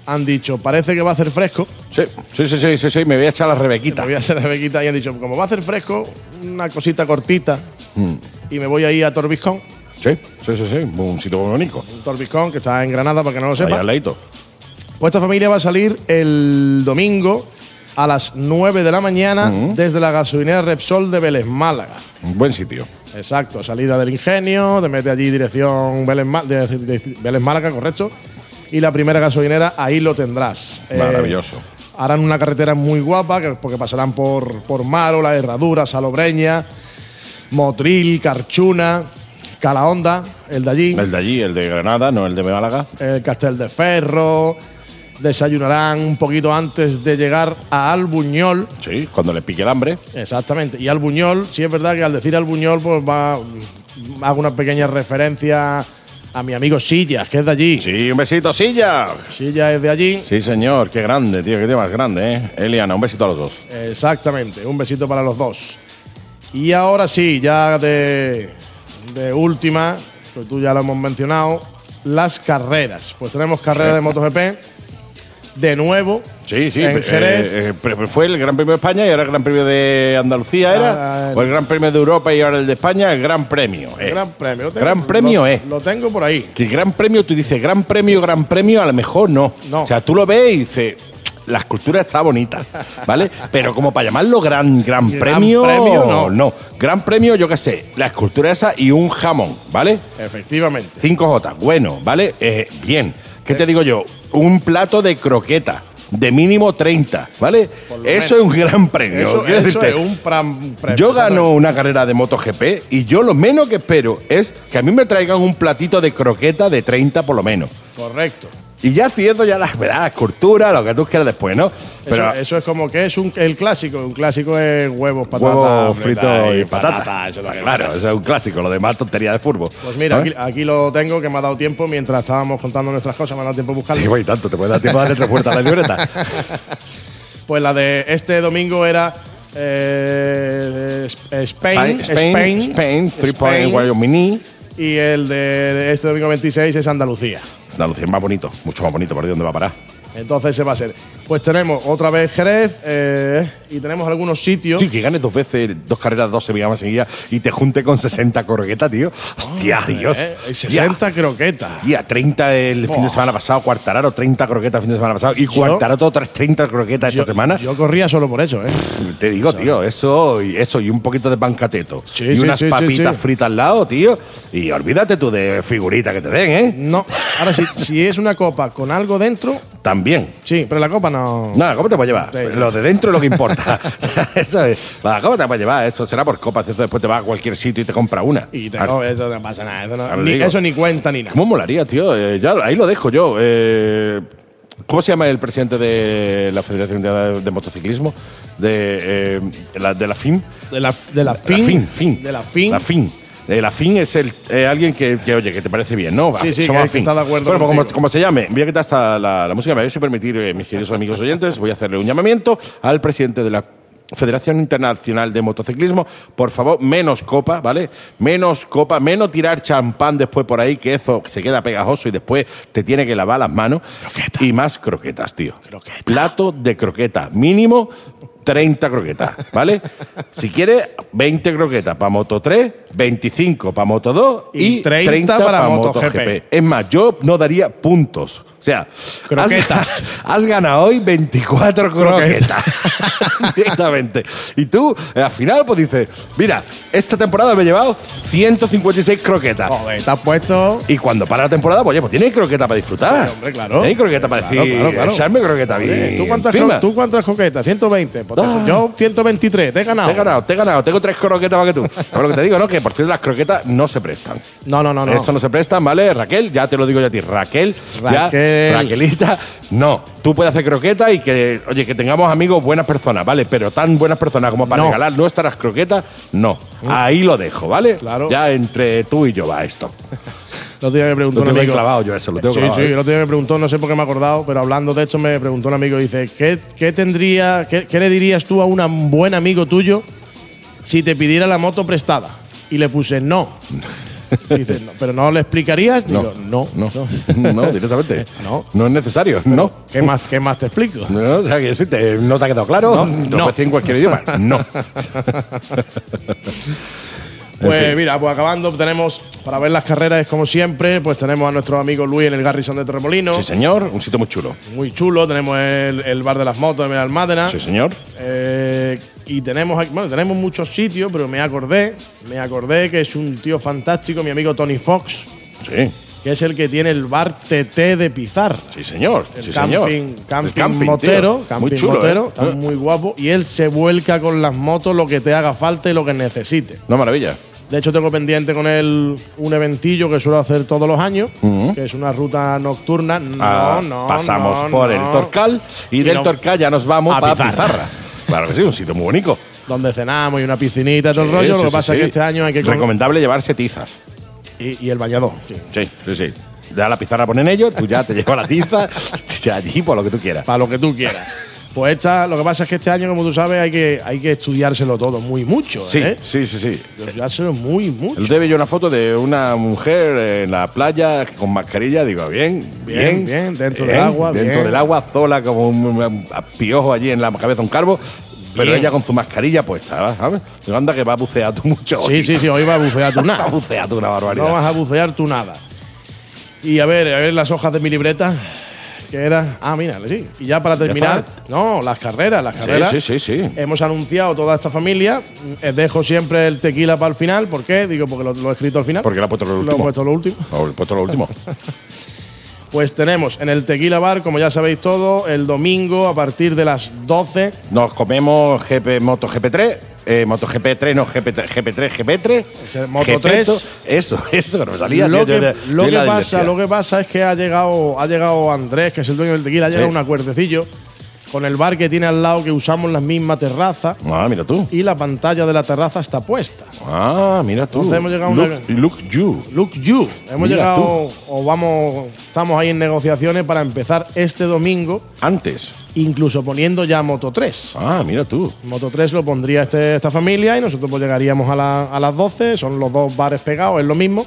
S7: han dicho, parece que va a hacer fresco.
S1: Sí, sí, sí, sí, sí, sí, me voy a echar la rebequita.
S7: Me voy a hacer Rebequita y han dicho, como va a hacer fresco, una cosita cortita y me voy a ir a Torbiscón.
S1: Sí, sí, sí, sí, un sitio bonito.
S7: Un Torbiscón que está en Granada, para que no lo
S1: Ahí
S7: sepa.
S1: al ladito.
S7: Pues esta familia va a salir el domingo a las 9 de la mañana desde la gasolinera Repsol de Vélez Málaga.
S1: Un buen sitio.
S7: Exacto, salida del ingenio, te mete allí dirección Vélez, de- de- Vélez Málaga, correcto. Y la primera gasolinera, ahí lo tendrás. Eh,
S1: Maravilloso.
S7: harán una carretera muy guapa, que- porque pasarán por, por Maro, La Herradura, Salobreña, Motril, Carchuna, Calahonda, el de allí,
S1: El de allí, el de Granada, no el de Málaga.
S7: el Castel de Ferro. Desayunarán un poquito antes de llegar a Albuñol.
S1: Sí, cuando le pique el hambre.
S7: Exactamente. Y Albuñol, sí es verdad que al decir Albuñol, pues va, hago una pequeña referencia a mi amigo Sillas, que es de allí.
S1: Sí, un besito, silla.
S7: Sillas es de allí.
S1: Sí, señor, qué grande, tío, qué tío más grande, ¿eh? Eliana, un besito a los dos.
S7: Exactamente. Un besito para los dos. Y ahora sí, ya de, de última, que tú ya lo hemos mencionado, las carreras. Pues tenemos carrera
S1: Sí.
S7: de MotoGP. De nuevo.
S1: Sí, sí,
S7: En
S1: eh,
S7: Jerez.
S1: eh, fue el Gran Premio de España y ahora el Gran Premio de Andalucía era.
S7: Ah,
S1: o el Gran Premio de Europa y ahora el de España, el Gran Premio. eh.
S7: Gran premio. Lo tengo-
S1: Gran premio,
S7: lo-
S1: eh.
S7: Lo tengo por ahí.
S1: Que el Gran Premio, tú dices Gran Premio, Gran Premio, a lo mejor no.
S7: No.
S1: O sea, tú lo ves y dices. La escultura está bonita, ¿vale? Pero como para llamarlo gran, gran
S7: Gran
S1: premio,
S7: premio, no.
S1: no. Gran premio, yo qué sé, la escultura esa y un jamón, ¿vale?
S7: Efectivamente.
S1: 5J, bueno, ¿vale? Eh, bien. ¿Qué te digo yo? Un plato de croqueta. De mínimo 30, ¿vale? Eso es un gran premio.
S7: Eso,
S1: quiero
S7: eso
S1: decirte.
S7: es un pram- premio.
S1: Yo gano una carrera de MotoGP y yo lo menos que espero es que a mí me traigan un platito de croqueta de 30 por lo menos.
S7: Correcto.
S1: Y ya haciendo ya las ¿verdad? la escultura, lo que tú quieras después, ¿no? Pero
S7: eso, eso es como que es un, el clásico. Un clásico es huevos, patatas.
S1: huevo
S7: fritas
S1: frito y patata.
S7: eso es lo que
S1: claro, eso es un clásico, lo demás tontería de fútbol.
S7: Pues mira,
S1: ¿sabes?
S7: aquí, aquí lo tengo, que me ha dado tiempo mientras estábamos contando nuestras cosas, me ha dado tiempo a buscarlo.
S1: Sí, voy tanto, te puede dar tiempo de darle tres vueltas a la libreta.
S7: Pues la de este domingo era eh, Spain,
S1: Spain, Spain, Spain, three point
S7: Spain,
S1: Wyoming.
S7: Y el de este domingo 26 es Andalucía.
S1: Andalucía es más bonito, mucho más bonito, por ahí dónde va a parar.
S7: Entonces se va a hacer. Pues tenemos otra vez Jerez eh, y tenemos algunos sitios.
S1: Sí, que ganes dos veces, dos carreras, dos semigamas seguidas y te junte con 60 croquetas, tío. Hostia, Dios.
S7: Eh, y
S1: Hostia.
S7: 60 croquetas.
S1: Tía, 30 el fin de semana pasado, Cuartararo 30 croquetas el fin de semana pasado y Cuartararo otras 30 croquetas esta
S7: Yo-
S1: semana.
S7: Yo corría solo por eso, ¿eh?
S1: Te digo, tío, eso y eso y un poquito de pancateto
S7: Sí,
S1: y
S7: sí,
S1: unas
S7: sí,
S1: papitas fritas al lado, tío. Y olvídate tú de figurita que te den, ¿eh?
S7: No. Ahora, si, si es una copa con algo dentro,
S1: También.
S7: Sí, pero la copa no.
S1: Nada, ¿cómo te puedes llevar?
S7: Sí, sí.
S1: Lo de dentro es lo que importa. eso es. La ¿Cómo te puedes llevar? Esto será por copas. Eso después te vas a cualquier sitio y te compra una.
S7: Y te no, eso no pasa nada. Eso, no- ni,
S1: digo.
S7: eso ni cuenta ni nada.
S1: ¿Cómo molaría, tío? Eh, ya, ahí lo dejo yo. Eh, ¿Cómo se llama el presidente de la Federación de, de Motociclismo? De, eh, la, de la FIM.
S7: De la, de la
S1: La
S7: fin.
S1: FIN, FIN.
S7: De la fin.
S1: La FIN. La FIN es el, eh, alguien que, que, oye, que te parece bien, ¿no?
S7: Sí, sí,
S1: Somos
S7: que-
S1: afín.
S7: que está de acuerdo
S1: Bueno, pues como, se llame, voy a quitar hasta la, la música. Me vais a permitir, eh, mis queridos amigos oyentes, voy a hacerle un llamamiento al presidente de la Federación Internacional de Motociclismo, por favor, menos copa, ¿vale? Menos copa, menos tirar champán después por ahí, que eso se queda pegajoso y después te tiene que lavar las manos.
S7: Croqueta.
S1: Y más croquetas, tío.
S7: Croqueta.
S1: Plato de croqueta, mínimo 30 croquetas, ¿vale? si quieres, 20 croquetas para Moto 3, 25 para Moto 2 y,
S7: Y 30
S1: 30,
S7: para
S1: para
S7: MotoGP.
S1: MotoGP. Es más, yo no daría puntos. O sea,
S7: Croquetas.
S1: Has, has ganado hoy 24 croquetas. Directamente. Y tú, eh, al final, pues dices, mira, esta temporada me he llevado 156 croquetas.
S7: Joder, te has puesto.
S1: Y cuando para la temporada, pues oye, pues tienes croqueta para disfrutar.
S7: Claro, hombre, claro.
S1: Tienes croqueta para
S7: Claro,
S1: decir,
S7: claro, claro.
S1: echarme croqueta
S7: Oye,
S1: bien.
S7: ¿Tú cuántas, ¿Tú cuántas coquetas? 120.
S1: Ah.
S7: Yo 123. Te he ganado.
S1: Te he ganado, te he ganado. Tengo tres croquetas más que tú. Pero lo que te digo, ¿no? Que por cierto las croquetas no se prestan.
S7: No, no, no. no.
S1: Eso no se prestan, ¿vale? Raquel, ya te lo digo yo a ti. Raquel, ya,
S7: Raquel.
S1: Raquelita, no. Tú puedes hacer croquetas y que, oye, que tengamos amigos buenas personas, ¿vale? Pero tan buenas personas como para
S7: No.
S1: regalar nuestras croquetas, no. Ahí lo dejo, ¿vale?
S7: Claro.
S1: Ya entre tú y yo va esto.
S7: El otro día me preguntó
S1: Lo
S7: un
S1: tengo ahí
S7: amigo.
S1: clavado yo eso, lo tengo
S7: sí,
S1: clavado,
S7: sí,
S1: ¿eh?
S7: el otro día me preguntó, no sé por qué me he acordado, pero hablando de esto me preguntó un amigo, dice, ¿qué, qué tendría, qué, qué le dirías tú a un buen amigo tuyo si te pidiera la moto prestada? Y le puse no. Dice, "No, ¿pero no le explicarías?
S1: No,
S7: Digo, no,
S1: no,
S7: no.
S1: no, directamente.
S7: No.
S1: No es necesario, no.
S7: ¿Qué, más, ¿Qué más te explico?
S1: No, o sea, que decirte, ¿no te ha quedado claro?
S7: No,
S1: ¿Te lo
S7: no.
S1: en cualquier idioma? No.
S7: Pues
S1: fin.
S7: mira, pues acabando, tenemos para ver las carreras, como siempre, pues tenemos a nuestro amigo Luis en el Garrison de Torremolino.
S1: Sí, señor, un sitio muy chulo.
S7: Muy chulo. Tenemos el, el bar de las motos de Almádena.
S1: Sí, señor.
S7: Eh, y tenemos, bueno, tenemos muchos sitios, pero me acordé, me acordé que es un tío fantástico, mi amigo Tony Fox,
S1: Sí,
S7: que es el que tiene el bar TT de Pizarra.
S1: sí, señor.
S7: El
S1: sí,
S7: camping,
S1: señor. El
S7: camping,
S1: camping,
S7: motero,
S1: tío.
S7: camping
S1: muy chulo,
S7: motero,
S1: ¿eh?
S7: está muy guapo. Y él se vuelca con las motos lo que te haga falta y lo que necesite.
S1: Una maravilla.
S7: De hecho, tengo pendiente con él un eventillo que suelo hacer todos los años, que es una ruta nocturna. No,
S1: Ah,
S7: no.
S1: pasamos
S7: no,
S1: por
S7: no.
S1: el Torcal y,
S7: Y
S1: del
S7: no-
S1: Torcal ya nos vamos
S7: a
S1: para
S7: Pizarra.
S1: Pizarra. Claro que sí, un sitio muy bonito.
S7: Donde cenamos y una piscinita y todo el rollo.
S1: sí,
S7: lo que pasa es que este año hay que.
S1: Recomendable llevarse tizas.
S7: Y, y el bañador. sí.
S1: Sí, sí. Ya la pizarra ponen ellos, tú ya te llevas la tiza, ya allí por lo que tú quieras.
S7: Para lo que tú quieras. Pues esta, lo que pasa es que este año, como tú sabes, hay que, hay que estudiárselo todo muy mucho.
S1: Sí,
S7: ¿eh?
S1: sí, sí, sí.
S7: Estudiárselo muy mucho.
S1: Él debe yo una foto de una mujer en la playa con mascarilla, digo, bien,
S7: Bien,
S1: bien.
S7: bien, dentro del agua,
S1: Dentro
S7: bien.
S1: del agua, sola, como un, un piojo allí en la cabeza un carbo. Pero ella con su mascarilla puesta, ¿sabes? Anda que va a bucear tú mucho.
S7: Sí,
S1: hoy.
S7: sí, sí, hoy va a bucear tú
S1: Va a
S7: nada.
S1: bucear tú una barbaridad.
S7: No vas a bucear tú nada. Y a ver, a ver las hojas de mi libreta. Que era. Ah, mira, sí. Y ya para terminar. no, las carreras, las carreras.
S1: sí, sí, sí.
S7: Hemos anunciado toda esta familia. Eh, Dejo siempre el tequila para el final. ¿Por qué? Digo, porque lo, lo he escrito al final.
S1: Porque le ha puesto lo
S7: Lo he
S1: último.
S7: puesto lo último.
S1: Le he puesto lo último.
S7: Pues tenemos en el Tequila Bar, como ya sabéis todo, el domingo a partir de las 12.
S1: Nos comemos GP, Moto GP3, eh, Moto GP3, no GP3, GP3, GP3.
S7: Ese Moto
S1: GP3,
S7: 3.
S1: Eso, eso, que no me salía.
S7: lo,
S1: tío,
S7: que,
S1: de-
S7: lo
S1: de
S7: que pasa,
S1: dislexia.
S7: lo que pasa es que ha llegado, ha llegado Andrés, que es el dueño del tequila, ha llegado
S1: Sí.
S7: un acuerdecillo con el bar que tiene al lado que usamos la misma terraza
S1: Ah, mira tú.
S7: y la pantalla de la terraza está puesta.
S1: Ah, mira tú.
S7: Entonces hemos llegado a
S1: look,
S7: una-
S1: look you.
S7: Look you. Hemos
S1: Mira
S7: llegado o vamos, estamos ahí en negociaciones para empezar este domingo,
S1: Antes.
S7: incluso poniendo ya Moto 3.
S1: Ah, mira tú.
S7: Moto 3 lo pondría este- esta familia y nosotros pues llegaríamos a, la- a las 12, son los dos bares pegados, es lo mismo.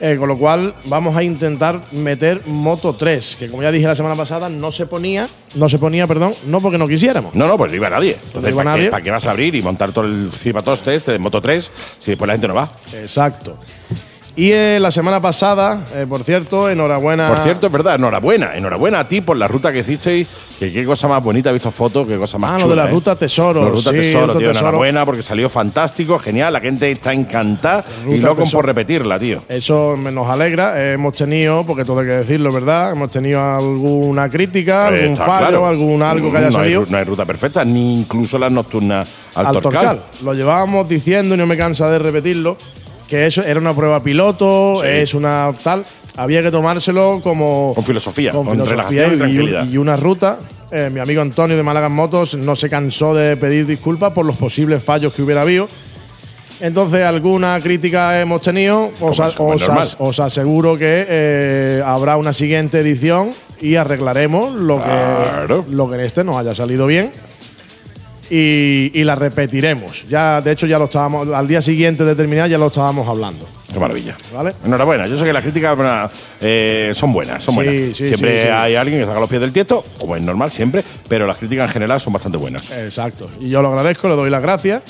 S7: Eh, con lo cual vamos a intentar meter Moto 3, que como ya dije la semana pasada, no se ponía, no se ponía, perdón, no porque no quisiéramos.
S1: No, no, pues no iba nadie. Entonces,
S7: iba
S1: ¿para,
S7: nadie.
S1: Qué, para qué vas a abrir y montar todo el cipatoste este de Moto 3 si después la gente no va?
S7: Exacto. Y eh, la semana pasada, eh, por cierto, enhorabuena.
S1: Por cierto, es verdad, enhorabuena. Enhorabuena a ti por la ruta que hicisteis. Que qué cosa más bonita, he visto fotos, qué cosa más
S7: Ah, lo
S1: chula.
S7: de la
S1: ¿eh?
S7: ruta Tesoro,
S1: La ruta
S7: sí,
S1: Tesoro,
S7: ruta
S1: tío.
S7: Tesoro.
S1: Enhorabuena porque salió fantástico, genial. La gente está encantada y loco
S7: Tesoro.
S1: por repetirla, tío.
S7: Eso nos alegra. Hemos tenido, porque todo hay que decirlo, ¿verdad? Hemos tenido alguna crítica, algún
S1: está
S7: fallo,
S1: claro.
S7: algún algo que haya
S1: no
S7: salido.
S1: Hay, no hay ruta perfecta, ni incluso las nocturnas al,
S7: al
S1: Torcal.
S7: Torcal. Lo llevábamos diciendo y no me cansa de repetirlo, que eso era una prueba piloto,
S1: Sí.
S7: es una tal. Había que tomárselo como.
S1: Con filosofía, con
S7: filosofía
S1: relajación y tranquilidad.
S7: y una ruta. Eh, mi amigo Antonio de Málaga Motos no se cansó de pedir disculpas por los posibles fallos que hubiera habido. Entonces, alguna crítica hemos tenido. Os, a- as- os aseguro que eh, habrá una siguiente edición y arreglaremos lo,
S1: Claro.
S7: que, lo que en este nos haya salido bien y, y la repetiremos. Ya, de hecho, ya lo estábamos, al día siguiente de terminar ya lo estábamos hablando.
S1: Qué maravilla.
S7: ¿Vale?
S1: Enhorabuena. Yo sé que las críticas eh, son buenas, son
S7: Sí,
S1: buenas.
S7: sí,
S1: siempre
S7: sí,
S1: hay alguien que saca los pies del tiesto, como es normal siempre, pero las críticas en general son bastante buenas.
S7: Exacto. Y yo lo agradezco, le doy las gracias.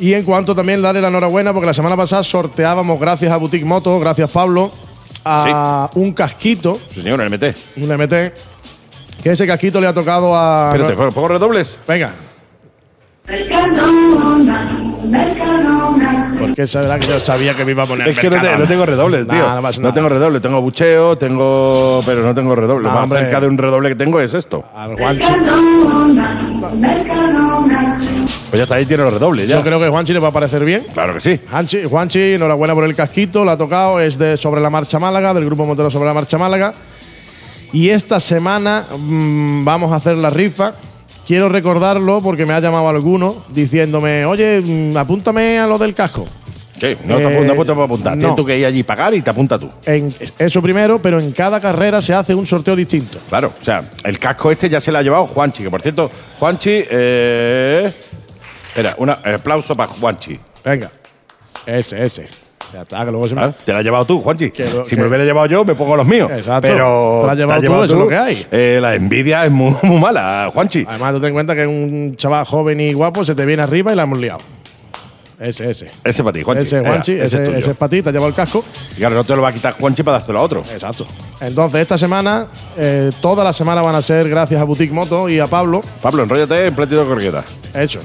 S7: Y en cuanto también darle la enhorabuena, porque la semana pasada sorteábamos, gracias a Boutique Moto, gracias Pablo, a un casquito,
S1: Sí, señor, el MT.
S7: un MT, que ese casquito le ha tocado a.
S1: Espérate, ¿puedo- ¿pongo redobles?
S7: Venga. Porque verdad que yo sabía que me iba a poner.
S1: Es que no, te- no tengo redobles, tío.
S7: Nah, no
S1: no tengo redoble, tengo bucheo, tengo. Pero no tengo redoble.
S7: No,
S1: Más
S7: hombre.
S1: cerca de un redoble que tengo es esto.
S7: Al Juanchi.
S1: Pues ya está, ahí tiene los redobles, ya.
S7: Yo creo que Juanchi le va a parecer bien.
S1: Claro que sí.
S7: Juanchi, Juanchi, enhorabuena por el casquito, la ha tocado, es de Sobre la Marcha Málaga, del grupo Montero Sobre la Marcha Málaga. Y esta semana mm, vamos a hacer la rifa. Quiero recordarlo porque me ha llamado alguno diciéndome, oye, mm, apúntame a lo del casco.
S1: ¿Qué? No te
S7: Eh,
S1: apuntas, no te puedo apuntar.
S7: no.
S1: Tienes tú que ir allí y pagar y te apunta tú.
S7: En, eso primero, pero en cada carrera se hace un sorteo distinto.
S1: Claro, o sea, el casco este ya se lo ha llevado Juanchi, que por cierto, Juanchi. Eh, espera, un aplauso para Juanchi.
S7: Venga, ese, ese. Ya está, que luego se me-
S1: Ah, Te la has llevado tú, Juanchi.
S7: Que lo-
S1: si
S7: que-
S1: me lo hubiera llevado yo, me pongo los míos.
S7: Exacto.
S1: Pero
S7: Te la has llevado tú, eso es lo que hay.
S1: Eh, la envidia es muy, muy mala, Juanchi.
S7: Además, tú ten en cuenta que un chaval joven y guapo se te viene arriba y la hemos liado. Ese, ese.
S1: Ese para ti, Juanchi.
S7: Ese,
S1: Venga,
S7: Juanchi,
S1: ese
S7: ese,
S1: es tuyo.
S7: ese es para ti, te ha llevado el casco.
S1: Y claro, no te lo va a quitar Juanchi para dárselo a otro.
S7: Exacto. Entonces, esta semana, eh, toda la semana van a ser gracias a Boutique Moto y a Pablo.
S1: Pablo, enróllate en platito de corqueta.
S7: Hecho.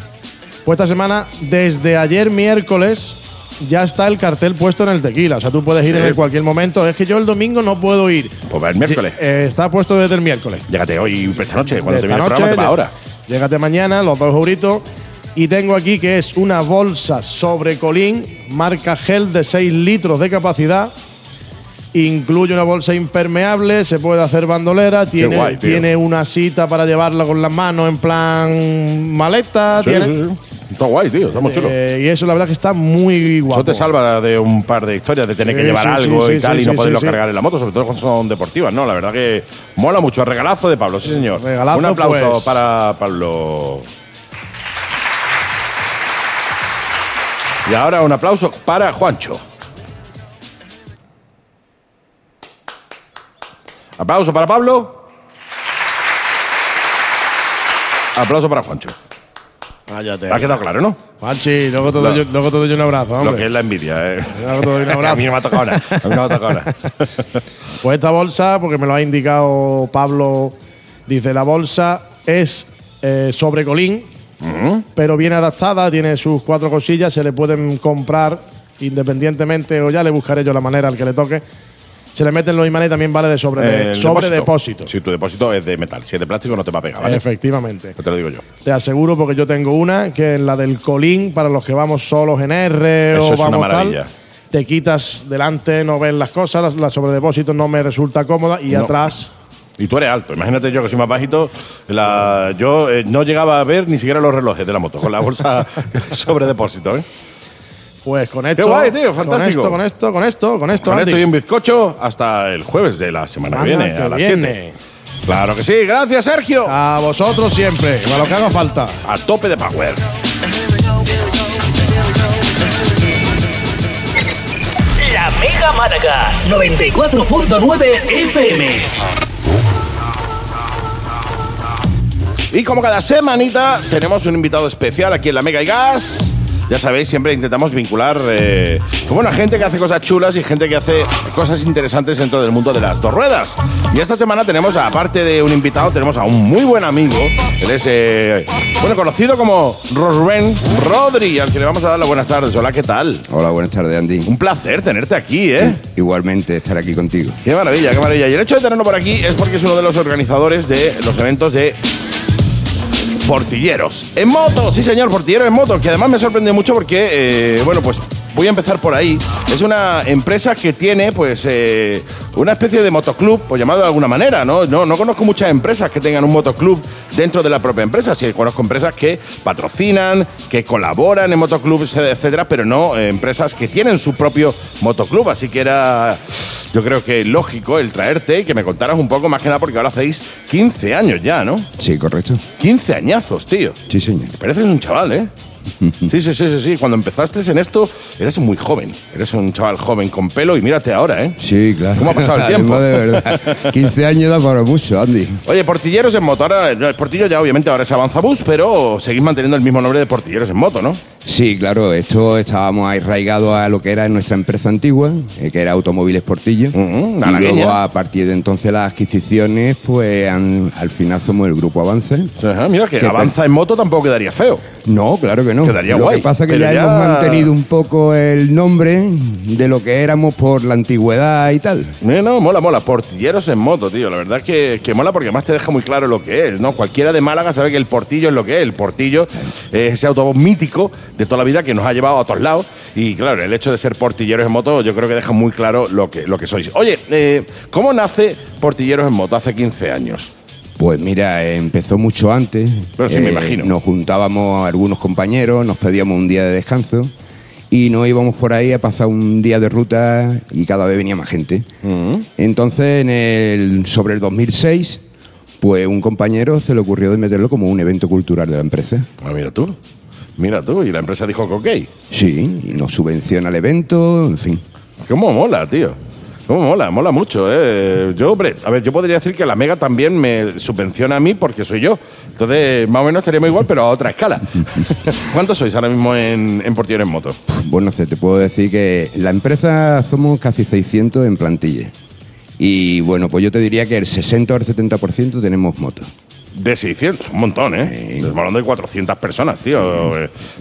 S7: Pues esta semana, desde ayer miércoles, ya está el cartel puesto en el tequila. O sea, tú puedes ir
S1: Sí.
S7: en cualquier momento. Es que yo el domingo no puedo ir.
S1: Pues va el miércoles.
S7: Sí, eh, está puesto desde el miércoles.
S1: Llégate hoy, esta noche, cuando
S7: De
S1: te viene
S7: esta
S1: el programa, te va
S7: lle-
S1: ahora.
S7: Llégate mañana, los dos euritos. Y tengo aquí que es una bolsa sobre colín, marca gel de 6 litros de capacidad. Incluye una bolsa impermeable, se puede hacer bandolera, tiene,
S1: guay, tío.
S7: tiene una cita para llevarla con las manos en plan maleta.
S1: Sí,
S7: tiene-.
S1: Está guay, tío, está muy chulo.
S7: Eh, y eso la verdad que está muy guapo.
S1: Eso te salva de un par de historias, de tener que llevar
S7: sí,
S1: algo
S7: sí,
S1: y tal y no poderlo cargar en la moto, sobre todo cuando son deportivas, ¿no? La verdad que mola mucho. Regalazo de Pablo, sí, señor.
S7: Regalazo,
S1: un aplauso
S7: pues.
S1: para Pablo. Y ahora un aplauso para Juancho. Aplauso para Pablo. Aplauso para Juancho.
S7: Cállate.
S1: Ha quedado claro, ¿no?
S7: Juanchi, luego te, doy, luego te doy un abrazo,
S1: Lo que
S7: hombre.
S1: es la envidia, ¿eh?
S7: Luego te doy un abrazo.
S1: A mí no me ha tocado nada. A mí no me ha tocado nada.
S7: Pues esta bolsa, porque me lo ha indicado Pablo, dice la bolsa es eh, sobre colín, pero viene adaptada, tiene sus cuatro cosillas, se le pueden comprar independientemente o ya le buscaré yo la manera al que le toque. Se le meten los imanes y también vale de sobre,
S1: Eh,
S7: sobre depósito.
S1: Si tu depósito es de metal, si es de plástico no te va a pegar, ¿vale?
S7: Efectivamente.
S1: Te lo digo yo.
S7: Te aseguro porque yo tengo una que es la del colín para los que vamos solos en R
S1: Eso
S7: o
S1: es una maravilla.
S7: tal. Te quitas delante, no ves las cosas, la, la sobredepósito no me resulta cómoda y
S1: No.
S7: atrás
S1: Y tú eres alto. Imagínate yo que soy más bajito. la- yo eh, no llegaba a ver ni siquiera los relojes de la moto con la bolsa sobre depósito. ¿eh?
S7: Pues con esto.
S1: guay, tío, fantástico.
S7: Con esto, con esto, con esto, con esto.
S1: Con
S7: Andy.
S1: esto y un bizcocho hasta el jueves de la semana que viene,
S7: que
S1: a las
S7: viene.
S1: 7. Claro que sí. Gracias, Sergio.
S7: A vosotros siempre, a lo que haga falta.
S1: A tope de power.
S6: La Mega Málaga 94.9 FM.
S1: Y como cada semanita, tenemos un invitado especial aquí en la Mega y Gas. Ya sabéis, siempre intentamos vincular eh, con buena gente que hace cosas chulas y gente que hace cosas interesantes dentro del mundo de las dos ruedas. Y esta semana tenemos, aparte de un invitado, tenemos a un muy buen amigo. Él es, eh, bueno, conocido como Rubén Rodri, al que le vamos a dar las buenas tardes. Hola, ¿qué tal?
S8: Hola, buenas tardes, Andy.
S1: Un placer tenerte aquí, ¿eh?
S8: Igualmente estar aquí contigo.
S1: Qué maravilla, qué maravilla. Y el hecho de tenerlo por aquí es porque es uno de los organizadores de los eventos de Portilleros en moto. Sí, señor, Portilleros en moto, que además me sorprende mucho porque, eh, bueno, pues voy a empezar por ahí. Es una empresa que tiene, pues, eh, una especie de motoclub, pues llamado de alguna manera, ¿no? ¿no? No conozco muchas empresas que tengan un motoclub dentro de la propia empresa. Sí, conozco empresas que patrocinan, que colaboran en motoclubs, etcétera, pero no eh, empresas que tienen su propio motoclub. Así que era, yo creo que lógico el traerte y que me contaras un poco más que nada porque ahora hacéis 15 años ya, ¿no?
S8: Sí, correcto.
S1: 15 añazos, tío.
S8: Sí, señor.
S1: Pareces un chaval, ¿eh? Sí, sí, sí, sí, sí. Cuando empezaste en esto, eres muy joven. Eres un chaval joven con pelo y mírate ahora, ¿eh?
S8: Sí, claro.
S1: ¿Cómo ha pasado el tiempo?
S8: De verdad. 15 años da para mucho, Andy.
S1: Oye, Portilleros en moto. Ahora, el Portillo ya obviamente ahora es Avanzabus, pero seguís manteniendo el mismo nombre de Portilleros en moto, ¿no?
S8: Sí, claro, esto estábamos arraigados a lo que era nuestra empresa antigua, eh, que era Automóviles Portillo. Y luego, a partir de entonces, las adquisiciones, pues han- al final somos el grupo Avance.
S1: Ajá, mira, que Avanza en moto tampoco quedaría feo.
S8: No, claro que no.
S1: Quedaría
S8: lo
S1: guay,
S8: que pasa es que ya,
S1: ya-
S8: hemos mantenido un poco el nombre de lo que éramos por la antigüedad y tal.
S1: No, no, mola, mola. Portilleros en moto, tío. La verdad que, que mola porque además te deja muy claro lo que es, ¿no? Cualquiera de Málaga sabe que el portillo es lo que es. El portillo es ese autobús mítico de toda la vida que nos ha llevado a todos lados. Y claro, el hecho de ser portilleros en moto yo creo que deja muy claro lo que, lo que sois. Oye, eh, ¿cómo nace Portilleros en moto hace 15 años?
S8: Pues mira, eh, empezó mucho antes. Eh,
S1: Pero sí, me imagino.
S8: Nos juntábamos algunos compañeros, nos pedíamos un día de descanso y nos íbamos por ahí a pasar un día de ruta y cada vez venía más gente. Entonces, en el, sobre el 2006, pues un compañero se le ocurrió de meterlo como un evento cultural de la empresa.
S1: Ah, mira tú. Mira tú, y la empresa dijo que ok.
S8: Sí, y nos subvenciona el evento, en fin.
S1: ¿Cómo mola, tío? ¿Cómo mola? Mola mucho, ¿eh? Yo, hombre, a ver, yo podría decir que la Mega también me subvenciona a mí porque soy yo. Entonces, más o menos estaríamos igual, pero a otra escala. ¿Cuántos sois ahora mismo en, en Portillero en Moto?
S8: Bueno, te puedo decir que la empresa somos casi 600 en plantilla. Y bueno, pues yo te diría que el 60 o el 70% tenemos motos.
S1: De 600, un montón, ¿eh? Estamos hablando de 400 personas, tío.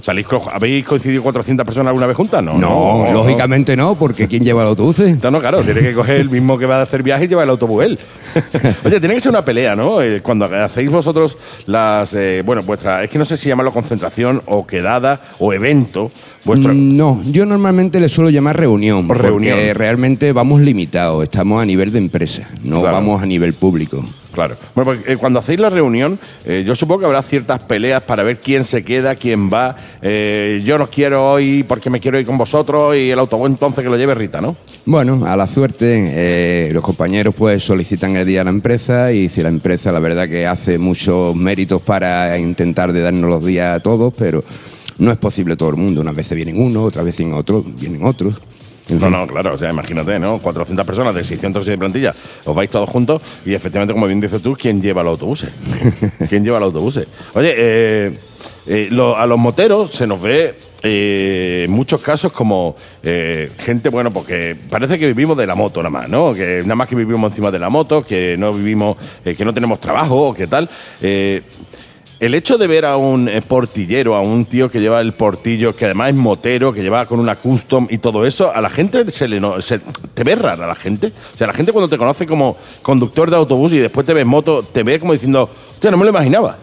S1: ¿Salís co- ¿Habéis coincidido 400 personas alguna vez juntas? No,
S8: No, lógicamente no, porque ¿quién lleva el autobús?
S1: No, no, claro, tiene que coger el mismo que va a hacer viaje y lleva el autobús él. Oye, tiene que ser una pelea, ¿no? Eh, cuando hacéis vosotros las. eh, bueno, vuestra. Es que no sé si llamarlo concentración o quedada o evento. Vuestro.
S8: Mm, No, yo normalmente le suelo llamar reunión, porque
S1: Reunión.
S8: realmente vamos limitados, estamos a nivel de empresa, no
S1: Claro.
S8: vamos a nivel público.
S1: Claro. Bueno, porque, eh, cuando hacéis la reunión, eh, yo supongo que habrá ciertas peleas para ver quién se queda, quién va. Eh, yo no quiero hoy porque me quiero ir con vosotros y el autobús entonces que lo lleve Rita, ¿no?
S8: Bueno, a la suerte, eh, los compañeros pues solicitan el día a la empresa y si la empresa la verdad que hace muchos méritos para intentar de darnos los días a todos, pero no es posible todo el mundo. Unas veces vienen unos, otras veces vienen otros, vienen otros.
S1: No, no, claro, o sea, imagínate, ¿no? 400 personas de 600 de plantilla, os vais todos juntos y efectivamente, como bien dices tú, ¿quién lleva los autobuses? ¿Quién lleva los autobuses? Oye, eh, eh, lo- a los moteros se nos ve eh, en muchos casos como eh, gente, bueno, porque parece que vivimos de la moto nada más, ¿no? Que nada más que vivimos encima de la moto, que no vivimos, eh, que no tenemos trabajo, o que tal. El hecho de ver a un eh, portillero, a un tío que lleva el portillo, que además es motero, que lleva con una custom y todo eso, a la gente se le no- se- te ve rara la gente. O sea, la gente cuando te conoce como conductor de autobús y después te ve en moto, te ve como diciendo, hostia, no me lo imaginaba.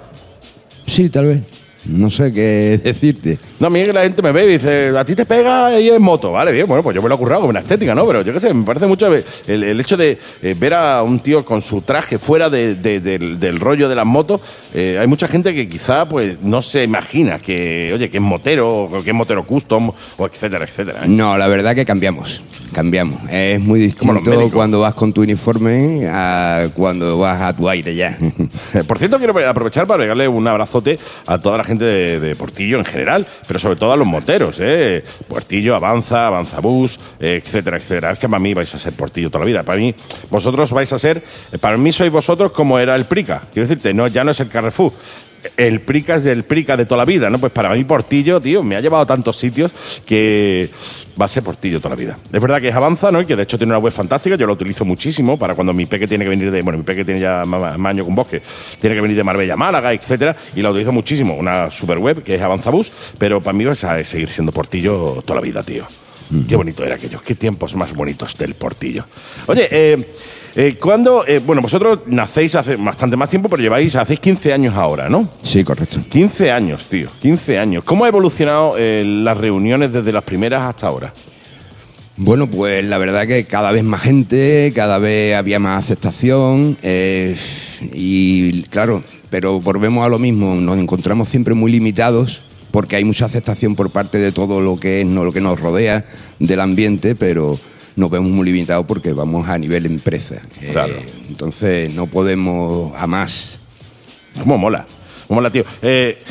S8: Sí, tal vez. No sé qué decirte.
S1: No, a mí que la gente me ve y dice, a ti te pega y en moto. Vale, bien, bueno, pues yo me lo he currado con una estética, ¿no? Pero yo qué sé, me parece mucho el, el hecho de eh, ver a un tío con su traje fuera de- de- del, del rollo de las motos. eh, hay mucha gente que quizá pues no se imagina que, oye, que es motero, o que es motero custom, o etcétera, etcétera. ¿eh?
S8: No, la verdad que cambiamos. Cambiamos. Es muy distinto cuando vas con tu uniforme a cuando vas a tu aire ya.
S1: Por cierto, quiero aprovechar para regalarle un abrazote a toda la gente de, de Portillo en general, pero sobre todo a los moteros, ¿eh? Portillo, Avanza, Avanza Bus, eh, etcétera, etcétera. Es que para mí vais a ser Portillo toda la vida. Para mí, vosotros vais a ser, eh, para mí sois vosotros como era el Prica. Quiero decirte, no, ya no es el Carrefour. El Prica es del Prica de toda la vida, ¿no? Pues para mí Portillo, tío, me ha llevado a tantos sitios que va a ser Portillo toda la vida. Es verdad que es Avanza, ¿no? Y que de hecho tiene una web fantástica, yo la utilizo muchísimo para cuando mi peque tiene que venir de, bueno, mi peque tiene ya más, más años con bosque, tiene que venir de Marbella Málaga, etcétera, y la utilizo muchísimo, una super web que es Avanzabus, pero para mí va a seguir siendo Portillo toda la vida, tío. Qué bonito era aquello, qué tiempos más bonitos del Portillo. Oye, eh, eh, cuando, eh, bueno, vosotros nacéis hace bastante más tiempo, pero lleváis, hacéis 15 años ahora, ¿no?
S8: Sí, correcto.
S1: 15 años, tío, 15 años. ¿Cómo ha evolucionado eh, las reuniones desde las primeras hasta ahora?
S8: Bueno, pues la verdad que cada vez más gente, cada vez había más aceptación eh, y claro, pero volvemos a lo mismo, nos encontramos siempre muy limitados porque hay mucha aceptación por parte de todo lo que es no, lo que nos rodea del ambiente, pero nos vemos muy limitados porque vamos a nivel empresa. Eh,
S1: Claro.
S8: entonces no podemos a más.
S1: ¿Cómo mola? ¿Cómo mola, tío? Eh,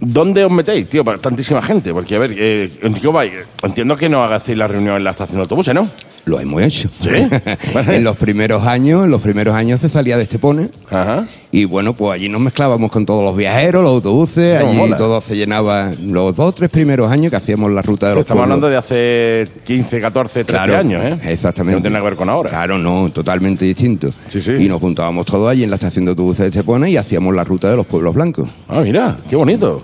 S1: ¿Dónde os metéis, tío, para tantísima gente? Porque, a ver, eh, ¿qué vais? entiendo que no hagáis la reunión en la estación de autobuses, ¿no?
S8: Lo hemos hecho.
S1: ¿Sí?
S8: en los primeros años, en los primeros años se salía de Estepona
S1: Ajá.
S8: Y bueno, pues allí nos mezclábamos con todos los viajeros, los autobuses,
S1: ¿Cómo
S8: allí todo se llenaba. Los dos o tres primeros años que hacíamos la ruta de los
S1: Estamos
S8: pueblos.
S1: hablando de hace 15, 14, 13
S8: Claro,
S1: años, ¿eh?
S8: Exactamente.
S1: No tiene nada que ver con ahora.
S8: Claro, no, totalmente distinto.
S1: Sí, sí.
S8: Y nos juntábamos todos allí en la estación de autobuses de Estepona y hacíamos la ruta de los pueblos blancos.
S1: Ah, mira, qué bonito.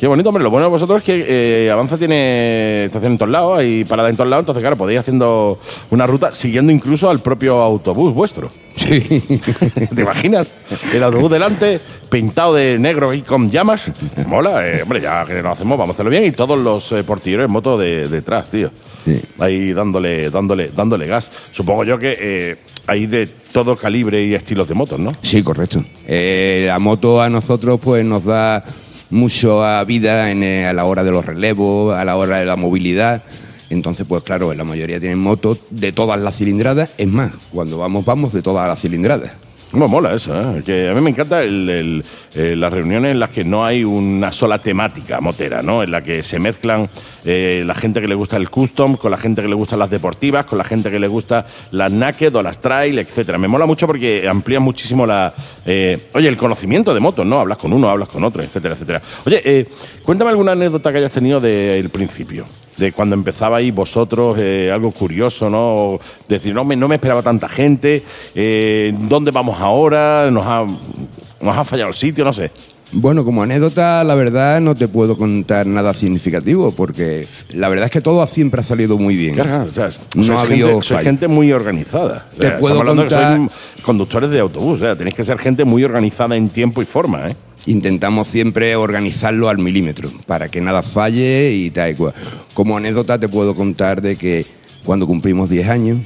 S1: Qué bonito, hombre. Lo bueno de vosotros es que eh, Avanza tiene estación en todos lados y parada en todos lados. Entonces, claro, podéis haciendo una ruta siguiendo incluso al propio autobús vuestro.
S8: Sí.
S1: ¿Te imaginas? El autobús delante, pintado de negro y con llamas. Mola, eh, hombre, ya que lo hacemos, vamos a hacerlo bien. Y todos los eh, portilleros en moto de, detrás, tío.
S8: Sí.
S1: Ahí dándole, dándole, dándole gas. Supongo yo que eh, hay de todo calibre y estilos de motos, ¿no?
S8: Sí, correcto. Eh, la moto a nosotros pues nos da mucho a vida en, eh, a la hora de los relevos, a la hora de la movilidad. Entonces, pues claro, la mayoría tienen motos de todas las cilindradas. Es más, cuando vamos, vamos de todas las cilindradas.
S1: Cómo mola eso, ¿eh? Que a mí me encanta el- eh, las reuniones en las que no hay una sola temática motera, ¿no? En la que se mezclan eh, la gente que le gusta el custom con la gente que le gusta las deportivas, con la gente que le gusta las naked o las trail, etcétera. Me mola mucho porque amplía muchísimo la, eh, oye, el conocimiento de motos, ¿no? Hablas con uno, hablas con otro, etcétera, etcétera. Oye, cuéntame alguna anécdota que hayas tenido del principio. De cuando empezabais vosotros, eh, algo curioso, ¿no? Decir, no me, no me esperaba tanta gente, eh, ¿dónde vamos ahora? ¿Nos ha, nos ha fallado el sitio? No sé.
S8: Bueno, como anécdota, la verdad no te puedo contar nada significativo, porque la verdad es que todo siempre ha salido muy bien.
S1: Claro, o sea,
S8: No ha
S1: gente,
S8: habido
S1: sois
S8: fallo.
S1: gente muy organizada. O
S8: Te
S1: sea,
S8: puedo
S1: de que
S8: contar-
S1: sois conductores de autobús, o sea, tenéis que ser gente muy organizada en tiempo y forma, ¿eh?
S8: Intentamos siempre organizarlo al milímetro, para que nada falle y tal y cual. Como anécdota te puedo contar de que cuando cumplimos 10 años,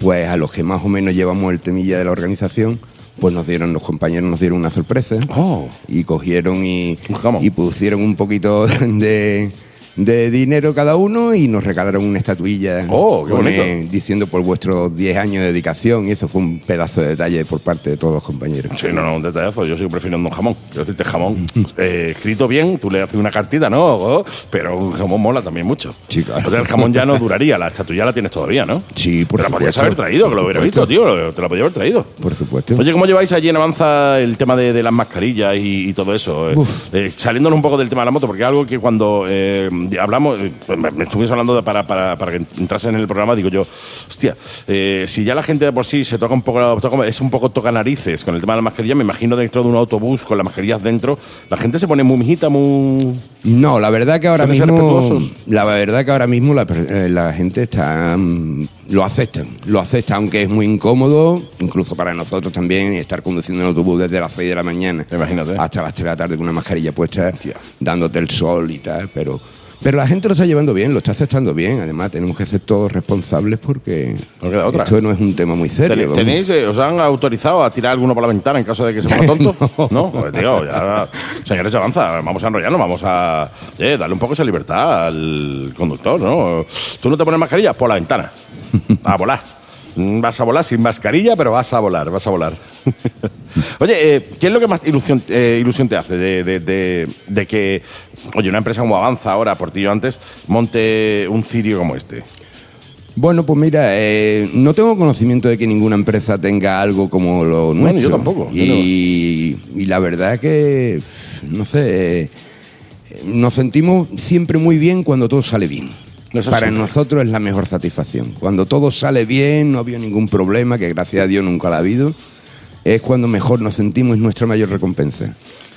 S8: pues a los que más o menos llevamos el temilla de la organización, pues nos dieron, los compañeros nos dieron una sorpresa
S1: Oh.
S8: y cogieron y, y pusieron un poquito de, de dinero cada uno y nos regalaron una estatuilla
S1: Oh, qué bonito.
S8: diciendo por vuestros 10 años de dedicación y eso fue un pedazo de detalle por parte de todos los compañeros.
S1: Sí, no, no, un detallazo. Yo sigo prefiriendo un jamón. Quiero decirte jamón eh, escrito bien, tú le haces una cartita, ¿no? Pero un jamón mola también mucho.
S8: Sí, claro.
S1: O sea, el jamón ya no duraría, la estatua ya la tienes todavía, ¿no?
S8: Sí, por
S1: Te la podías haber traído, que lo hubiera visto, tío. Te la podía haber traído.
S8: Por supuesto.
S1: Oye, ¿cómo lleváis allí en Avanza el tema de, de las mascarillas y, y todo eso? Eh, eh, saliéndonos un poco del tema de la moto, porque es algo que cuando eh, hablamos, eh, me, estuviste hablando de para, para, para que entrase en el programa, digo yo, hostia, eh, si ya la gente de por sí se toca un poco, toca- es un poco toca narices con el tema de la mascarilla, me imagino dentro de un autobús con las mascarillas dentro, la gente se pone muy mijita, muy...
S8: No, la verdad que ahora mismo la verdad que ahora mismo la, eh, la gente está mm, lo acepta, lo acepta aunque es muy incómodo, incluso para nosotros también estar conduciendo en autobús desde las 6 de la mañana
S1: Imagínate.
S8: hasta las 3 de la tarde con una mascarilla puesta, dándote el sol y tal, pero pero la gente lo está llevando bien, lo está aceptando bien. Además, tenemos que ser todos responsables porque
S1: No queda otra.
S8: esto no es un tema muy serio.
S1: ¿Tenéis, eh, ¿Os han autorizado a tirar alguno por la ventana en caso de que se ponga tonto? no. Pues, tío, ya, señores avanza, vamos a enrollarnos, vamos a eh, darle un poco esa libertad al conductor, ¿no? Tú no te pones mascarilla por la ventana, a volar. Vas a volar sin mascarilla, pero vas a volar, vas a volar. oye, eh, ¿qué es lo que más ilusión, eh, ilusión te hace de, de- de- de que, oye, una empresa como Avanza ahora, Portillo antes, monte un cirio como este?
S8: Bueno, pues mira, eh, no tengo conocimiento de que ninguna empresa tenga algo como lo
S1: Bueno,
S8: nuestro.
S1: yo tampoco,
S8: Y, y la verdad que, no sé, eh, nos sentimos siempre muy bien cuando todo sale bien.
S1: Eso
S8: Para
S1: siempre.
S8: nosotros es la mejor satisfacción. Cuando todo sale bien, no ha habido ningún problema, que gracias a Dios nunca ha habido, es cuando mejor nos sentimos y es nuestra mayor recompensa.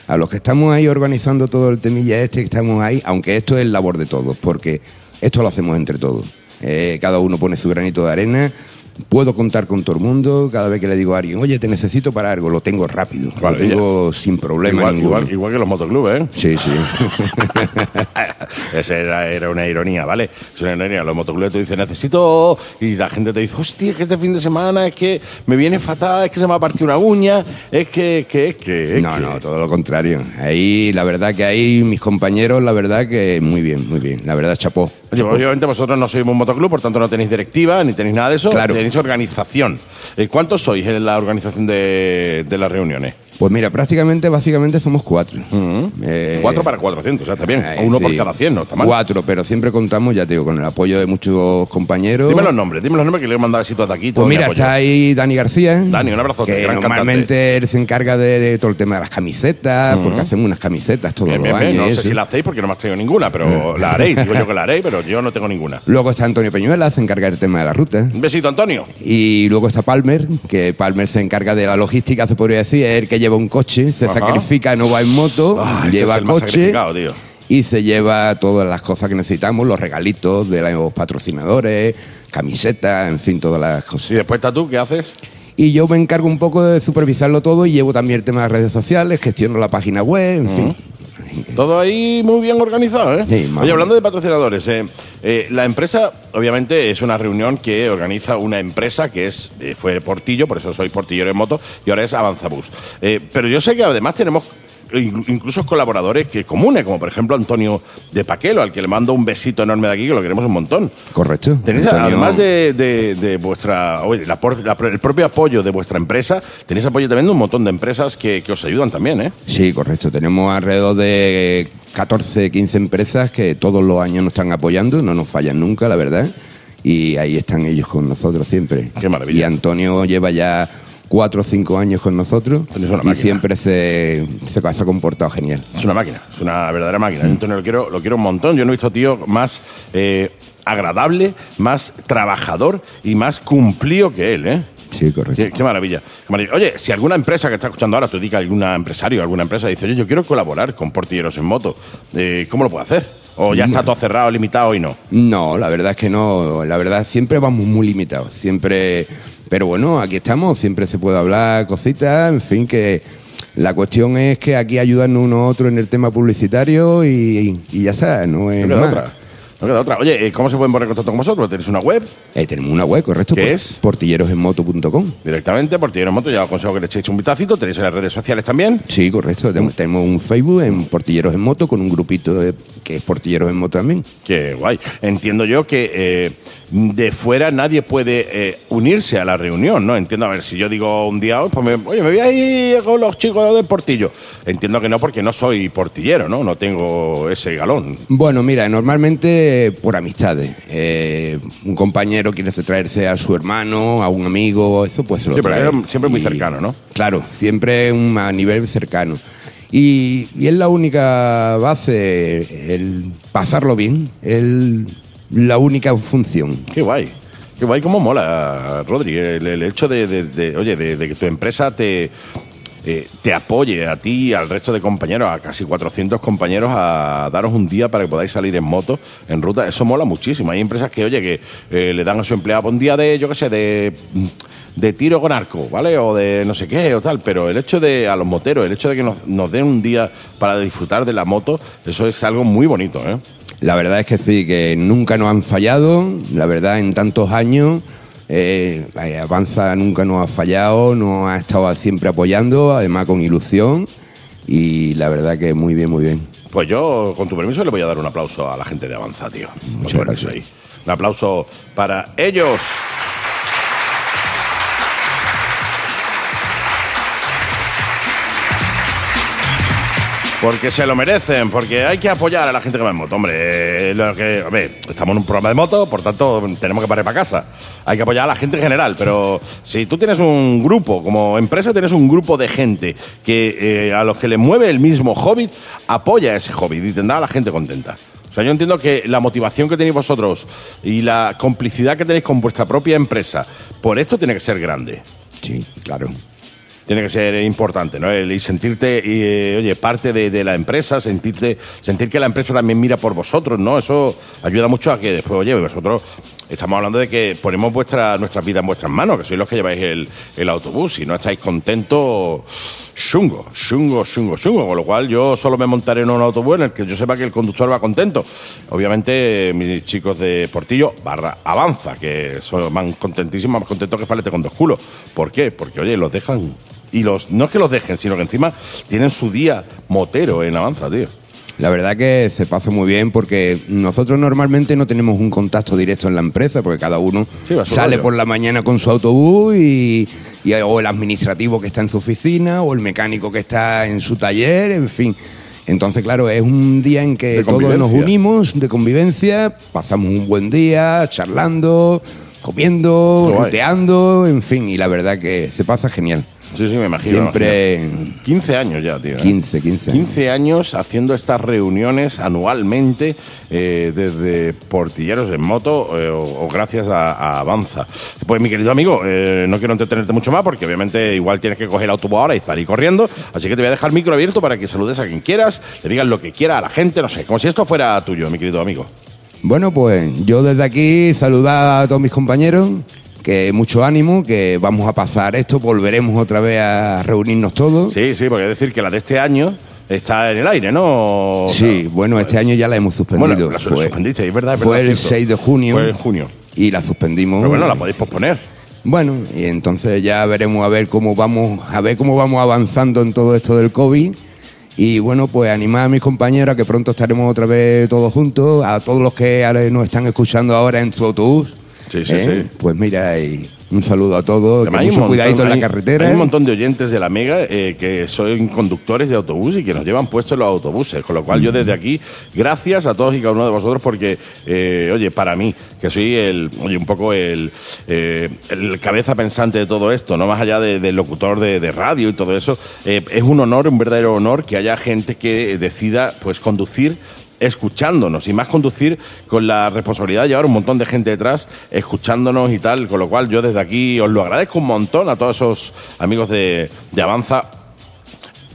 S8: A los que estamos ahí organizando todo el temilla este, que estamos ahí, aunque esto es labor de todos, porque esto lo hacemos entre todos. Eh, cada uno pone su granito de arena. Puedo contar con todo el mundo. Cada vez que le digo a alguien, oye, te necesito para algo, lo tengo rápido.
S1: Vale,
S8: lo tengo sin problema
S1: Igual,
S8: ninguno.
S1: igual, igual que los motoclubes, ¿eh?
S8: Sí, sí.
S1: Esa era, era una ironía, ¿vale? Es una ironía. Los motoclubes te dicen, necesito. Y la gente te dice, hostia, que este fin de semana es que me viene fatal, es que se me ha partido una uña, es que, que, es que. es
S8: No,
S1: que".
S8: no, todo lo contrario. Ahí, la verdad que ahí, mis compañeros, la verdad que muy bien, muy bien. La verdad, chapó.
S1: Oye, obviamente vosotros no sois un motoclub, por tanto no tenéis directiva ni tenéis nada de eso.
S8: Claro.
S1: Tenéis organización. Eh, ¿Cuántos sois en la organización de las reuniones?
S8: Pues mira, prácticamente, básicamente somos cuatro. Eh,
S1: Cuatro para 400, o sea, está bien.
S8: eh,
S1: uno por cada 100, no está mal.
S8: Cuatro, pero siempre contamos, ya te digo, con el apoyo de muchos compañeros.
S1: Dime los nombres, dime los nombres que le he mandado besitos de aquí.
S8: Pues
S1: mi
S8: mira, está ahí Dani García.
S1: Dani, un abrazote,
S8: Que
S1: gran
S8: normalmente él se encarga de, de todo el tema de las camisetas, porque hacemos unas camisetas todos
S1: Bien,
S8: los
S1: bien. No sé si la hacéis porque no me has traído ninguna, pero la haréis. Digo yo que la haréis, pero yo no tengo ninguna.
S8: Luego está Antonio Peñuela, se encarga del tema de la ruta.
S1: Un besito, Antonio.
S8: Y luego está Palmer, que Palmer se encarga de la logística, se podría decir, es el que lleva un coche, se
S1: Ajá.
S8: sacrifica, no va en moto,
S1: Ah, ese
S8: lleva coche
S1: tío.
S8: y se lleva todas las cosas que necesitamos, los regalitos de los patrocinadores, camisetas, en fin, todas las cosas.
S1: Y después está tú, ¿qué haces?
S8: Y yo me encargo un poco de supervisarlo todo y llevo también el tema de redes sociales, gestiono la página web, en fin.
S1: Todo ahí muy bien organizado, ¿eh?
S8: Sí,
S1: Oye, hablando de patrocinadores, eh, eh, la empresa, obviamente, es una reunión que organiza una empresa que es eh, fue Portillo, por eso soy Portillero en moto, y ahora es Avanzabus. Pero yo sé que además tenemos incluso colaboradores que comunes, como por ejemplo Antonio de Paquelo, al que le mando un besito enorme de aquí, que lo queremos un montón.
S8: Correcto.
S1: Tenéis,
S8: Antonio-
S1: además de, de- de vuestra, oye, la por- la- el propio apoyo de vuestra empresa, tenéis apoyo también de un montón de empresas que, que os ayudan también, ¿eh?
S8: Sí, correcto. Tenemos alrededor de 14, 15 empresas que todos los años nos están apoyando, no nos fallan nunca, la verdad. Y ahí están ellos con nosotros siempre.
S1: Qué maravilla.
S8: Y Antonio lleva ya cuatro o cinco años con nosotros y siempre se, se ha comportado genial.
S1: Es una máquina, es una verdadera máquina. Antonio, lo quiero, lo quiero un montón. Yo no he visto tío más eh, agradable, más trabajador y más cumplido que él, ¿eh?
S8: Sí, correcto.
S1: Qué, qué maravilla, qué maravilla. Oye, si alguna empresa que está escuchando ahora, tú digas algún empresario, alguna empresa, dice, oye, yo quiero colaborar con Portilleros en Moto, eh, ¿cómo lo puedo hacer? ¿O ya está todo cerrado, limitado y no?
S8: No, la verdad es que no. La verdad, siempre vamos muy limitados. Siempre. Pero bueno, aquí estamos. Siempre se puede hablar cositas. En fin, que la cuestión es que aquí ayudarnos uno a otro en el tema publicitario y, y ya está. No es
S1: No
S8: más.
S1: otra. No queda otra. Oye, eh, ¿cómo se pueden poner en contacto con vosotros? ¿Tenéis una web?
S8: Eh, tenemos una web, correcto.
S1: ¿Qué
S8: por-
S1: es?
S8: Portillerosenmoto.com.
S1: Directamente, Portilleros en Moto, ya os aconsejo que le echéis un vistacito. ¿Tenéis en las redes sociales también?
S8: Sí, correcto. Tenemos, tenemos un Facebook en Portilleros en Moto con un grupito de- que es Portilleros en Moto también.
S1: Qué guay. Entiendo yo que eh, de fuera nadie puede eh, unirse a la reunión, ¿no? Entiendo, a ver, si yo digo un día, "Oh, pues me, oye, me voy a ir con los chicos del Portillo. Entiendo que no, porque no soy portillero, ¿no? No tengo ese galón.
S8: Bueno, mira, normalmente por amistades. Eh, un compañero quiere traerse a su hermano, a un amigo, eso pues se lo
S1: Sí, pero
S8: trae.
S1: siempre muy cercano, ¿no?
S8: Claro, siempre un- a nivel cercano. Y, y es la única base, el pasarlo bien, el, la única función.
S1: Qué guay. Qué guay, cómo mola, Rodri, el, el hecho de, de- de, oye, de, de que tu empresa te, eh, te apoye a ti y al resto de compañeros, a casi 400 compañeros, a daros un día para que podáis salir en moto, en ruta. Eso mola muchísimo. Hay empresas que, oye, que eh, le dan a su empleado un día de, yo qué sé, de, de tiro con arco, ¿vale? O de no sé qué o tal. Pero el hecho de, a los moteros, el hecho de que nos, nos den un día para disfrutar de la moto, eso es algo muy bonito, ¿eh?
S8: La verdad es que sí, que nunca nos han fallado, la verdad en tantos años, eh, eh, Avanza nunca nos ha fallado, nos ha estado siempre apoyando, además con ilusión, y la verdad que muy bien, muy bien.
S1: Pues yo, con tu permiso, le voy a dar un aplauso a la gente de Avanza, tío.
S8: Muchas gracias.
S1: ahí. Un aplauso para ellos. Porque se lo merecen, porque hay que apoyar a la gente que va en moto. Hombre, eh, lo que, hombre, estamos en un programa de moto, por tanto tenemos que parar para casa. Hay que apoyar a la gente en general, pero si tú tienes un grupo, como empresa tienes un grupo de gente que eh, a los que le mueve el mismo hobby, apoya ese hobby y tendrá a la gente contenta. O sea, yo entiendo que la motivación que tenéis vosotros y la complicidad que tenéis con vuestra propia empresa, por esto tiene que ser grande
S8: Sí, claro.
S1: Tiene que ser importante, ¿no? Y sentirte, eh, oye, parte de, la empresa, sentirte, sentir que la empresa también mira por vosotros, ¿no? Eso ayuda mucho a que después, oye, vosotros estamos hablando de que ponemos vuestra, nuestras vidas en vuestras manos, que sois los que lleváis el, el autobús y no estáis contentos, chungo, chungo, chungo, chungo. Con lo cual yo solo me montaré en un autobús en el que yo sepa que el conductor va contento. Obviamente, mis chicos de Portillo, barra Avanza, que son van contentísimos, más contentos que falete con dos culos. ¿Por qué? Porque, oye, los dejan y los no es que los dejen, sino que encima tienen su día motero en Avanza, tío.
S8: La verdad que se pasa muy bien porque nosotros normalmente no tenemos un contacto directo en la empresa porque cada uno
S1: Sí,
S8: sale
S1: rollo.
S8: por la mañana con su autobús y, y- o el administrativo que está en su oficina o el mecánico que está en su taller, en fin. Entonces, claro, es un día en que todos nos unimos de convivencia, pasamos un buen día charlando, comiendo, ruteando, en fin, y la verdad que se pasa genial.
S1: Sí, sí, me imagino. me
S8: Siempre
S1: imagino. 15 años ya, tío. ¿eh?
S8: 15, 15 años.
S1: 15 años haciendo estas reuniones anualmente eh, desde Portilleros en Moto eh, o, o gracias a, a Avanza. Pues mi querido amigo, eh, no quiero entretenerte mucho más porque obviamente igual tienes que coger el autobús ahora y salir corriendo, así que te voy a dejar el micro abierto para que saludes a quien quieras, le digas lo que quiera a la gente, no sé, como si esto fuera tuyo, mi querido amigo.
S8: Bueno, pues yo desde aquí saludar a todos mis compañeros, que mucho ánimo, que vamos a pasar esto, volveremos otra vez a reunirnos todos.
S1: Sí, sí, porque es decir que la de este año está en el aire, ¿no?
S8: Sí, bueno, este año ya la hemos suspendido.
S1: Bueno, la suspendiste, es verdad, es
S8: fue el
S1: cierto.
S8: 6 de junio.
S1: Fue en junio.
S8: Y la suspendimos.
S1: Pero bueno, la podéis posponer.
S8: Bueno, y entonces ya veremos a ver cómo vamos, a ver cómo vamos avanzando en todo esto del COVID Y bueno, pues animar a mis compañeros a que pronto estaremos otra vez todos juntos, a todos los que nos están escuchando ahora en su autobús.
S1: Sí, sí,
S8: ¿eh?
S1: sí.
S8: Pues mira, y un saludo a todos, que
S1: hay un
S8: mucho
S1: montón-
S8: cuidadito en la carretera.
S1: Hay un montón de oyentes de la Mega eh, que son conductores de autobús y que nos llevan puestos los autobuses. Con lo cual, yo desde aquí, gracias a todos y cada uno de vosotros, porque, eh, oye, para mí, que soy el, oye, un poco el, eh, el cabeza pensante de todo esto, no más allá de- del locutor de, de radio y todo eso, eh, es un honor, un verdadero honor que haya gente que decida, pues, conducir escuchándonos y más conducir con la responsabilidad de llevar un montón de gente detrás escuchándonos y tal, con lo cual yo desde aquí os lo agradezco un montón a todos esos amigos de, de Avanza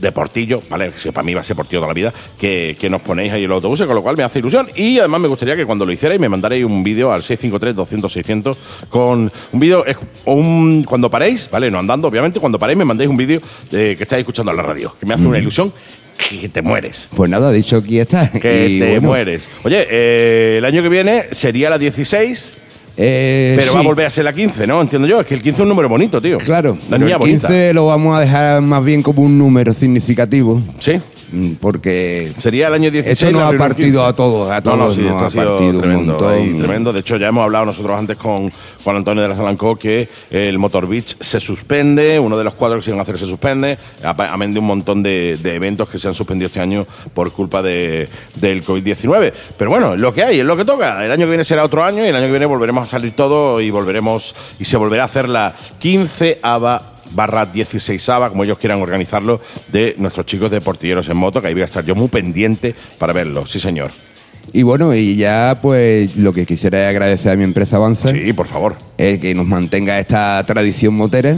S1: de Portillo, ¿vale? Que para mí va a ser Portillo toda la vida, que, que nos ponéis ahí en los autobuses, con lo cual me hace ilusión. Y además me gustaría que cuando lo hicierais me mandarais un vídeo al 653-200-600 con un vídeo, un, cuando paréis, ¿vale? No andando, obviamente, cuando paréis me mandéis un vídeo eh, que estáis escuchando en la radio, que me hace una ilusión que te mueres.
S8: Pues nada, dicho aquí está.
S1: Que
S8: Y
S1: te
S8: bueno,
S1: mueres. Oye, eh, el año que viene sería la 16,
S8: eh,
S1: pero va a volver a ser la 15, ¿no? Entiendo yo. Es que el 15 es un número bonito, tío.
S8: Claro,
S1: La
S8: el
S1: bonita.
S8: 15 lo vamos a dejar más bien como un número significativo,
S1: Sí.
S8: Porque
S1: Sería el año 16.
S8: Eso
S1: la
S8: ha partido
S1: 15.
S8: a todos, a
S1: No, no,
S8: todos
S1: sí, esto
S8: ha
S1: ha sido
S8: partido
S1: tremendo. ahí, tremendo. De hecho, ya hemos hablado nosotros antes con Juan Antonio de la Zalancó que el Motor Beach se suspende, uno de los cuatro que se iban a hacer se suspende, a- amén de un montón de, de eventos que se han suspendido este año por culpa de, del COVID-19. Pero bueno, es lo que hay, es lo que toca. El año que viene será otro año y el año que viene volveremos a salir todo y volveremos y se volverá a hacer la 15 ava barra 16 ava, como ellos quieran organizarlo, de nuestros chicos de Portilleros en Moto, que ahí voy a estar yo muy pendiente para verlo. Sí, señor.
S8: Y bueno, y ya pues lo que quisiera es agradecer a mi empresa Avanza,
S1: Sí, por favor.
S8: el que nos mantenga esta tradición motera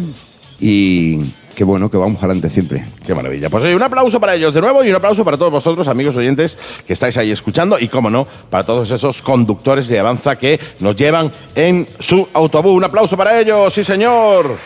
S8: y que bueno, que vamos adelante siempre.
S1: Qué maravilla. Pues oye, un aplauso para ellos de nuevo y un aplauso para todos vosotros, amigos oyentes, que estáis ahí escuchando y, como no, para todos esos conductores de Avanza que nos llevan en su autobús. Un aplauso para ellos, sí, señor.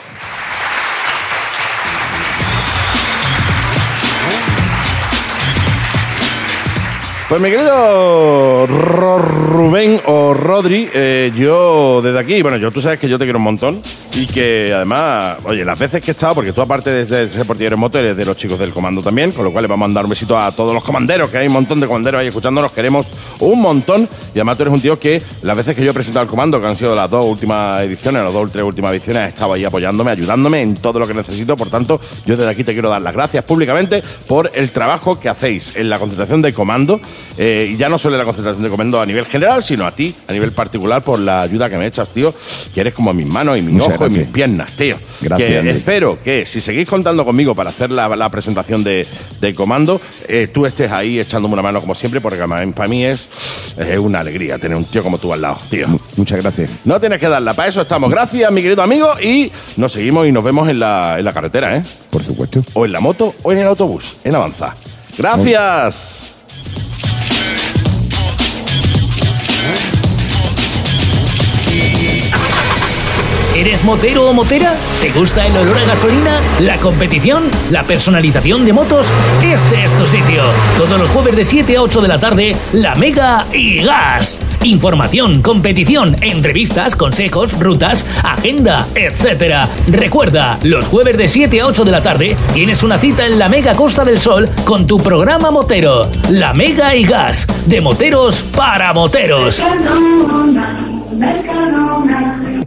S1: Pues mi querido Rubén o Rodri, eh, yo desde aquí, bueno, yo tú sabes que yo te quiero un montón y que además, oye, las veces que he estado, porque tú aparte de, ser portillero en moto, eres de los chicos del comando también, con lo cual le vamos a mandar un besito a todos los comanderos, que hay un montón de comanderos ahí escuchándonos, queremos un montón. Y además tú eres un tío que las veces que yo he presentado el comando, que han sido las dos últimas ediciones, las dos o tres últimas ediciones, has estado ahí apoyándome, ayudándome en todo lo que necesito, por tanto, yo desde aquí te quiero dar las gracias públicamente por el trabajo que hacéis en la concentración de comando. Eh, y ya no solo en la concentración de comando a nivel general, sino a ti, a nivel particular, por la ayuda que me echas, tío, que eres como mis manos y mis
S8: Muchas
S1: ojos y mis piernas, tío.
S8: Gracias,
S1: Que espero que si seguís contando conmigo para hacer la, la presentación de, del comando, eh, tú estés ahí echándome una mano como siempre, porque para mí es, es una alegría tener un tío como tú al lado, tío.
S8: Mu- Muchas gracias.
S1: No tienes que darla, para eso estamos. Gracias, mi querido amigo, y nos seguimos y nos vemos en la, en la carretera, ¿eh?
S8: Por supuesto.
S1: O en la moto o en el autobús, en Avanza. Gracias.
S6: ¿Eres motero o motera? ¿Te gusta el olor a gasolina? ¿La competición? ¿La personalización de motos? Este es tu sitio. Todos los jueves de 7 a 8 de la tarde, La Mega y Gas. Información, competición, entrevistas, consejos, rutas, agenda, etc. Recuerda, los jueves de 7 a 8 de la tarde tienes una cita en la Mega Costa del Sol con tu programa motero. La Mega y Gas. De moteros para moteros.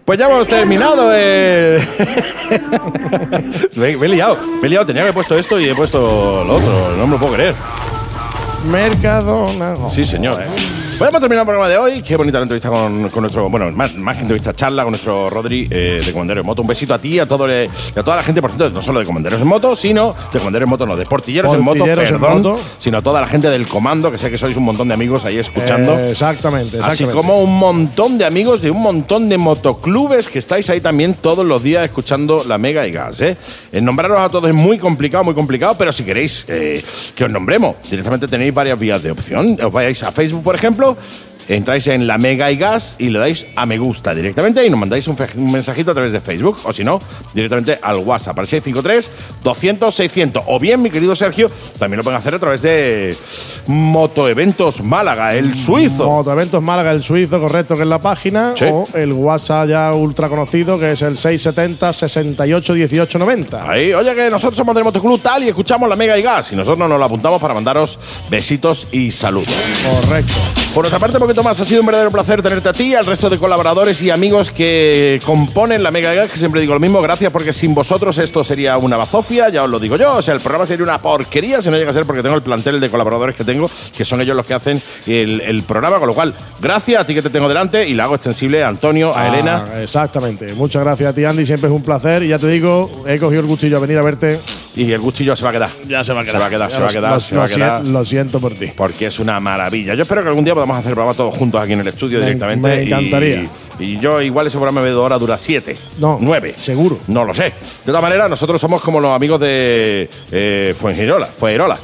S1: Pues ya hemos terminado. Eh. me, me he liado, me he liado. Tenía que haber puesto esto y he puesto lo otro. No me lo puedo creer.
S7: Mercadona.
S1: Sí, señor. Podemos terminar el programa de hoy. Qué bonita la entrevista con, con nuestro, bueno, más, más que entrevista, charla con nuestro Rodri eh, de Comanderos en Moto. Un besito a ti, a, todo le- y a toda la gente, por cierto, no solo de Comanderos en Moto, sino de Comanderos en Moto, no, de Portilleros, en Moto,
S7: en
S1: perdón,
S7: Moto.
S1: sino a toda la gente del comando, que sé que sois un montón de amigos ahí escuchando.
S7: Eh, exactamente, exactamente.
S1: Así como un montón de amigos de un montón de motoclubes que estáis ahí también todos los días escuchando la Mega y Gas. ¿eh? Nombraros a todos es muy complicado, muy complicado, pero si queréis eh, que os nombremos, directamente tenéis varias vías de opción. Os vayáis a Facebook, por ejemplo, Valeu! Entráis en la Mega y Gas y le dais a me gusta directamente y nos mandáis un, mensajito a través de Facebook o si no, directamente al WhatsApp, al 653-200-600. O bien, mi querido Sergio, también lo pueden hacer a través de Motoeventos Málaga, el suizo.
S7: Motoeventos Málaga, el suizo, correcto, que es la página.
S1: Sí.
S7: O el WhatsApp ya ultra conocido, que es el 670 68 18 90.
S1: Ahí, oye, que nosotros somos del Motoclub tal y escuchamos la Mega y Gas y nosotros nos lo apuntamos para mandaros besitos y saludos.
S7: Correcto.
S1: Por nuestra parte, un poquito más, ha sido un verdadero placer tenerte a ti, al resto de colaboradores y amigos que componen la Mega Gas, que siempre digo lo mismo, gracias porque sin vosotros esto sería una bazofia, ya os lo digo yo, o sea, el programa sería una porquería si no llega a ser porque tengo el plantel de colaboradores que tengo, que son ellos los que hacen el, el programa, con lo cual, gracias a ti que te tengo delante y la hago extensible a Antonio, a
S7: Ah,
S1: Elena.
S7: Exactamente. Muchas gracias a ti, Andy. Siempre es un placer. Y ya te digo, he cogido el gustillo a venir a verte.
S1: Y el gustillo se va a quedar.
S7: Ya se va a
S1: quedar, se va a
S7: lo-
S1: quedar, se va a quedar.
S7: Lo siento por ti.
S1: porque es una maravilla. Yo espero que algún día podamos hacer programa todos juntos aquí en el estudio
S7: Me-
S1: directamente.
S7: me encantaría.
S1: Y, y yo igual ese programa de dos horas dura siete.
S7: No,
S1: Nueve.
S7: seguro.
S1: No lo sé. De todas maneras, nosotros somos como los amigos de eh, Fuengirola. Fuengirola,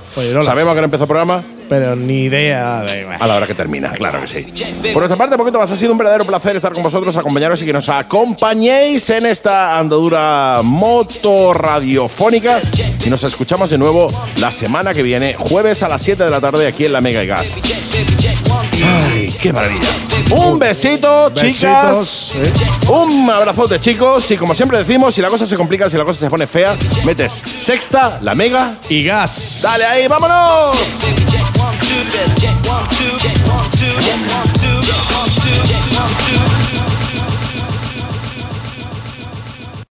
S1: Sabemos
S7: sí.
S1: que no empezó el programa
S7: Pero ni idea de.
S1: a la hora que termina, claro que sí. Por nuestra parte, poquito más, ha sido un verdadero placer estar con vosotros, acompañaros y que nos acompañéis en esta andadura moto radiofónica. Y nos escuchamos de nuevo la semana que viene, jueves a las 7 de la tarde, aquí en la Mega y Gas. Ay, qué maravilla. Un besito, chicas.
S7: ¿eh?
S1: Un abrazote, chicos. Y como siempre decimos, si la cosa se complica, si la cosa se pone fea, metes sexta, la mega
S7: y gas.
S1: Dale ahí, vámonos.